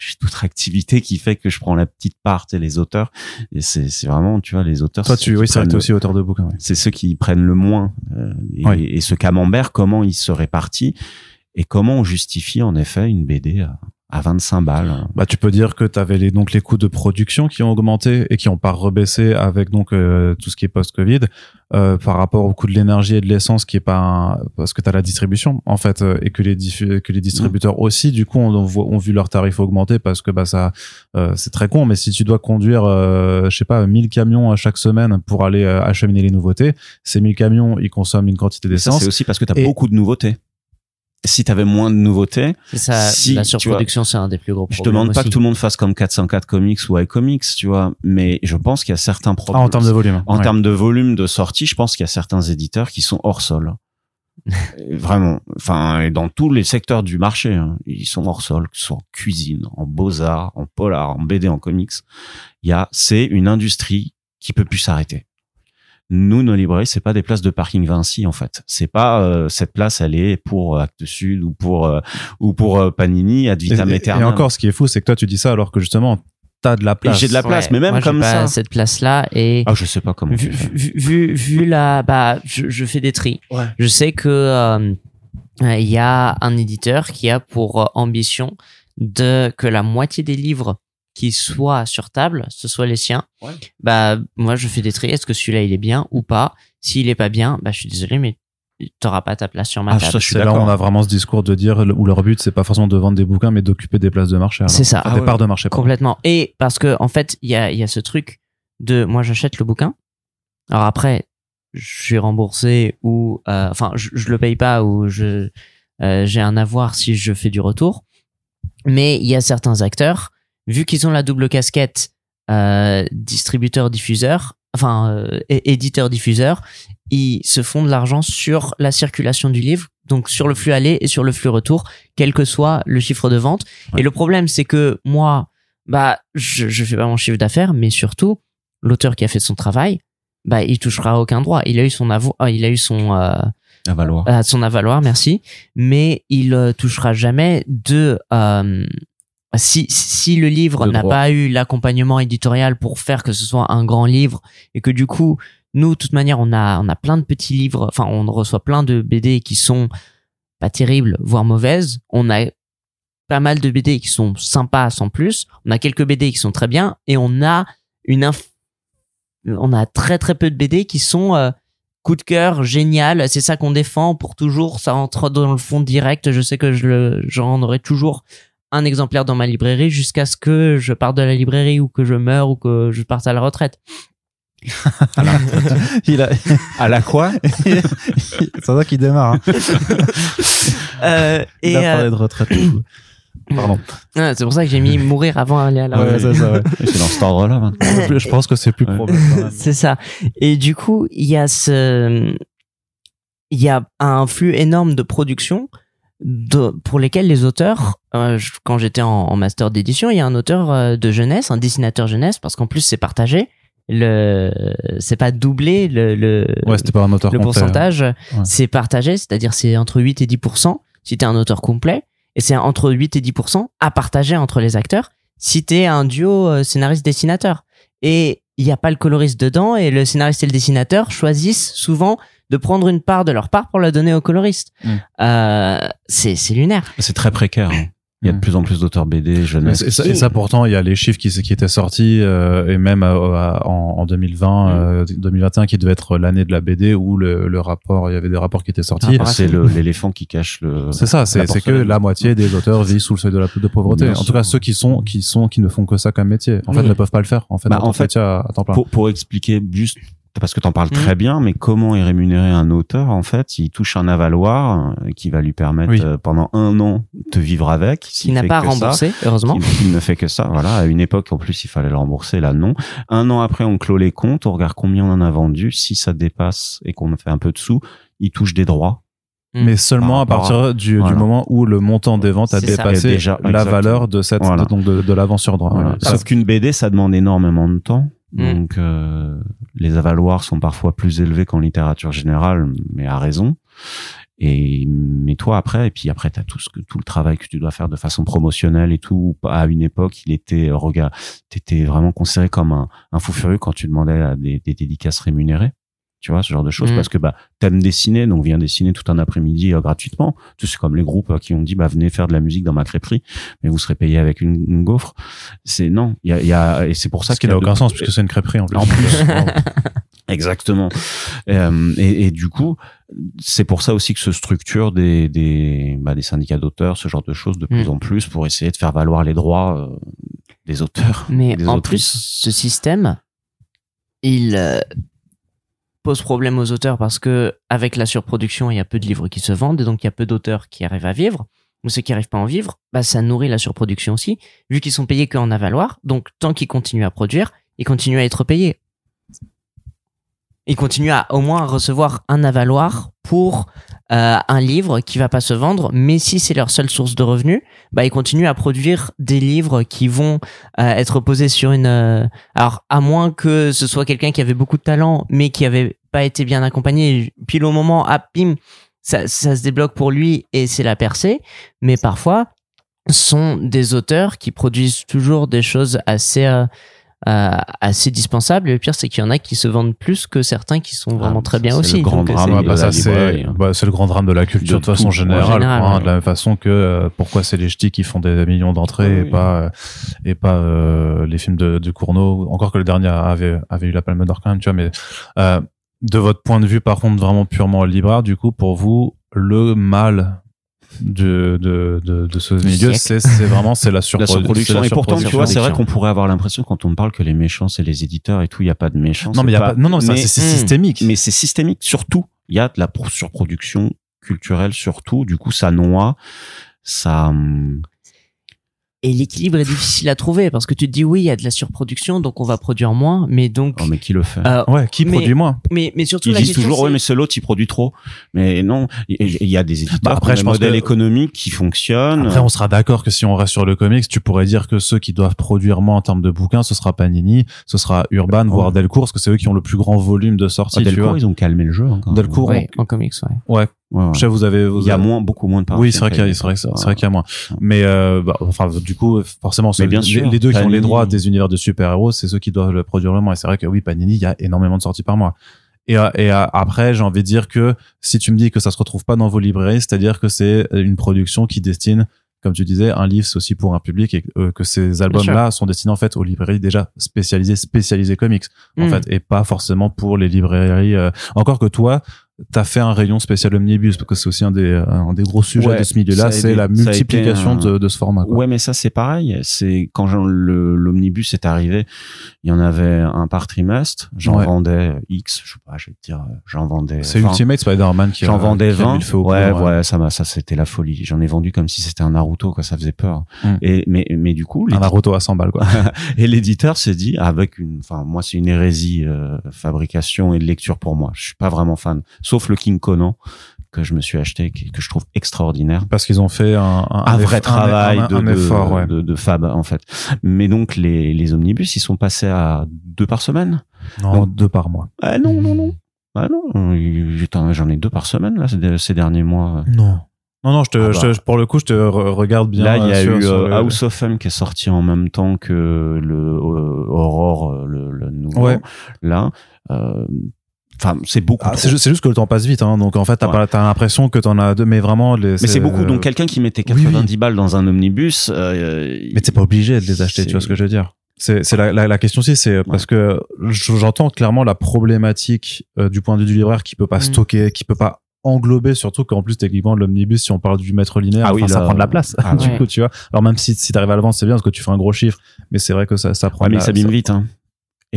j'ai toute activité qui fait que je prends la petite part et les auteurs et c'est c'est vraiment tu vois les auteurs Toi, tu, oui, c'est aussi auteur de bouquins. ouais. c'est ceux qui prennent le moins. euh, et, ce camembert, comment il se répartit et comment on justifie en effet une BD à, à 25 balles. Bah, tu peux dire que tu avais les, donc les coûts de production qui ont augmenté et qui ont pas rebaissé avec donc euh, tout ce qui est post-Covid euh, par rapport au coût de l'énergie et de l'essence qui est pas un- parce que tu as la distribution en fait euh, et que les que les distributeurs aussi du coup ont, vu leurs tarifs augmenter parce que bah ça euh, c'est très con mais si tu dois conduire euh, je sais pas 1000 camions à chaque semaine pour aller euh, acheminer les nouveautés ces 1000 camions ils consomment une quantité d'essence c'est aussi parce que tu as Et- beaucoup de nouveautés. Si tu avais moins de nouveautés, C'est ça, Si, la surproduction, c'est un des plus gros je problèmes. demande pas aussi. que tout le monde fasse comme 404 Comics ou iComics, tu vois, mais je pense qu'il y a certains ah, problèmes. en termes de volume En Ouais. termes de volume de sortie, je pense qu'il y a certains éditeurs qui sont hors sol. Vraiment. Enfin, et dans tous les secteurs du marché, hein, ils sont hors sol, que ce soit en cuisine, en beaux-arts, en polar, en BD, en comics. Il y a, c'est une industrie qui peut plus s'arrêter. Nous, nos librairies, c'est pas des places de parking Vinci, en fait. C'est pas, euh, cette place, elle est pour Actes Sud ou pour, euh, ou pour euh, Panini, Ad et, vitam et- et encore ce qui est fou c'est que toi tu dis ça alors que justement t'as de la place j'ai de la place, Ouais, mais même moi, comme pas ça. cette place-là et Ah, je sais pas comment. vu, vu, vu, vu la, bah, je, je fais des tris. Ouais. Je sais que euh, euh, il y a un éditeur qui a pour euh, ambition de que la moitié des livres qui soient sur table, ce soit les siens. Ouais. Bah, moi, je fais des tris. Est-ce que celui-là il est bien ou pas? S'il est pas bien, bah, je suis désolé, mais t'auras pas ta place sur ma Ah, table. ça, je suis C'est là on a vraiment ce discours de dire où leur but c'est pas forcément de vendre des bouquins mais d'occuper des places de marché. alors. C'est ça. Enfin, Ah des ouais. parts de marché. Complètement. Et parce que en fait, il y a, il y a ce truc de moi j'achète le bouquin. Alors après, je suis remboursé ou euh, enfin je, je le paye pas ou je euh, j'ai un avoir si je fais du retour. Mais il y a certains acteurs, vu qu'ils ont la double casquette euh, distributeur diffuseur, enfin euh, é- éditeur diffuseur, ils se font de l'argent sur la circulation du livre, donc sur le flux aller et sur le flux retour, quel que soit le chiffre de vente. Ouais. Et le problème, c'est que moi, bah, je, je fais pas mon chiffre d'affaires, mais surtout, l'auteur qui a fait son travail, bah, il touchera aucun droit. Il a eu son avo euh, il a eu son, euh, À valoir. euh, son avaloir, merci, mais il euh, touchera jamais de euh, si si le livre n'a pas eu l'accompagnement éditorial pour faire que ce soit un grand livre et que du coup nous de toute manière on a on a plein de petits livres, enfin on reçoit plein de BD qui sont pas terribles voire mauvaises, on a pas mal de BD qui sont sympas sans plus, on a quelques BD qui sont très bien et on a une inf- on a très très peu de BD qui sont euh, coup de cœur, génial, c'est ça qu'on défend pour toujours, ça entre dans le fond direct, je sais que je le, j'en aurai toujours un exemplaire dans ma librairie jusqu'à ce que je parte de la librairie ou que je meure ou que je parte à la retraite. Il a, À la quoi c'est ça qui démarre. hein. Euh, Il et a parlé euh, de retraite. Pardon. ah, c'est pour ça que j'ai mis mourir avant d'aller à la Ouais, retraite. c'est ça. ouais. C'est dans cet ordre-là maintenant. Je pense que c'est plus Ouais. probable. C'est ça. Et du coup, il y a ce, il y a un flux énorme de production de, pour lesquels les auteurs, euh, je- quand j'étais en, en master d'édition, il y a un auteur euh, de jeunesse, un dessinateur jeunesse, parce qu'en plus c'est partagé. Le, c'est pas doublé le, le, Ouais, pas un auteur le complet, hein. pourcentage, c'est partagé, c'est-à-dire c'est entre 8 et 10% si t'es un auteur complet, et c'est entre 8 et 10% à partager entre les acteurs si t'es un duo euh, scénariste-dessinateur. Et il n'y a pas le coloriste dedans, et le scénariste et le dessinateur choisissent souvent de prendre une part de leur part pour la donner au coloriste. Mm. Euh, c'est c'est lunaire. C'est très précaire. hein. Il y a de Mm. plus en plus d'auteurs BD jeunesse. Et ça, et ça, pourtant, il y a les chiffres qui, qui étaient sortis euh, et même euh, en, en 2020, euh, 2021, qui devait être l'année de la BD où le, le rapport, il y avait des rapports qui étaient sortis. Ah, c'est l'éléphant qui cache le. C'est ça, c'est que la moitié des auteurs vivent sous le seuil de la de pauvreté. Bien en tout cas, ceux qui sont qui sont qui ne font que ça comme métier, en fait, ne peuvent pas le faire. En fait, Bah, en, fait, métier à, à temps plein. Pour, pour expliquer juste parce que t'en parles Mm. très bien, mais comment est rémunéré un auteur En fait, il touche un avaloir euh, qui va lui permettre Oui. euh, pendant un an de vivre avec. Qui s'il n'a pas ça. remboursé, heureusement. Qu'il ne fait que ça. Voilà. À une époque, en plus, il fallait le rembourser. Là, non. Un an après, on clôt les comptes, on regarde combien on en a vendu. Si ça dépasse et qu'on fait un peu de sous, il touche des droits. mais seulement à partir du, du voilà. moment où le montant des ventes a dépassé Déjà, la exactement. valeur de cette Voilà. de, donc de, de l'avance sur droit. Voilà. Sauf qu'une BD, ça demande énormément de temps. Mm. Donc, euh, les avaloirs sont parfois plus élevés qu'en littérature générale, mais à raison. Et mais toi après, et puis après t'as tout ce que tout le travail que tu dois faire de façon promotionnelle et tout. À une époque, il était euh, regarde, t'étais vraiment considéré comme un, fou furieux quand tu demandais des dédicaces rémunérées. Tu vois ce genre de choses Mm. parce que bah t'aimes dessiner donc viens dessiner tout un après-midi euh, gratuitement. Tu sais, C'est comme les groupes euh, qui ont dit bah venez faire de la musique dans ma crêperie mais vous serez payé avec une, une gaufre. C'est non, il y a, il y a et c'est pour ça Ce qui qu'il n'a de- aucun sens puisque c'est une crêperie en plus. En plus. Exactement. Euh, et, et du coup, c'est pour ça aussi que se structure des des, bah, des syndicats d'auteurs, ce genre de choses de plus Mm. en plus pour essayer de faire valoir les droits euh, des auteurs. Mais des en autrices. plus, ce système, il euh, pose problème aux auteurs parce que avec la surproduction, il y a peu de livres qui se vendent, et donc il y a peu d'auteurs qui arrivent à vivre. Ou ceux qui arrivent pas à en vivre, bah ça nourrit la surproduction aussi, vu qu'ils sont payés qu'en avaloir. Donc tant qu'ils continuent à produire, ils continuent à être payés. Ils continuent à au moins recevoir un avaloir pour euh, un livre qui va pas se vendre, mais si c'est leur seule source de revenus, bah ils continuent à produire des livres qui vont euh, être posés sur une. euh, alors à moins que ce soit quelqu'un qui avait beaucoup de talent, mais qui avait pas été bien accompagné, pile au moment, ah pim, ça, ça se débloque pour lui et c'est la percée. Mais parfois, sont des auteurs qui produisent toujours des choses assez euh, assez dispensables. Et le pire, c'est qu'il y en a qui se vendent plus que certains qui sont vraiment Ah, très bien c'est aussi. le grand Donc, euh, drame c'est- bah, ça hein. bah, le grand drame de la culture De de, façon générale, général, quoi, hein, ouais. de la même façon que euh, pourquoi c'est les ch'tis qui font des millions d'entrées Oui. et pas euh, et pas euh, les films de, de Cournot encore que le dernier avait avait eu la Palme d'Or quand même tu vois mais euh, de votre point de vue par contre vraiment purement libraire du coup pour vous le mal de de de, de ce milieu c'est c'est vraiment c'est la, La surprodu- surproduction. la Et pourtant, tu vois, c'est vrai qu'on pourrait avoir l'impression quand on me parle que les méchants c'est les éditeurs et tout, il y a pas de méchants. non mais il y c'est a pas non non mais- c'est Hmm. systémique mais c'est systémique. Surtout, il y a de la pro- surproduction culturelle surtout. Du coup, ça noie, ça. Et l'équilibre est difficile à trouver parce que tu te dis oui, il y a de la surproduction, donc on va produire moins, mais donc. Oh, mais qui le fait? euh, ouais qui Mais- produit moins? mais, mais surtout Ils la disent question, toujours, c'est- ouais, mais ce l'autre, il produit trop. Mais non, il y a des éditeurs, Bah, après, je pense modèles que- économiques qui fonctionnent. Après, on sera d'accord que si on reste sur le comics, tu pourrais dire que ceux qui doivent produire moins en termes de bouquins, ce sera Panini, ce sera Urban, voire Delcourt, parce que c'est eux qui ont le plus grand volume de sorties. Ah, Delcourt, ils ont calmé le jeu encore. Delcourt, Ouais, en comics, ouais. Ouais. Ouais, ouais. Je sais, vous avez, vous Il y a avez- moins, beaucoup moins de Oui, c'est vrai qu'il y a, c'est vrai que c'est créées. c'est vrai qu'il y a moins. Mais euh, bah, enfin, du coup, forcément, bien les, sûr, les deux qui ont les Panini- droits des univers de super-héros, c'est ceux qui doivent le produire le moins. Et c'est vrai que oui, Panini, il y a énormément de sorties par mois. Et, euh, et euh, après, j'ai envie de dire que si tu me dis que ça se retrouve pas dans vos librairies, c'est-à-dire que c'est une production qui destine, comme tu disais, un livre, c'est aussi pour un public et euh, que ces albums-là sont destinés en fait aux librairies déjà spécialisées, spécialisées comics en Mm. fait, et pas forcément pour les librairies. euh, Encore que toi, t'as fait un rayon spécial omnibus parce que c'est aussi un des un des gros sujets Ouais, de ce milieu-là, c'est la multiplication un- de, de ce format. Quoi. Ouais, mais ça c'est pareil. C'est quand l'omnibus est arrivé, il y en avait un par trimestre. J'en Ouais. vendais X, je sais pas, je vais te dire, j'en vendais. C'est 20. Ultimate Spider-Man qui J'en vendais qui a mis 20. le feu au ouais, ouais, ça m'a, ça c'était la folie. J'en ai vendu comme si c'était un Naruto, quoi. Ça faisait peur. Mm. Et mais mais du coup, Un Naruto à 100 balles, quoi. et l'éditeur s'est dit avec une, enfin moi c'est une hérésie euh, fabrication et lecture pour moi. Je suis pas vraiment fan, sauf le King Conan que je me suis acheté, que, que je trouve extraordinaire. Parce qu'ils ont fait un, un, un vrai eff- travail un, de, effort, ouais. de, de fab en fait. Mais donc les, les omnibus ils sont passés à deux par semaine? Non, deux par mois. Ah non non non. Ah non, Putain, j'en ai deux par semaine là ces, derniers mois. Non. Non, non, je te, Ah je te- pour le coup, je te re- regarde bien. Là, il y a euh, sur- eu sur euh, le- House of M qui est sorti en même temps que le euh, Aurore, euh, le, le nouveau. Ouais. Là, euh, Enfin, c'est beaucoup. Ah, c'est ju- c'est juste que le temps passe vite, hein, donc en fait, t'as Ouais. pas- t'as l'impression que t'en as deux, mais vraiment. Les, Mais c'est beaucoup. euh, Donc quelqu'un qui mettait oui, oui. 90 balles dans un omnibus. euh, Mais t'es pas obligé de les acheter, tu vois ce que je veux dire. C'est c'est la, la, la question aussi, c'est parce que j'entends clairement la problématique euh, du point de vue du libraire qui peut pas Mm. stocker, qui peut pas englober, surtout qu'en plus techniquement l'omnibus, si on parle du mètre linéaire, Ah oui, ça prend de la place. ah du ouais. coup, tu vois. Alors même si si t'arrives à le vendre, c'est bien parce que tu fais un gros chiffre, mais c'est vrai que ça ça prend. Ouais, de mais la- il s'abîme ça- vite. Hein.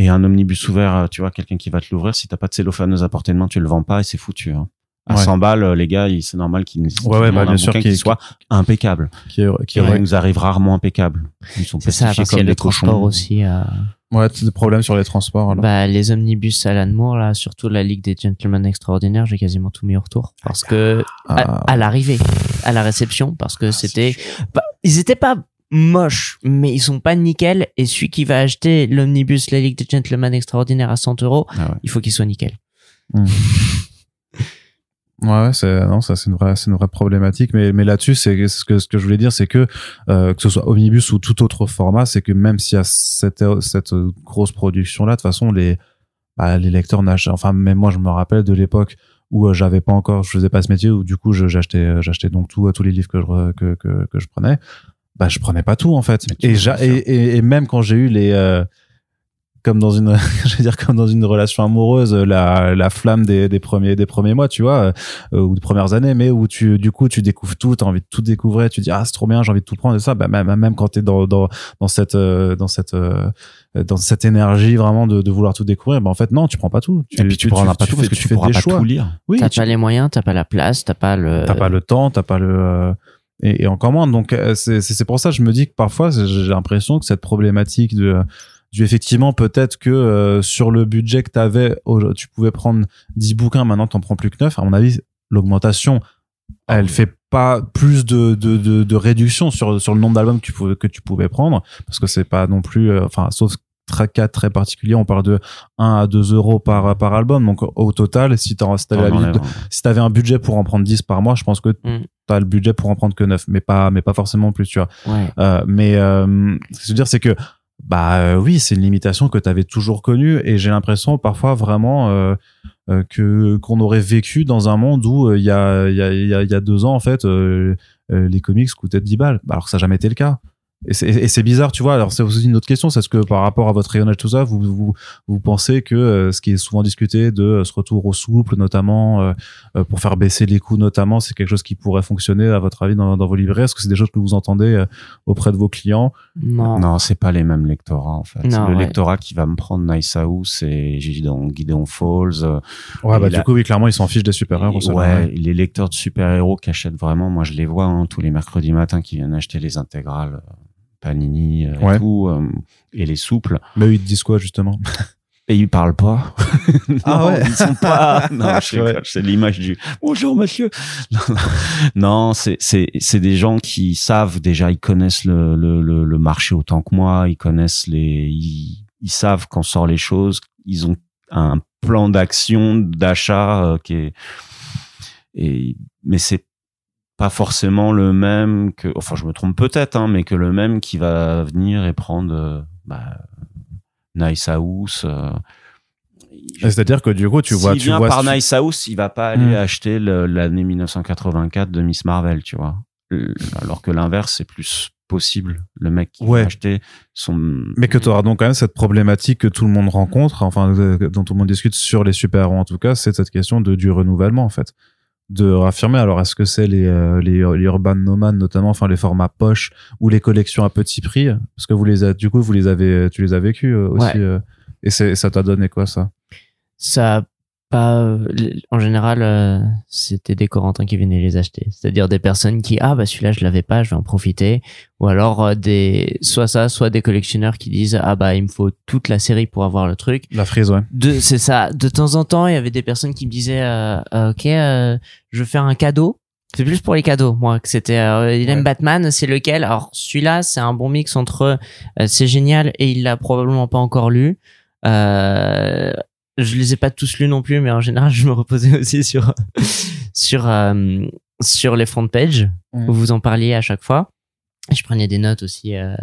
Et un omnibus ouvert, euh, tu vois, quelqu'un qui va te l'ouvrir, si t'as pas de cellophaneuse à portée de main, tu le vends pas et c'est foutu. Hein. À Ouais. 100 balles, euh, les gars, c'est normal qu'ils qu'ils Ouais, ouais, bah, bien sûr bouquin qu'il- qui soit impeccable. qui est, qui est Et vrai. ils nous arrivent rarement impeccables. Ils sont C'est ça, parce qu'il y a comme le des cochons. transport aussi. euh, Ouais, des problèmes sur les transports. alors. Bah, les omnibus Alan Moore, là, surtout la Ligue des Gentlemen Extraordinaires, j'ai quasiment tout mis au retour. Parce que, à, Ah, à l'arrivée, à la réception, parce que c'était, pas- ils étaient pas moches, mais ils sont pas nickel. Et celui qui va acheter l'omnibus La Ligue des Gentlemen Extraordinaires à 100 euros, Ah ouais. il faut qu'il soit nickel. Ouais, ouais, c'est non, ça c'est une vraie, c'est une vraie problématique. Mais mais là-dessus, c'est ce que ce que je voulais dire, c'est que euh, que ce soit omnibus ou tout autre format, c'est que même s'il y a cette cette grosse production là, de toute façon les bah, les lecteurs n'achètent. Enfin, même moi, je me rappelle de l'époque où euh, j'avais pas encore, je faisais pas ce métier, où du coup, j'achetais j'achetais donc tout tous les livres que je que que, que je prenais. Bah, je prenais pas tout en fait. Tu Et, et, et, et même quand j'ai eu les euh, comme dans une je veux dire comme dans une relation amoureuse la, la flamme des, des premiers des premiers mois tu vois euh, ou des premières années mais où tu du coup tu découvres tout t'as envie de tout découvrir tu dis ah c'est trop bien j'ai envie de tout prendre et ça bah même même quand t'es dans dans dans cette euh, dans cette euh, dans cette énergie vraiment de, de vouloir tout découvrir bah en fait non tu prends pas tout tu, Et puis tu, tu, prendras pas tu tout fais- parce que tu tu fais des pas choix tout lire. oui t'as tu- pas les moyens, t'as pas la place, t'as pas le. t'as pas le temps t'as pas le euh, et, et encore moins. Donc euh, c'est c'est pour ça que je me dis que parfois j'ai l'impression que cette problématique de du effectivement peut-être que euh, sur le budget que t'avais au- tu pouvais prendre 10 bouquins maintenant t'en prends plus que 9 à mon avis l'augmentation elle fait pas plus de, de, de, de réduction sur, sur le nombre d'albums que tu pouvais, que tu pouvais prendre parce que c'est pas non plus euh, enfin sauf très cas très particulier on parle de 1 à 2 euros par, par album donc au total si de- hein. si t'avais un budget pour en prendre 10 par mois, je pense que Mm. t'as le budget pour en prendre que 9, mais pas, mais pas forcément plus, tu vois. Ouais. Euh, mais, euh, ce que je veux dire, c'est que, bah, euh, oui, c'est une limitation que t'avais toujours connue et j'ai l'impression parfois vraiment, que, qu'on aurait vécu dans un monde où il y a, y a, y a, il y a deux ans, en fait, les comics coûtaient 10 balles. Alors que ça n'a jamais été le cas. Et c'est, et c'est bizarre, tu vois. Alors, c'est aussi une autre question. C'est ce que par rapport à votre rayonnage, tout ça, vous, vous, vous pensez que euh, ce qui est souvent discuté de euh, ce retour au souple, notamment, euh, euh, pour faire baisser les coûts, notamment, c'est quelque chose qui pourrait fonctionner, à votre avis, dans, dans vos librairies? Est-ce que c'est des choses que vous entendez euh, auprès de vos clients? Non. Non, c'est pas les mêmes lectorats en fait. Non, le ouais. lectorat qui va me prendre Nice House c'est Gideon, Gideon Falls. euh, Ouais, Et bah, du coup, oui, clairement, ils s'en fichent des super-héros. ouais, ouais. les lecteurs de super-héros qui achètent vraiment, moi je les vois hein, tous les mercredis matins qui viennent acheter les intégrales euh, Panini euh, Ouais. et tout, euh, et les souples. Mais ils te disent quoi, justement? Et ils parlent pas. Ah Non, ouais. Ils sont pas. Non, je C'est l'image du bonjour monsieur. Non, non, non c'est c'est c'est des gens qui savent déjà, ils connaissent le le le, le marché autant que moi, ils connaissent les, ils, ils savent quand sort les choses, ils ont un plan d'action d'achat euh, qui est et mais c'est pas forcément le même que enfin je me trompe peut-être hein, mais que le même qui va venir et prendre euh, bah, Nice House euh, C'est-à-dire que, du coup, tu vois, tu vient vois. par Nice House, il va pas aller Hmm. acheter l'année 1984 de Miss Marvel, tu vois. Euh, Alors que l'inverse, c'est plus possible. Le mec qui Ouais. va acheter son. Mais que tu auras donc quand même cette problématique que tout le monde rencontre, enfin dont tout le monde discute sur les super-héros en tout cas, c'est cette question de du renouvellement en fait, de raffirmer. Alors est-ce que c'est les, euh, les les urban nomades notamment, enfin les formats poche ou les collections à petit prix, parce que vous les a, du coup vous les avez, tu les as vécus euh, aussi, Ouais. euh, et c'est ça t'a donné quoi ça? Ça a pas euh, en général euh, c'était des Corentins qui venaient les acheter. C'est-à-dire des personnes qui ah bah celui-là je l'avais pas je vais en profiter. Ou alors euh, des soit ça soit des collectionneurs qui disent ah bah il me faut toute la série pour avoir le truc. La frise, ouais. de c'est ça. De temps en temps il y avait des personnes qui me disaient ok euh, je veux faire un cadeau. C'est plus pour les cadeaux moi que c'était euh, il aime Ouais. Batman c'est lequel? Alors celui-là c'est un bon mix entre euh, c'est génial et il l'a probablement pas encore lu. Euh, je les ai pas tous lus non plus mais en général je me reposais aussi sur sur euh, sur les front pages Mm. où vous en parliez à chaque fois. Je prenais des notes aussi euh,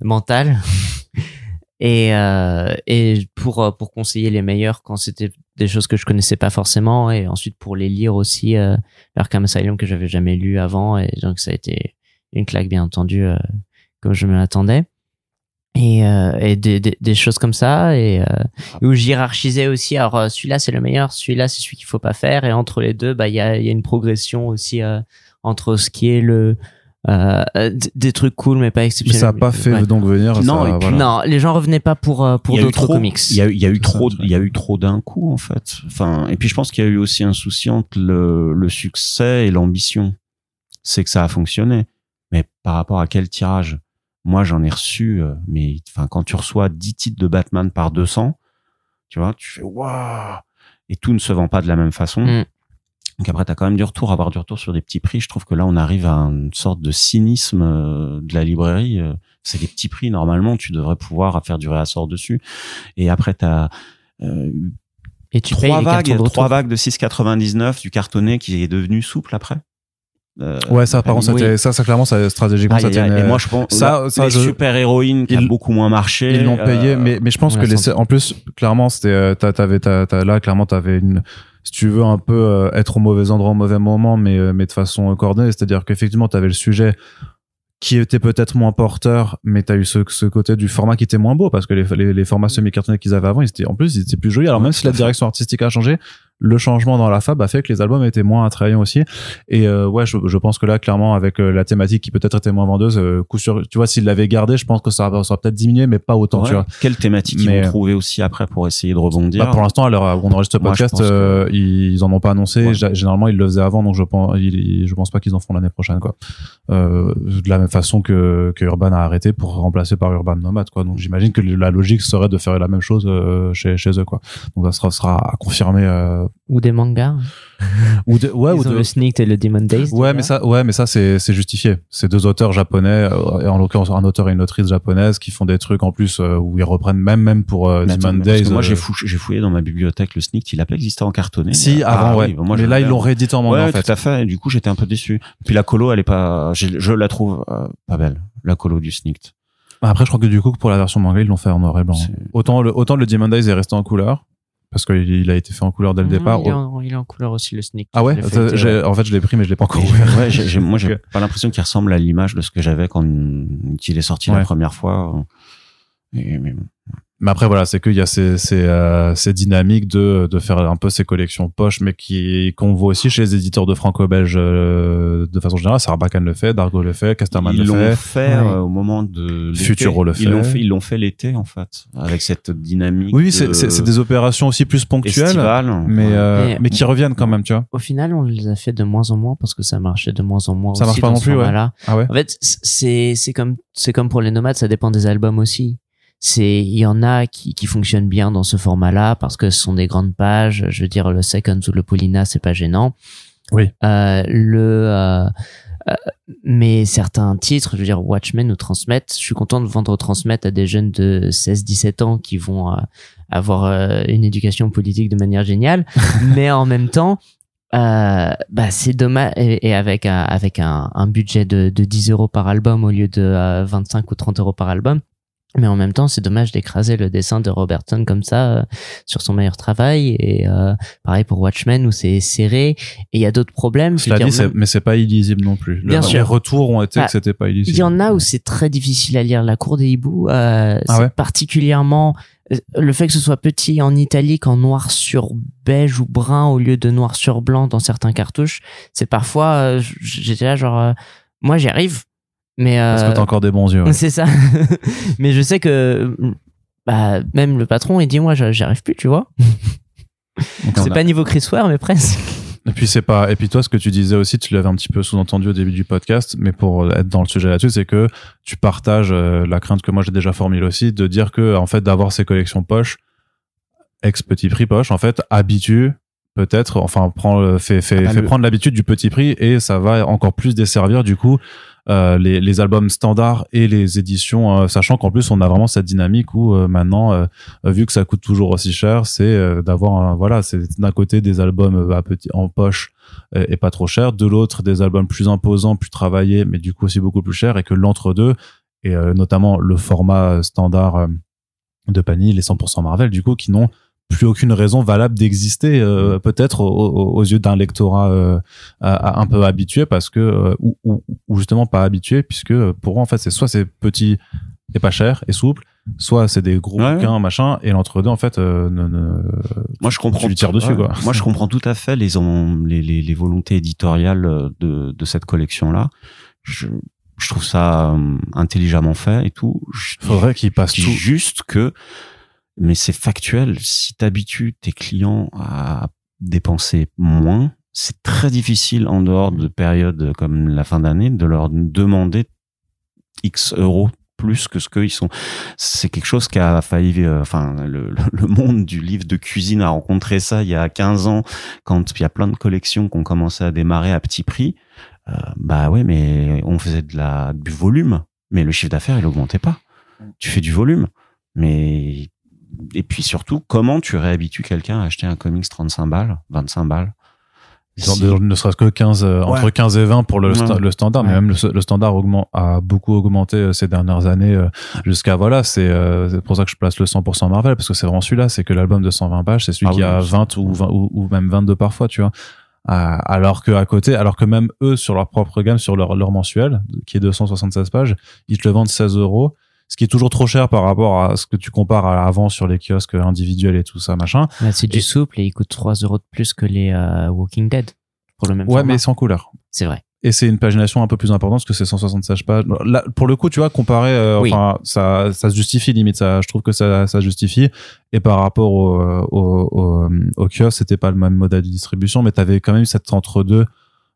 mentales. Et euh, et pour pour conseiller les meilleurs quand c'était des choses que je connaissais pas forcément et ensuite pour les lire aussi euh, l'Arkham Asylum que j'avais jamais lu avant et donc ça a été une claque bien entendu comme je me l'attendais et, euh, et des, des, des choses comme ça et euh, où j'hierarchisais aussi alors euh, celui-là c'est le meilleur celui-là c'est celui qu'il faut pas faire et entre les deux bah il y a, il y a une progression aussi euh, entre ce qui est le euh, d- des trucs cool mais pas Mais exceptionnels ça a pas fait Ouais. donc venir. Non, ça, et puis voilà. non les gens revenaient pas pour euh, pour d'autres trop- comics Il y a, eu- il y a eu trop, il y a eu trop d'un coup en fait. Enfin, et puis je pense qu'il y a eu aussi un souci entre le, le succès et l'ambition. C'est que ça a fonctionné, mais par rapport à quel tirage? Moi, j'en ai reçu, euh, mais enfin, quand tu reçois 10 titres de Batman par 200, tu vois, tu fais waouh Et tout ne se vend pas de la même façon. Mm. Donc après, tu as quand même du retour, avoir du retour sur des petits prix. Je trouve que là, on arrive à une sorte de cynisme euh, de la librairie. Euh, C'est des petits prix, normalement, tu devrais pouvoir faire du réassort dessus. Et après, tu as et tu payes trois vagues, trois vagues de 6,99 du cartonné qui est devenu souple après. Euh, Ouais, ça, par contre, oui. ça, ça, clairement, ça, stratégiquement, aïe. une- Et moi, je pense ça- ça, les je- super héroïnes qui a Ils- beaucoup moins marché. Ils l'ont payé, euh, mais, mais je pense on que les, senti. en plus, clairement, c'était, euh, t'avais, t'as- t'as- là, clairement, t'avais une, si tu veux un peu euh, être au mauvais endroit au mauvais moment, mais, euh, mais de façon euh, coordonnée, c'est-à-dire qu'effectivement, t'avais le sujet qui était peut-être moins porteur, mais t'as eu ce, ce côté du format qui était moins beau parce que les, les, les formats semi-cartonnés qu'ils avaient avant, ils étaient, en plus, ils étaient plus jolis. Alors même si la direction artistique a changé, le changement dans la fab a fait que les albums étaient moins attrayants aussi. Et euh, ouais, je, je pense que là, clairement, avec euh, la thématique qui peut-être était moins vendeuse, euh, coup sur, tu vois, s'ils l'avaient gardé, je pense que ça, aurait- ça aurait peut-être diminué, mais pas autant, ouais. tu vois. Quelle thématique ils Mais- vont trouver aussi après pour essayer de rebondir Bah, pour l'instant, où on enregistre Moi, je podcast, que- euh, ils en ont pas annoncé. Ouais. Généralement, ils le faisaient avant, donc je pense, ils- je pense pas qu'ils en font l'année prochaine, quoi. Euh, de la même façon que, que Urban a arrêté pour remplacer par Urban Nomad, quoi. Donc j'imagine que la logique serait de faire la même chose euh, chez, chez eux, quoi. Donc ça sera, sera à confirmer. Euh, ou des mangas ou de, ouais, Ils ou ont de, le Sneaked et le Demon Days Ouais, mais ça, ouais, mais ça, c'est, c'est justifié. C'est deux auteurs japonais, euh, et en l'occurrence un auteur et une autrice japonaise, qui font des trucs en plus euh, où ils reprennent même, même pour euh, attends, Demon mais parce que Days. moi, euh, j'ai fou- j'ai fouillé dans ma bibliothèque le sneak, il a pas existé en cartonné. Si, Ah, avant, ouais. oui, moi, mais là, ils l'ont réédité en manga, Ouais, en fait. tout à fait. Et du coup, j'étais un peu déçu. Puis la colo, elle est pas, je la trouve euh, pas belle. La colo du sneaked. Après, je crois que du coup, pour la version manga, ils l'ont fait en noir et blanc. Autant le, autant le Demon Days est resté en couleur, parce qu'il il a été fait en couleur dès le Non, départ. il, est en, il est en couleur aussi le Sneaked Ah ouais j'ai- ouais. En fait, je l'ai pris, mais je l'ai pas encore ouvert. ouais, j'ai- j'ai- moi, j'ai pas l'impression qu'il ressemble à l'image de ce que j'avais quand il est sorti Ouais. la première fois. Et- mais bon. Mais après, voilà, c'est qu'il y a ces, ces, euh, ces dynamiques de, de faire un peu ces collections poches, mais qui, qu'on voit aussi chez les éditeurs de franco-belge euh, de façon générale. Sarbacane le fait, Dargo le fait, Casterman ils le l'ont fait. fait, Ouais. euh, au moment de. Futuro le Ils l'ont fait. fait, ils l'ont fait l'été en fait, avec cette dynamique. Oui, de- c'est, c'est, c'est des opérations aussi plus ponctuelles, estivales. mais, Ouais. euh, Mais- mais qui reviennent quand même, tu vois. Au final, on les a fait de moins en moins parce que ça marchait de moins en moins. Ça aussi marche pas dans non plus, ouais. Ah ouais? En fait, c'est c'est comme c'est comme pour les nomades, ça dépend des albums aussi. C'est il y en a qui qui fonctionnent bien dans ce format-là parce que ce sont des grandes pages. Je veux dire le Seconds ou le Paulina, c'est pas gênant. Oui. Euh, le euh, euh, mais certains titres, je veux dire Watchmen ou Transmet, je suis content de vendre Transmet à des jeunes de 16-17 ans qui vont euh, avoir euh, une éducation politique de manière géniale, mais en même temps, euh, bah c'est dommage et, et avec un, avec un, un budget de, de 10 euros par album au lieu de euh, 25 ou 30 euros par album. Mais en même temps, c'est dommage d'écraser le dessin de Robertson comme ça euh, sur son meilleur travail. Et euh, pareil pour Watchmen où c'est serré. Et il y a d'autres problèmes. Cela dit, même- mais c'est pas illisible non plus. Le- Bien les sûr. retours ont été Bah, que c'était pas illisible. il y en a où c'est très difficile à lire. La cour des hiboux, euh, Ah ouais particulièrement euh, le fait que ce soit petit en italique, en noir sur beige ou brun au lieu de noir sur blanc dans certains cartouches. C'est parfois, euh, j'étais là genre, euh, moi j'y arrive, mais Parce que euh, t'as encore des bons yeux. ouais. c'est ça. mais je sais que bah même le patron il dit moi j'y arrive plus, tu vois. C'est a- pas niveau Chris Ware mais presque. Et puis c'est pas. Et puis toi, ce que tu disais aussi, tu l'avais un petit peu sous-entendu au début du podcast, mais pour être dans le sujet là-dessus, c'est que tu partages euh, la crainte que moi j'ai déjà formulée aussi, de dire que en fait d'avoir ces collections poche, ex petit prix poche, en fait habitue peut-être, enfin prend, fait, fait, Ah fait le- prendre l'habitude du petit prix et ça va encore plus desservir du coup euh, les, les albums standards et les éditions, euh, sachant qu'en plus on a vraiment cette dynamique où euh, maintenant, euh, vu que ça coûte toujours aussi cher, c'est euh, d'avoir voilà, c'est d'un côté des albums euh, à petit en poche et pas trop cher, de l'autre des albums plus imposants, plus travaillés, mais du coup aussi beaucoup plus cher, et que l'entre-deux et notamment le format standard de Panini, les 100% Marvel, du coup, qui n'ont plus aucune raison valable d'exister euh, peut-être aux, yeux d'un lectorat euh, à- à un peu habitué parce que euh, ou, ou, ou justement pas habitué puisque pour eux en fait c'est soit c'est petit et pas cher et souple soit c'est des gros Ouais. bouquins machin et l'entre-deux en fait euh, ne, ne- Moi, je comprends. Tu lui tires dessus, Ouais. quoi. Moi, je comprends tout à fait les, en- les, les, les volontés éditoriales de, de cette collection-là. Je, je trouve ça euh, intelligemment fait et tout. Je, faudrait je dis tout juste que, mais c'est factuel. Si t'habitues tes clients à dépenser moins, c'est très difficile en dehors de périodes comme la fin d'année de leur demander X euros plus que ce qu'ils sont. C'est quelque chose qui a failli, euh, enfin, le, le- monde du livre de cuisine a rencontré ça il y a 15 ans quand il y a plein de collections qui ont commencé à démarrer à petit prix. Euh, bah ouais, mais on faisait de la, du volume, mais le chiffre d'affaires, il augmentait pas. Tu fais du volume, mais et puis surtout, comment tu réhabitues quelqu'un à acheter un comics 35 balles, 25 balles Si- de- ne serait-ce que 15 euh, entre 15 et 20 pour le, Ouais. sta- le standard. Mais même le, le standard augmente a beaucoup augmenté euh, ces dernières années euh, jusqu'à voilà c'est euh, c'est pour ça que je place le 100% Marvel parce que c'est vraiment celui-là. C'est que l'album de 120 pages c'est celui Ah qui oui, a oui. 20 ou 20 ou, ou même 22 parfois tu vois. Euh, alors que à côté alors que même eux sur leur propre gamme sur leur leur mensuel qui est 276 pages ils te le vendent 16 euros ce qui est toujours trop cher par rapport à ce que tu compares à avant sur les kiosques individuels et tout ça machin Là, c'est du Et- souple et il coûte 3 euros de plus que les euh, Walking Dead pour le même ouais format. mais sans couleur c'est vrai. et c'est une pagination un peu plus importante parce que c'est 176 pages. Là, pour le coup, tu vois, comparé, euh, Oui. enfin, ça, ça se justifie limite. Ça, je trouve que ça, ça justifie. Et par rapport au, au, au, au kiosque, c'était pas le même modèle de distribution, mais t'avais quand même cet entre-deux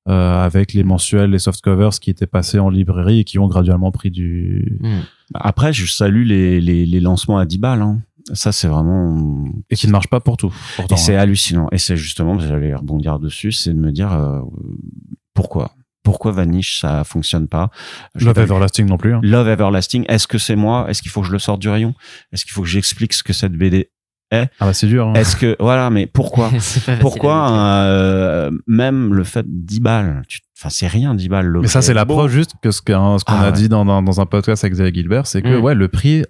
euh, avec les mensuels, les soft covers qui étaient passés en librairie et qui ont graduellement pris du Hmm. Après, je salue les, les, les lancements à 10 balles. Hein. Ça, c'est vraiment et qui ne marchent pas pour tout. Pourtant, Et c'est hein. hallucinant. Et c'est justement, j'allais rebondir dessus, c'est de me dire euh, pourquoi? Pourquoi Vanish ça fonctionne pas? Je Love Everlasting non plus. hein. Love Everlasting. Est-ce que c'est moi? Est-ce qu'il faut que je le sorte du rayon? Est-ce qu'il faut que j'explique ce que cette BD Ah bah c'est dur. hein. Est-ce que voilà, mais pourquoi pas Pourquoi euh, même le fait 10 balles Enfin, c'est rien 10 balles. Mais ça, c'est est la beau. preuve juste que ce qu'on Ah a ouais. dit dans, dans, dans un podcast avec Xavier Gilbert, c'est que Mm. ouais, le prix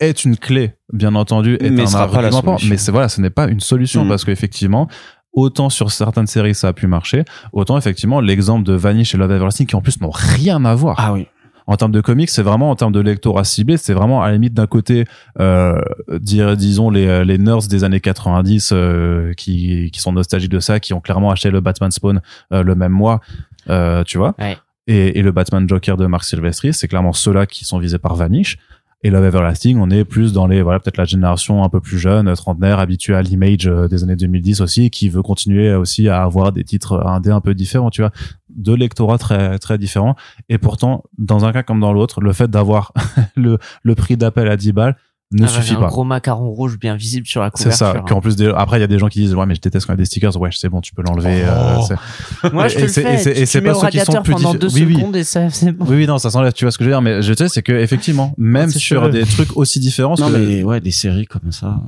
est une clé, bien entendu, est Mais un pas argument, solution. mais c'est voilà, ce n'est pas une solution Mm. parce qu'effectivement, autant sur certaines séries ça a pu marcher, autant effectivement l'exemple de Vanish et Love Everlasting qui en plus n'ont rien à voir. Ah oui. En termes de comics, c'est vraiment en termes de lectorat ciblé, c'est vraiment à la limite d'un côté, euh, dire, disons les, les nerds des années 90 euh, qui, qui sont nostalgiques de ça, qui ont clairement acheté le Batman Spawn euh, le même mois, euh, tu vois Ouais. et, et le Batman Joker de Mark Silvestri, c'est clairement ceux-là qui sont visés par Vanish. Et Love Everlasting, on est plus dans les, voilà, peut-être la génération un peu plus jeune, trentenaire, habituée à l'image euh, des années 2010 aussi, qui veut continuer aussi à avoir des titres indés un peu différents, tu vois, de lectorat très, très différents. Et pourtant, dans un cas comme dans l'autre, le fait d'avoir le, le prix d'appel à 10 balles ne Ah, suffit un pas. gros macaron rouge bien visible sur la C'est couverture. ça. Qu'en plus, des- après, il y a des gens qui disent, ouais, mais je déteste quand il y a des stickers. Ouais, c'est bon, tu peux l'enlever. euh, Oh. c'est- Moi, je te Et le c'est- fais. et c'est- c'est pas ceux qui sont plus pendant deux oui, oui. secondes et ça, c'est bon. Oui, oui, non, ça s'enlève. Tu vois ce que je veux dire, mais je sais, c'est que effectivement, même c'est sur des trucs aussi différents, Non parce que mais ouais, des séries comme ça.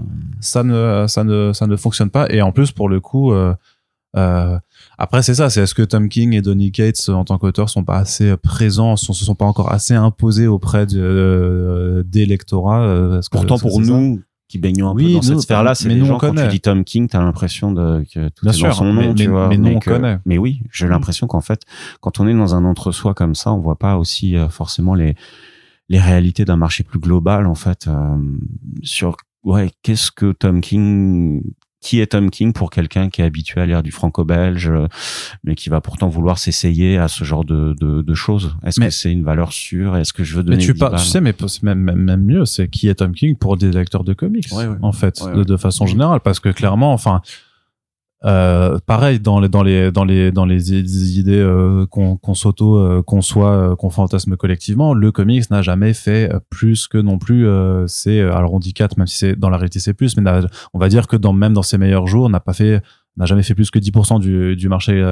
ça ne, ça ne, ça ne fonctionne pas. Et en plus, pour le coup, euh, euh, après, c'est ça. C'est est-ce que Tom King et Donny Cates, en tant qu'auteurs, sont pas assez présents, sont, se sont pas encore assez imposés auprès de, euh, des lectorats euh, Pourtant, que pour nous qui baignons un Oui, peu dans nous, cette sphère-là, c'est nous, gens quand tu dis Tom King, t'as l'impression de que tout Bien est sûr, dans son mais- nom, tu mais- vois. mais nous, on que- connaît. Mais oui, j'ai l'impression qu'en fait, quand on est dans un entre-soi comme ça, on voit pas aussi euh, forcément les les réalités d'un marché plus global en fait euh, sur ouais qu'est-ce que Tom King qui est Tom King pour quelqu'un qui est habitué à lire du franco-belge, euh, mais qui va pourtant vouloir s'essayer à ce genre de, de, de choses Est-ce Mais- que c'est une valeur sûre? Est-ce que je veux Mais donner tu, 10 pas, balles tu sais, mais même, même, même mieux, c'est qui est Tom King pour des lecteurs de comics, Ouais, ouais. en fait, Ouais, de, ouais. de façon générale, parce que clairement, enfin, euh, pareil dans les dans les dans les dans les idées euh, qu'on qu'on s'auto euh, conçoit, euh, qu'on fantasme collectivement, le comics n'a jamais fait euh, plus que non plus. Euh, c'est alors on dit 4 même si c'est dans la réalité c'est plus, mais on va dire que dans même dans ses meilleurs jours n'a pas fait n'a jamais fait plus que 10% du, du marché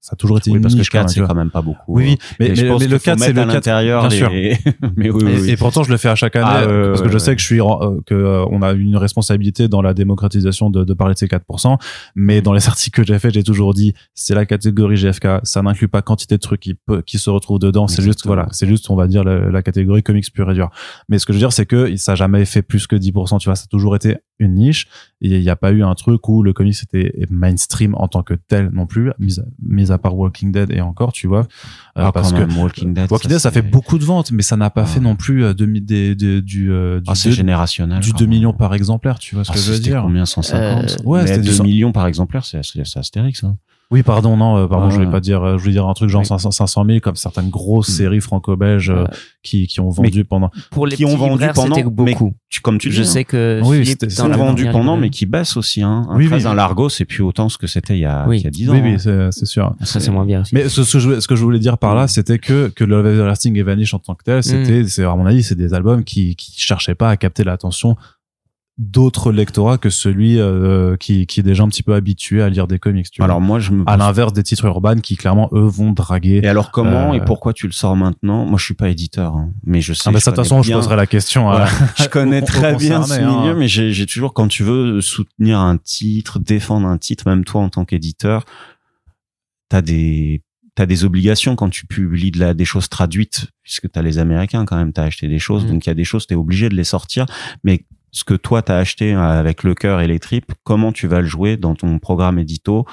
ça a toujours été Oui, une parce que niche. quand 4, même, tu c'est quand même pas beaucoup. Oui, oui, mais, je mais, le faut 4, c'est le à 4. l'intérieur. bien sûr. les- mais oui, oui, Et, pourtant, je le fais à chaque année Ah, euh, parce que je sais que je suis euh, que euh, on a une responsabilité dans la démocratisation de, de parler de ces 4%. Mais dans les articles que j'ai fait, j'ai toujours dit c'est la catégorie GFK. Ça n'inclut pas quantité de trucs qui peut, qui se retrouvent dedans. C'est juste voilà, c'est juste on va dire la, la catégorie comics pure et dure. Mais ce que je veux dire, c'est que ça a jamais fait plus que 10%. Tu vois, ça a toujours été une niche. Et il n'y a pas eu un truc où le comics était mainstream en tant que tel non plus, mis mis à part Walking Dead et encore, tu vois, Euh, Ah, parce quand que Walking Dead. Walking Dead, ça fait beaucoup de ventes, mais ça n'a pas Ah. fait non plus euh, demi- des, des- du, euh, du, Ah, deux- générationnel. du quand 2 même. millions par exemplaire, tu vois ce Ah, que je veux c'était dire combien 150 Euh, ouais, Mais c'était 2 du cent- millions par exemplaire, c'est c'est Astérix. Hein. Oui, pardon, non, euh, pardon, Ah, je voulais ouais. pas dire, euh, je voulais dire un truc genre Oui. 500, 500 000 comme certaines grosses Mm. séries franco-belges euh, Ouais. qui, qui ont vendu pendant. Pour les Qui ont vendu libraires, pendant- mais beaucoup. Tu, comme tu dis, Je hein. sais que Oui, Philippe, Qui ont vendu pendant, mais qui baissent aussi. Hein. Un Oui, oui. un Largo, c'est plus autant ce que c'était il y a, Oui. il y a 10 ans. Oui, hein. oui, c'est c'est sûr. Ça, c'est moins bien aussi. Mais ce, ce, que je- ce que je voulais dire par là, c'était que, que Love Everlasting et Vanish en tant que tel, c'était, c'est, à mon avis, c'est des albums qui, qui cherchaient pas à capter l'attention d'autres lectorats que celui euh, qui, qui est déjà un petit peu habitué à lire des comics. Tu vois. Alors moi, je me à l'inverse des titres urbains qui clairement eux vont draguer. Et alors comment Euh, et pourquoi tu le sors maintenant? Moi, je suis pas éditeur, hein, mais je sais. Ah bah de toute façon, je poserai la question. Voilà. à- je connais très bien ce hein. milieu, mais j'ai toujours, quand tu veux soutenir un titre, défendre un titre, même toi en tant qu'éditeur, t'as des t'as des obligations quand tu publies de la, des choses traduites, puisque t'as les Américains quand même, t'as acheté des choses, Mm. donc il y a des choses, t'es obligé de les sortir, mais ce que toi t'as acheté euh, avec le cœur et les tripes, comment tu vas le jouer dans ton programme édito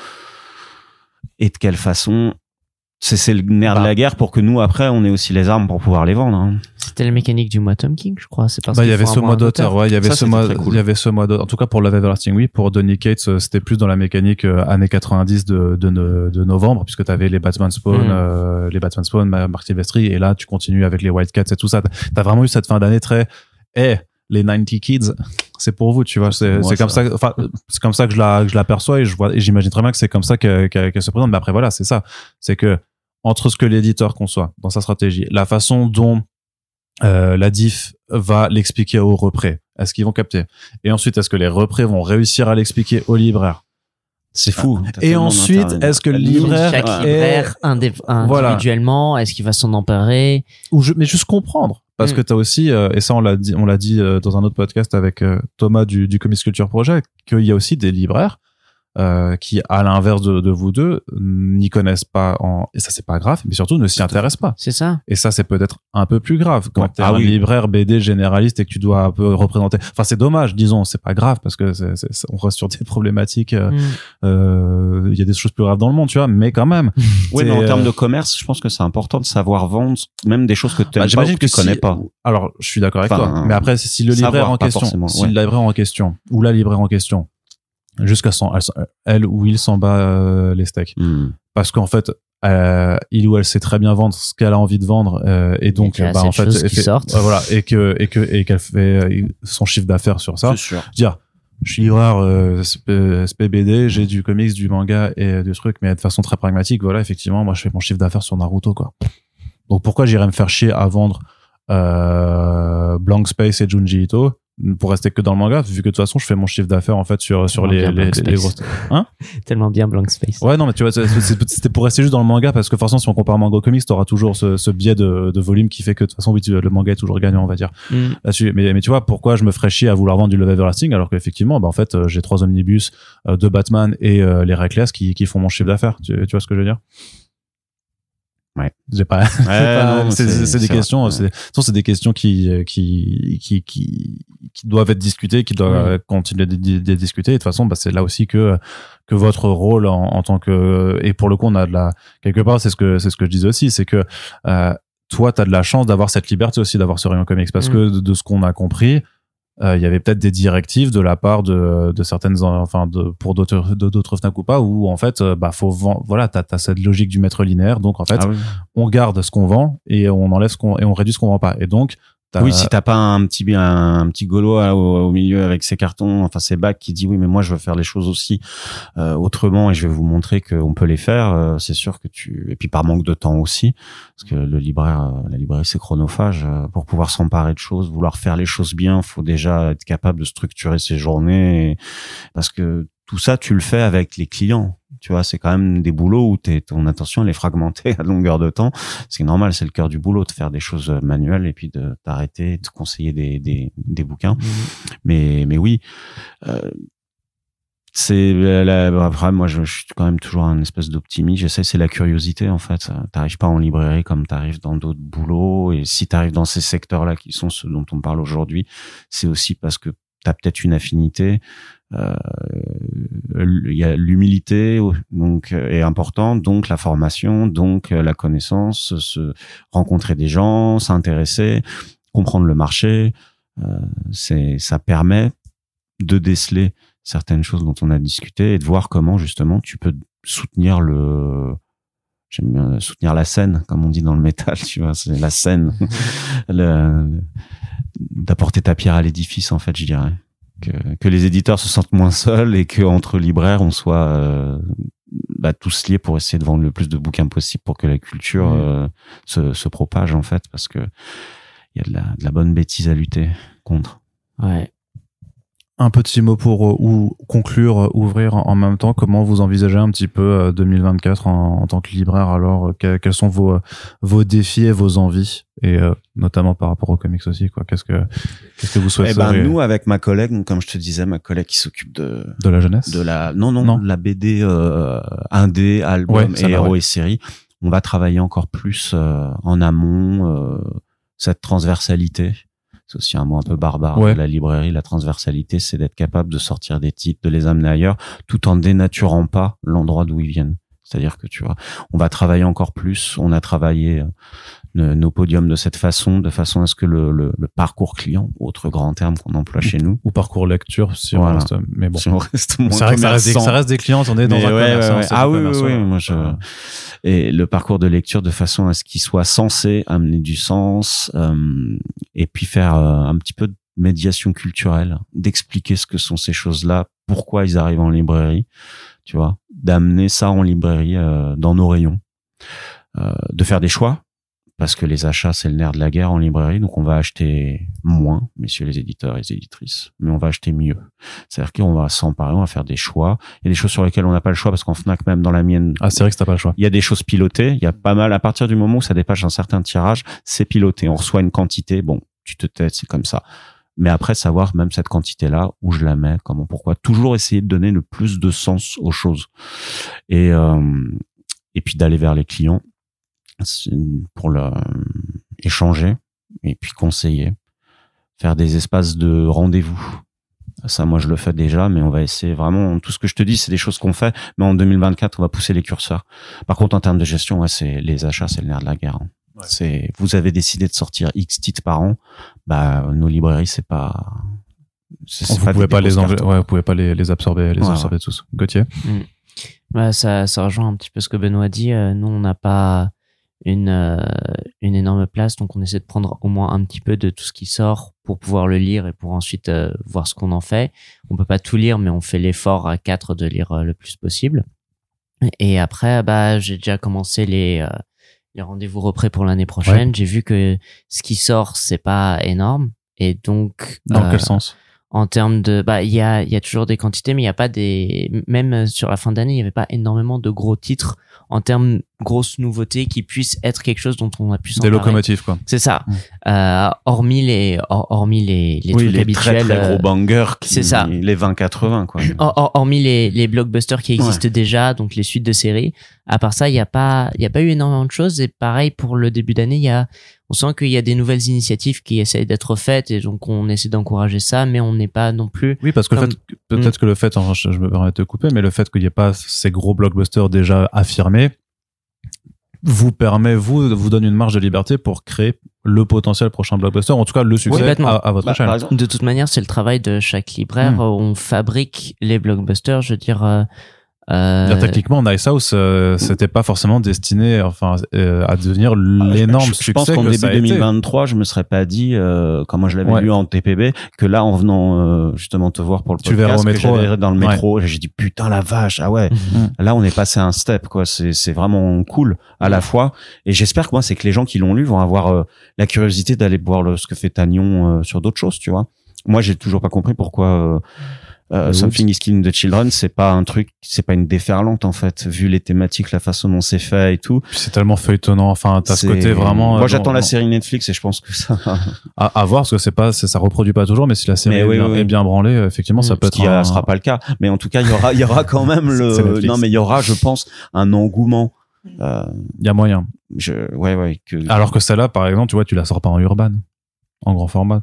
et de quelle façon? C'est c'est le nerf Bah. de la guerre pour que nous après on ait aussi les armes pour pouvoir les vendre. hein. C'était la mécanique du mois Tom King, je crois. C'est parce Bah, il y avait ce mois d'auteur, ouais, il y avait Ça, ce mois, cool. il y avait ce mois d'auteur. En tout cas, pour Love Everlasting, oui. Pour Donny Cates, euh, c'était plus dans la mécanique euh, années 90 de, de, de novembre, puisque tu avais les Batman Spawn, Mm. euh, les Batman Spawn, Ma- Mark Silvestri, et là, tu continues avec les White Cats et tout ça. T'as vraiment eu cette fin d'année très, eh, les 90 kids, c'est pour vous, tu vois. C'est c'est comme ça. enfin, c'est comme ça que je la, que je l'aperçois et je vois, et j'imagine très bien que c'est comme ça qu'elle qu'elle- qu'elle se présente. Mais après, voilà, c'est ça. C'est que, entre ce que l'éditeur conçoit dans sa stratégie, la façon dont euh, la diff va l'expliquer aux représ, est-ce qu'ils vont capter? Et ensuite, est-ce que les représ vont réussir à l'expliquer aux libraires C'est fou. T'as Et ensuite, est-ce que le libraire chaque est- libraire Voilà. individuellement, est-ce qu'il va s'en emparer ou je, mais juste comprendre parce Mm. que tu as aussi euh, et ça on l'a dit on l'a dit euh, dans un autre podcast avec euh, Thomas du du Comics Culture Project qu'il y a aussi des libraires euh, qui à l'inverse de, de vous deux n'y connaissent pas en et ça c'est pas grave mais surtout ne s'y intéressent pas C'est ça et ça c'est peut-être un peu plus grave quand Ouais. t'es Ah un oui. libraire BD généraliste et que tu dois un peu représenter enfin c'est dommage disons c'est pas grave parce que c'est, c'est- on reste sur des problématiques euh, Mm. euh, il y a des choses plus graves dans le monde tu vois mais quand même Oui, mais en termes euh, de commerce, je pense que c'est important de savoir vendre même des choses que tu Bah, pas ou que tu si- connais pas. Alors, je suis d'accord avec Enfin, toi. Mais après, si le libraire en question, si ouais. le libraire en question ou la libraire en question, jusqu'à son, elle, ou il s'en bat euh, les steaks, Hmm. parce qu'en fait, euh, il ou elle sait très bien vendre ce qu'elle a envie de vendre, euh, et donc, a bah, en fait, fait- ouais, voilà, et que et que et qu'elle fait euh, son chiffre d'affaires sur ça. C'est sûr. Dire, je suis libraire euh, SP, SPBD, j'ai du comics, du manga et euh, du truc, mais de façon très pragmatique, voilà, effectivement, moi je fais mon chiffre d'affaires sur Naruto, quoi. Donc pourquoi j'irais me faire chier à vendre euh, Blank Space et Junji Ito? Pour rester que dans le manga, vu que de toute façon je fais mon chiffre d'affaires en fait sur sur les les, les, grosses. Tellement bien Blank Space. Ouais non mais tu vois c'était pour rester juste dans le manga parce que forcément si on compare manga comics t'auras toujours ce, ce biais de, de volume qui fait que de toute façon oui tu- le manga est toujours gagnant on va dire Mm. là-dessus. Mais, mais tu vois, pourquoi je me ferais chier à vouloir vendre du Love Everlasting alors qu'effectivement, bah, en fait, euh, j'ai trois omnibus euh, de Batman et euh, les Reckless qui, qui font mon chiffre d'affaires. Tu, tu vois ce que je veux dire? Ouais. J'ai pas. Ouais, pas- non, c'est des questions. Ouais. C'est de des questions qui euh, qui qui qui, qui doivent être discutées, qui doivent continuer d'être d'être discutées. Et de toute façon, bah, c'est là aussi que que votre rôle en, en tant que et pour le coup, on a de la quelque part, c'est ce que c'est ce que je disais aussi, c'est que euh, toi, tu as de la chance d'avoir cette liberté aussi d'avoir ce rayon comics parce Mm. que de, de ce qu'on a compris, il y avait peut-être des directives de la part de, de certaines enfin de pour d'autres d'autres Fnac ou pas où en fait euh, bah faut vendre voilà t'as as cette logique du maître linéaire donc en fait Ah oui. on garde ce qu'on vend et on enlève ce qu'on et on réduit ce qu'on vend pas et donc Oui, si t'as pas un petit un, petit à- au, milieu avec ses cartons, enfin ses bacs qui dit oui, mais moi je veux faire les choses aussi euh, autrement et je vais vous montrer qu'on peut les faire. euh, c'est sûr que tu et puis par manque de temps aussi, parce que le libraire, euh, la librairie c'est chronophage. pour pouvoir s'emparer de choses, vouloir faire les choses bien, faut déjà être capable de structurer ses journées, parce que tout ça tu le fais avec les clients. Tu vois, c'est quand même des boulots où t'es, ton attention elle est fragmentée à longueur de temps. C'est normal, c'est le cœur du boulot de faire des choses manuelles et puis de t'arrêter, de conseiller des, des, des bouquins. Mhm. Mais, mais oui, euh, c'est la- après moi je, je suis quand même toujours un espèce d'optimiste. J'essaie, c'est la curiosité en fait. T'arrives pas en librairie comme t'arrives dans d'autres boulots et si t'arrives dans ces secteurs-là qui sont ceux dont on parle aujourd'hui, c'est aussi parce que t'as peut-être une affinité. Euh, Il y a l'humilité donc euh, est importante, donc la formation, donc euh, la connaissance, se rencontrer des gens, s'intéresser, comprendre le marché. Euh, c'est ça permet de déceler certaines choses dont on a discuté et de voir comment justement tu peux soutenir le j'aime bien soutenir la scène comme on dit dans le métal tu vois c'est la scène d'apporter ta pierre à l'édifice en fait je dirais que, que les éditeurs se sentent moins seuls et que entre libraires on soit euh, bah, tous liés pour essayer de vendre le plus de bouquins possible pour que la culture Mhm. euh, se, se propage en fait parce que il y a de la, de la bonne bêtise à lutter contre Ouais. Un petit mot pour euh, ou conclure, euh, ouvrir en même temps. Comment vous envisagez un petit peu euh, 2024 en, en tant que libraire? Alors, euh, que- quels sont vos euh, vos défis et vos envies? Et euh, notamment par rapport aux comics aussi quoi Qu'est-ce que qu'est-ce que vous Eh souhaitez ben nous avec ma collègue, comme je te disais, ma collègue qui s'occupe de de la jeunesse? de la non non, Non. de la BD euh, indé, album Ouais, et héros ouais. et séries, on va travailler encore plus euh, en amont euh, cette transversalité. C'est aussi un mot un peu barbare Ouais. de la librairie. La transversalité, c'est d'être capable de sortir des titres, de les amener ailleurs, tout en dénaturant pas l'endroit d'où ils viennent. C'est-à-dire que tu vois, on va travailler encore plus. On a travaillé euh, nos podiums de cette façon, de façon à ce que le, le, le parcours client, autre grand terme qu'on emploie chez nous, ou parcours lecture si on reste- mais bon. Si on reste moins vrai que ça reste, des, ça reste des clients on est dans Mais un ouais, commerce ouais, Ah oui, oui, moi je et le parcours de lecture de façon à ce qu'il soit censé amener du sens euh, et puis faire euh, un petit peu de médiation culturelle, d'expliquer ce que sont ces choses-là, pourquoi ils arrivent en librairie, tu vois, d'amener ça en librairie euh, dans nos rayons, euh, de faire des choix parce que les achats c'est le nerf de la guerre en librairie, donc on va acheter moins, messieurs les éditeurs et les éditrices, mais on va acheter mieux. C'est-à-dire qu'on va s'emparer, on va faire des choix. Il y a des choses sur lesquelles on n'a pas le choix parce qu'en Fnac même dans la mienne, ah c'est vrai que t'as pas le choix il y a des choses pilotées. Il y a pas mal. À partir du moment où ça dépasse un certain tirage, c'est piloté. On reçoit une quantité. Bon, tu te têtes, c'est comme ça. Mais après, savoir même cette quantité-là, où je la mets, comment, pourquoi. Toujours essayer de donner le plus de sens aux choses. Et, euh, et puis d'aller vers les clients pour le, échanger et puis conseiller. Faire des espaces de rendez-vous. Ça, moi, je le fais déjà, mais on va essayer vraiment. Tout ce que je te dis, c'est des choses qu'on fait. Mais en 2024, on va pousser les curseurs. Par contre, en termes de gestion, ouais, c'est les achats, c'est le nerf de la guerre. hein. Ouais. C'est, vous avez décidé de sortir X titres par an, bah nos librairies, c'est pas. c'est- c'est vous pouvez des pas les cartes. ouais, vous pouvez pas les, les absorber les Ouais, absorber tous Gauthier? Bah, ça, ça rejoint un petit peu ce que Benoît dit. Euh, Nous, on n'a pas une, euh, une énorme place, donc on essaie de prendre au moins un petit peu de tout ce qui sort pour pouvoir le lire et pour ensuite euh, voir ce qu'on en fait. On peut pas tout lire, mais on fait l'effort à quatre de lire euh, le plus possible. Et après, bah, j'ai déjà commencé les, euh, les rendez-vous représ pour l'année prochaine. J'ai vu que ce qui sort, c'est pas énorme. Et donc, dans euh, quel sens? en termes de bah il y a il y a toujours des quantités mais il y a pas des même sur la fin d'année il y avait pas énormément de gros titres en termes grosses nouveautés qui puissent être quelque chose dont on a pu des locomotives quoi c'est ça Mm. euh, hormis les hor- hormis les les oui, trucs les habituels très très euh, gros bangers, qui- c'est ça. les 20-80 quoi. hor- hor- hormis les, les blockbusters qui existent déjà, donc les suites de séries. À part ça, il n'y a pas, il y a pas eu énormément de choses. Et pareil pour le début d'année, il y a, on sent qu'il y a des nouvelles initiatives qui essayent d'être faites et donc on essaie d'encourager ça, mais on n'est pas non plus. Oui, parce que le Comme- peut-être que le fait, enfin, je, je me permets de te couper, mais le fait qu'il n'y ait pas ces gros blockbusters déjà affirmés vous permet, vous, vous donne une marge de liberté pour créer le potentiel prochain blockbuster, en tout cas le succès à, à votre Bah, échelle. exemple, De toute manière, c'est le travail de chaque libraire. Hmm. On fabrique les blockbusters. Je veux dire. Euh, Techniquement, Nice House, euh, c'était pas forcément destiné, enfin, euh, à devenir l'énorme je, je succès pense qu'en que début ça a été. 2023, je me serais pas dit, euh, quand moi je l'avais Ouais. lu en TPB, que là, en venant euh, justement te voir pour le Tu le verras podcast, au que métro, j'allais ouais. dans le métro, j'ai dit putain la vache, ah ouais, Mhm. là on est passé un step quoi. C'est c'est vraiment cool à la fois. Et j'espère que moi, c'est que les gens qui l'ont lu vont avoir euh, la curiosité d'aller voir le, ce que fait Tagnon euh, sur d'autres choses, tu vois. Moi, j'ai toujours pas compris pourquoi. Euh, The Something is Killing the Children, c'est pas un truc, c'est pas une déferlante en fait, vu les thématiques, la façon dont c'est fait et tout. Puis c'est tellement feuilletonnant. Enfin, t'as ce côté vraiment. Moi, euh, j'attends non, la série Netflix et je pense que ça. À, à voir parce que c'est pas, ça reproduit pas toujours, mais si la série Mais est, oui, bien, oui. est bien branlée, euh, effectivement, ça Mm. peut Ce être. qui un- euh, sera pas le cas, mais en tout cas, il y aura, il y aura quand même le. Non, mais il y aura, je pense, un engouement. Euh, Il y a moyen. je, ouais, ouais, que. Alors que celle-là, par exemple, tu vois, tu la sors pas en urban, en grand format.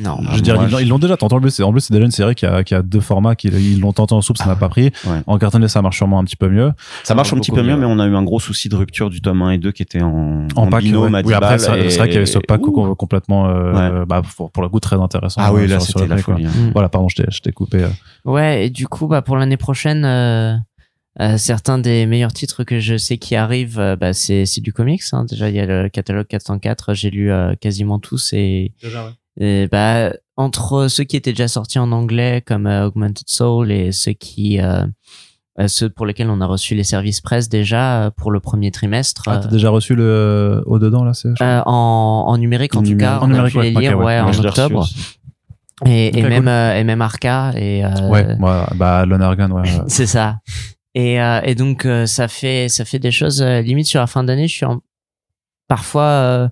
Non. Je veux dire, moi, ils l'ont- déjà tenté. En plus, c'est en plus, c'est déjà une série qui a, qui a deux formats, qui, ils l'ont tenté en soupe, ça n'a pas pris. Ouais. En cartonné, ça marche sûrement un petit peu mieux. Ça marche un petit peu mieux, mais on a eu un gros souci de rupture du tome 1 et 2 qui était en, En, pack, binôme ouais. à 10 Oui, après, c'est vrai et- c'est vrai qu'il y avait ce pack Ouh. complètement, euh, bah, pour, pour le coup, très intéressant. Ah oui, là, sur- sur c'était le la quoi. folie. hein. Voilà, pardon, je t'ai, je t'ai coupé. euh. Ouais, et du coup, bah, pour l'année prochaine, euh, euh, certains des meilleurs titres que je sais qui arrivent, euh, bah, c'est, c'est du comics. Hein. Déjà, il y a le catalogue 404, j'ai lu euh, quasiment tous. Et, et, bah, entre ceux qui étaient déjà sortis en anglais, comme euh, Augmented Soul, et ceux qui... euh, euh, ceux pour lesquels on a reçu les services presse déjà euh, pour le premier trimestre. Ah, t'as déjà reçu le au dedans là, c'est. Euh, en, en numérique en, En tout numérique. cas, En on numérique, a pu les ouais, lire ok, ouais. ouais, Ouais, en reçu octobre. Et, et même cool. euh, et même Arca et euh, Ouais, ouais, bah Lonergan, ouais. ouais. c'est ça. Et, euh, et donc euh, ça fait ça fait des choses euh, limite sur la fin d'année. Je suis en- parfois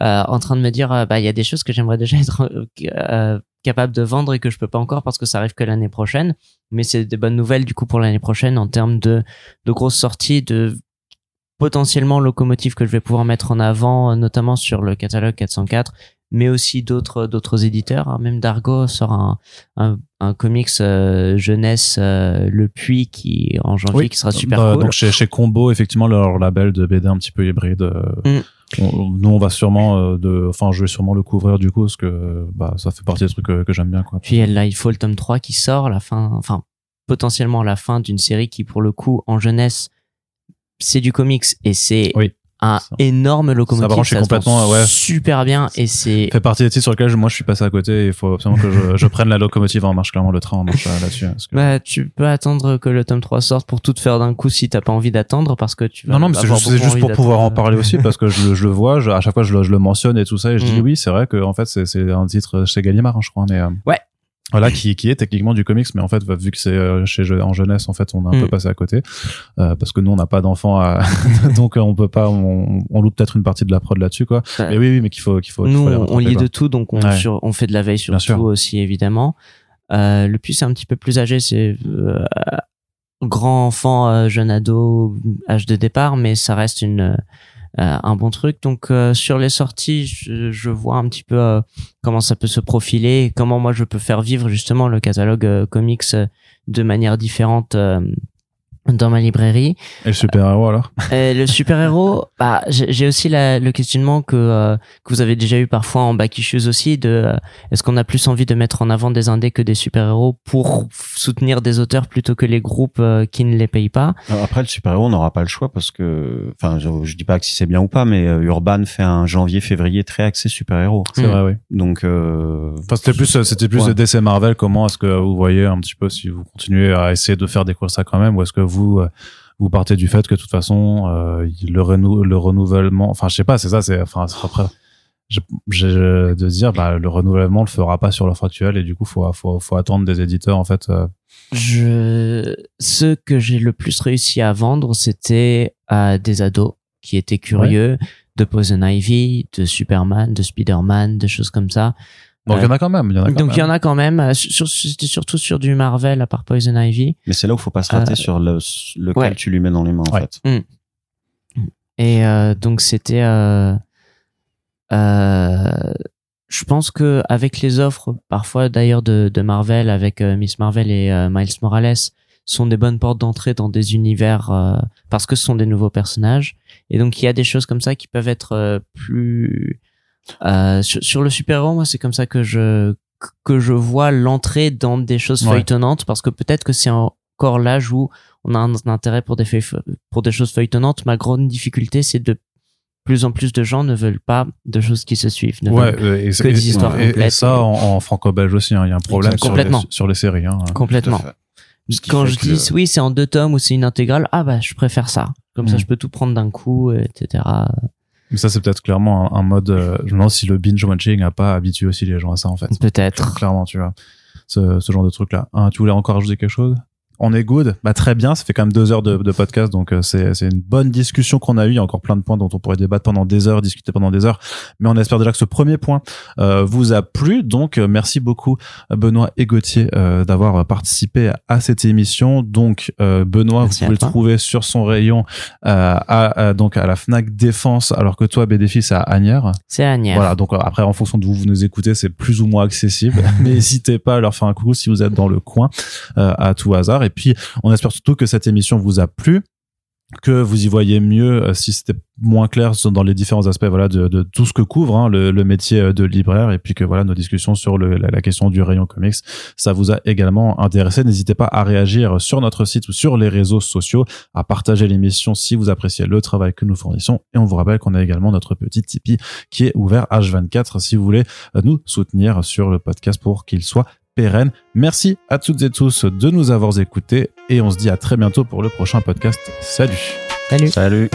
euh, euh, en train de me dire euh, bah il y a des choses que j'aimerais déjà être euh, capable de vendre et que je peux pas encore parce que ça arrive que l'année prochaine. Mais c'est des bonnes nouvelles du coup pour l'année prochaine en termes de de grosses sorties de potentiellement locomotives que je vais pouvoir mettre en avant, euh, notamment sur le catalogue 404, mais aussi d'autres d'autres éditeurs. hein. Même Dargo sort un un, un comics euh, jeunesse euh, Le Puits qui en janvier Oui. qui sera super Bah, cool. Donc chez, chez Combo, effectivement, leur label de BD un petit peu hybride. euh, Mm. On- nous, on va sûrement, euh, de, enfin, je vais sûrement le couvrir du coup, parce que bah, ça fait partie des trucs que, que j'aime bien. Quoi. Puis là, il faut le tome 3 qui sort, la fin, enfin, potentiellement la fin d'une série qui, pour le coup, en jeunesse, c'est du comics et c'est Oui. Un Ça- énorme locomotive. Ça branche complètement, ouais. Super bien et c'est. fait partie des titres sur lesquels moi je suis passé à côté et il faut absolument que je, je prenne la locomotive en marche, clairement le train en marche euh, là-dessus. que- Bah, tu peux attendre que le tome 3 sorte pour tout te faire d'un coup si t'as pas envie d'attendre parce que tu vas. Non, non, mais c'est juste, pour pouvoir en parler aussi parce que je, le- je le vois, je- à chaque fois je le, je le mentionne et tout ça et je dis Mhm. oui, c'est vrai que en fait c'est, c'est un titre chez Gallimard, hein, je crois, mais euh, Ouais. Voilà, qui, qui est techniquement du comics, mais en fait, vu que c'est euh, chez je- en jeunesse, en fait, on a un Mhm. peu passé à côté euh, parce que nous, on n'a pas d'enfants, à... donc euh, on peut pas, on, on loupe peut-être une partie de la prod là-dessus, quoi. Ouais. Mais oui, oui, mais qu'il faut, qu'il faut. Nous, faut les on, lit quoi. de tout, donc on, Ouais. sur, on fait de la veille sur Bien tout sûr. aussi, évidemment. Euh, le plus, c'est un petit peu plus âgé, c'est euh, grand enfant, euh, jeune ado, âge de départ, mais ça reste une, euh, un bon truc. Donc, euh, sur les sorties, je, vois un petit peu comment ça peut se profiler, comment moi je peux faire vivre justement le catalogue comics de manière différente. Dans ma librairie. Et le super-héros, alors? Euh, le super-héros, bah, j'ai j'ai aussi la- le questionnement que, euh, que vous avez déjà eu parfois en back issues aussi de euh, est-ce qu'on a plus envie de mettre en avant des indés que des super-héros pour soutenir des auteurs plutôt que les groupes euh, qui ne les payent pas? Alors Après, le super-héros, on n'aura pas le choix parce que, enfin, je, je dis pas que si c'est bien ou pas, mais euh, Urban fait un janvier-février très axé super-héros. C'est vrai, oui. Donc, euh, Enfin, c'était plus, c'était plus Ouais. DC Marvel. Comment est-ce que vous voyez un petit peu si vous continuez à essayer de faire découvrir ça quand même, ou est-ce que vous euh, vous partez du fait que de toute façon euh, le, renou le renouvellement, enfin je sais pas, c'est ça, c'est enfin après je- de dire bah le renouvellement le fera pas sur l'offre actuelle et du coup faut faut faut attendre des éditeurs en fait. euh, je ce que j'ai le plus réussi à vendre c'était à des ados qui étaient curieux de Poison Ivy de Superman de Spider-Man des choses comme ça Donc il y en a quand même, il y en a quand donc il y en a quand même euh, sur, c'était surtout sur du Marvel à part Poison Ivy mais c'est là où faut pas se rater Euh, sur le, lequel ouais. tu lui mets dans les mains, en Ouais. fait. Et euh, donc c'était, euh, euh, je pense que avec les offres, parfois d'ailleurs de, de Marvel, avec euh, Miss Marvel et euh, Miles Morales, sont des bonnes portes d'entrée dans des univers euh, parce que ce sont des nouveaux personnages. Et donc il y a des choses comme ça qui peuvent être euh, plus euh, sur, sur le super héros. Moi, c'est comme ça que je que je vois l'entrée dans des choses Ouais. feuilletonnantes parce que peut-être que c'est encore l'âge où on a un, un intérêt pour des feuille- pour des choses feuilletonnantes. Ma grande difficulté, c'est de plus en plus de gens ne veulent pas de choses qui se suivent. ne Ouais, veulent- euh, et, que des histoires et- et complètes. ça en, en franco-belge aussi, hein, il y a un problème sur les, Complètement. sur les séries. Hein. complètement. Quand je dis le- oui, c'est en deux tomes ou c'est une intégrale, ah bah je préfère ça. Comme ça, Mm. je peux tout prendre d'un coup, etc. Mais ça c'est peut-être clairement un, un mode. euh, je me demande si le binge watching a pas habitué aussi les gens à ça en fait. Peut-être. clairement tu vois ce, ce genre de truc là. Hein, tu voulais encore ajouter quelque chose? On est good, bah très bien. Ça fait quand même deux heures de, de podcast, donc euh, c'est c'est une bonne discussion qu'on a eu. Il y a encore plein de points dont on pourrait débattre pendant des heures, discuter pendant des heures. Mais on espère déjà que ce premier point euh, vous a plu. Donc euh, merci beaucoup Benoît et Gauthier euh, d'avoir participé à cette émission. Donc Benoît, Merci vous pouvez le trouver sur son rayon à, donc à la Fnac Défense, alors que toi BDFI c'est à Agnières. C'est Agnières. Voilà. Donc après en fonction de où vous nous écoutez, c'est plus ou moins accessible. Mais n'hésitez pas à leur faire un coucou si vous êtes dans le coin à tout hasard. Et puis, on espère surtout que cette émission vous a plu que vous y voyez mieux euh, si c'était moins clair dans les différents aspects voilà de, tout ce que couvre hein, le, métier de libraire. Et puis que voilà nos discussions sur la, la, question du rayon comics ça vous a également intéressé. N'hésitez pas à réagir sur notre site ou sur les réseaux sociaux à partager l'émission si vous appréciez le travail que nous fournissons. Et on vous rappelle qu'on a également notre petit Tipeee qui est ouvert H24 si vous voulez nous soutenir sur le podcast pour qu'il soit pérenne. Merci à toutes et tous de nous avoir écoutés et on se dit à très bientôt pour le prochain podcast. Salut. Salut. Salut.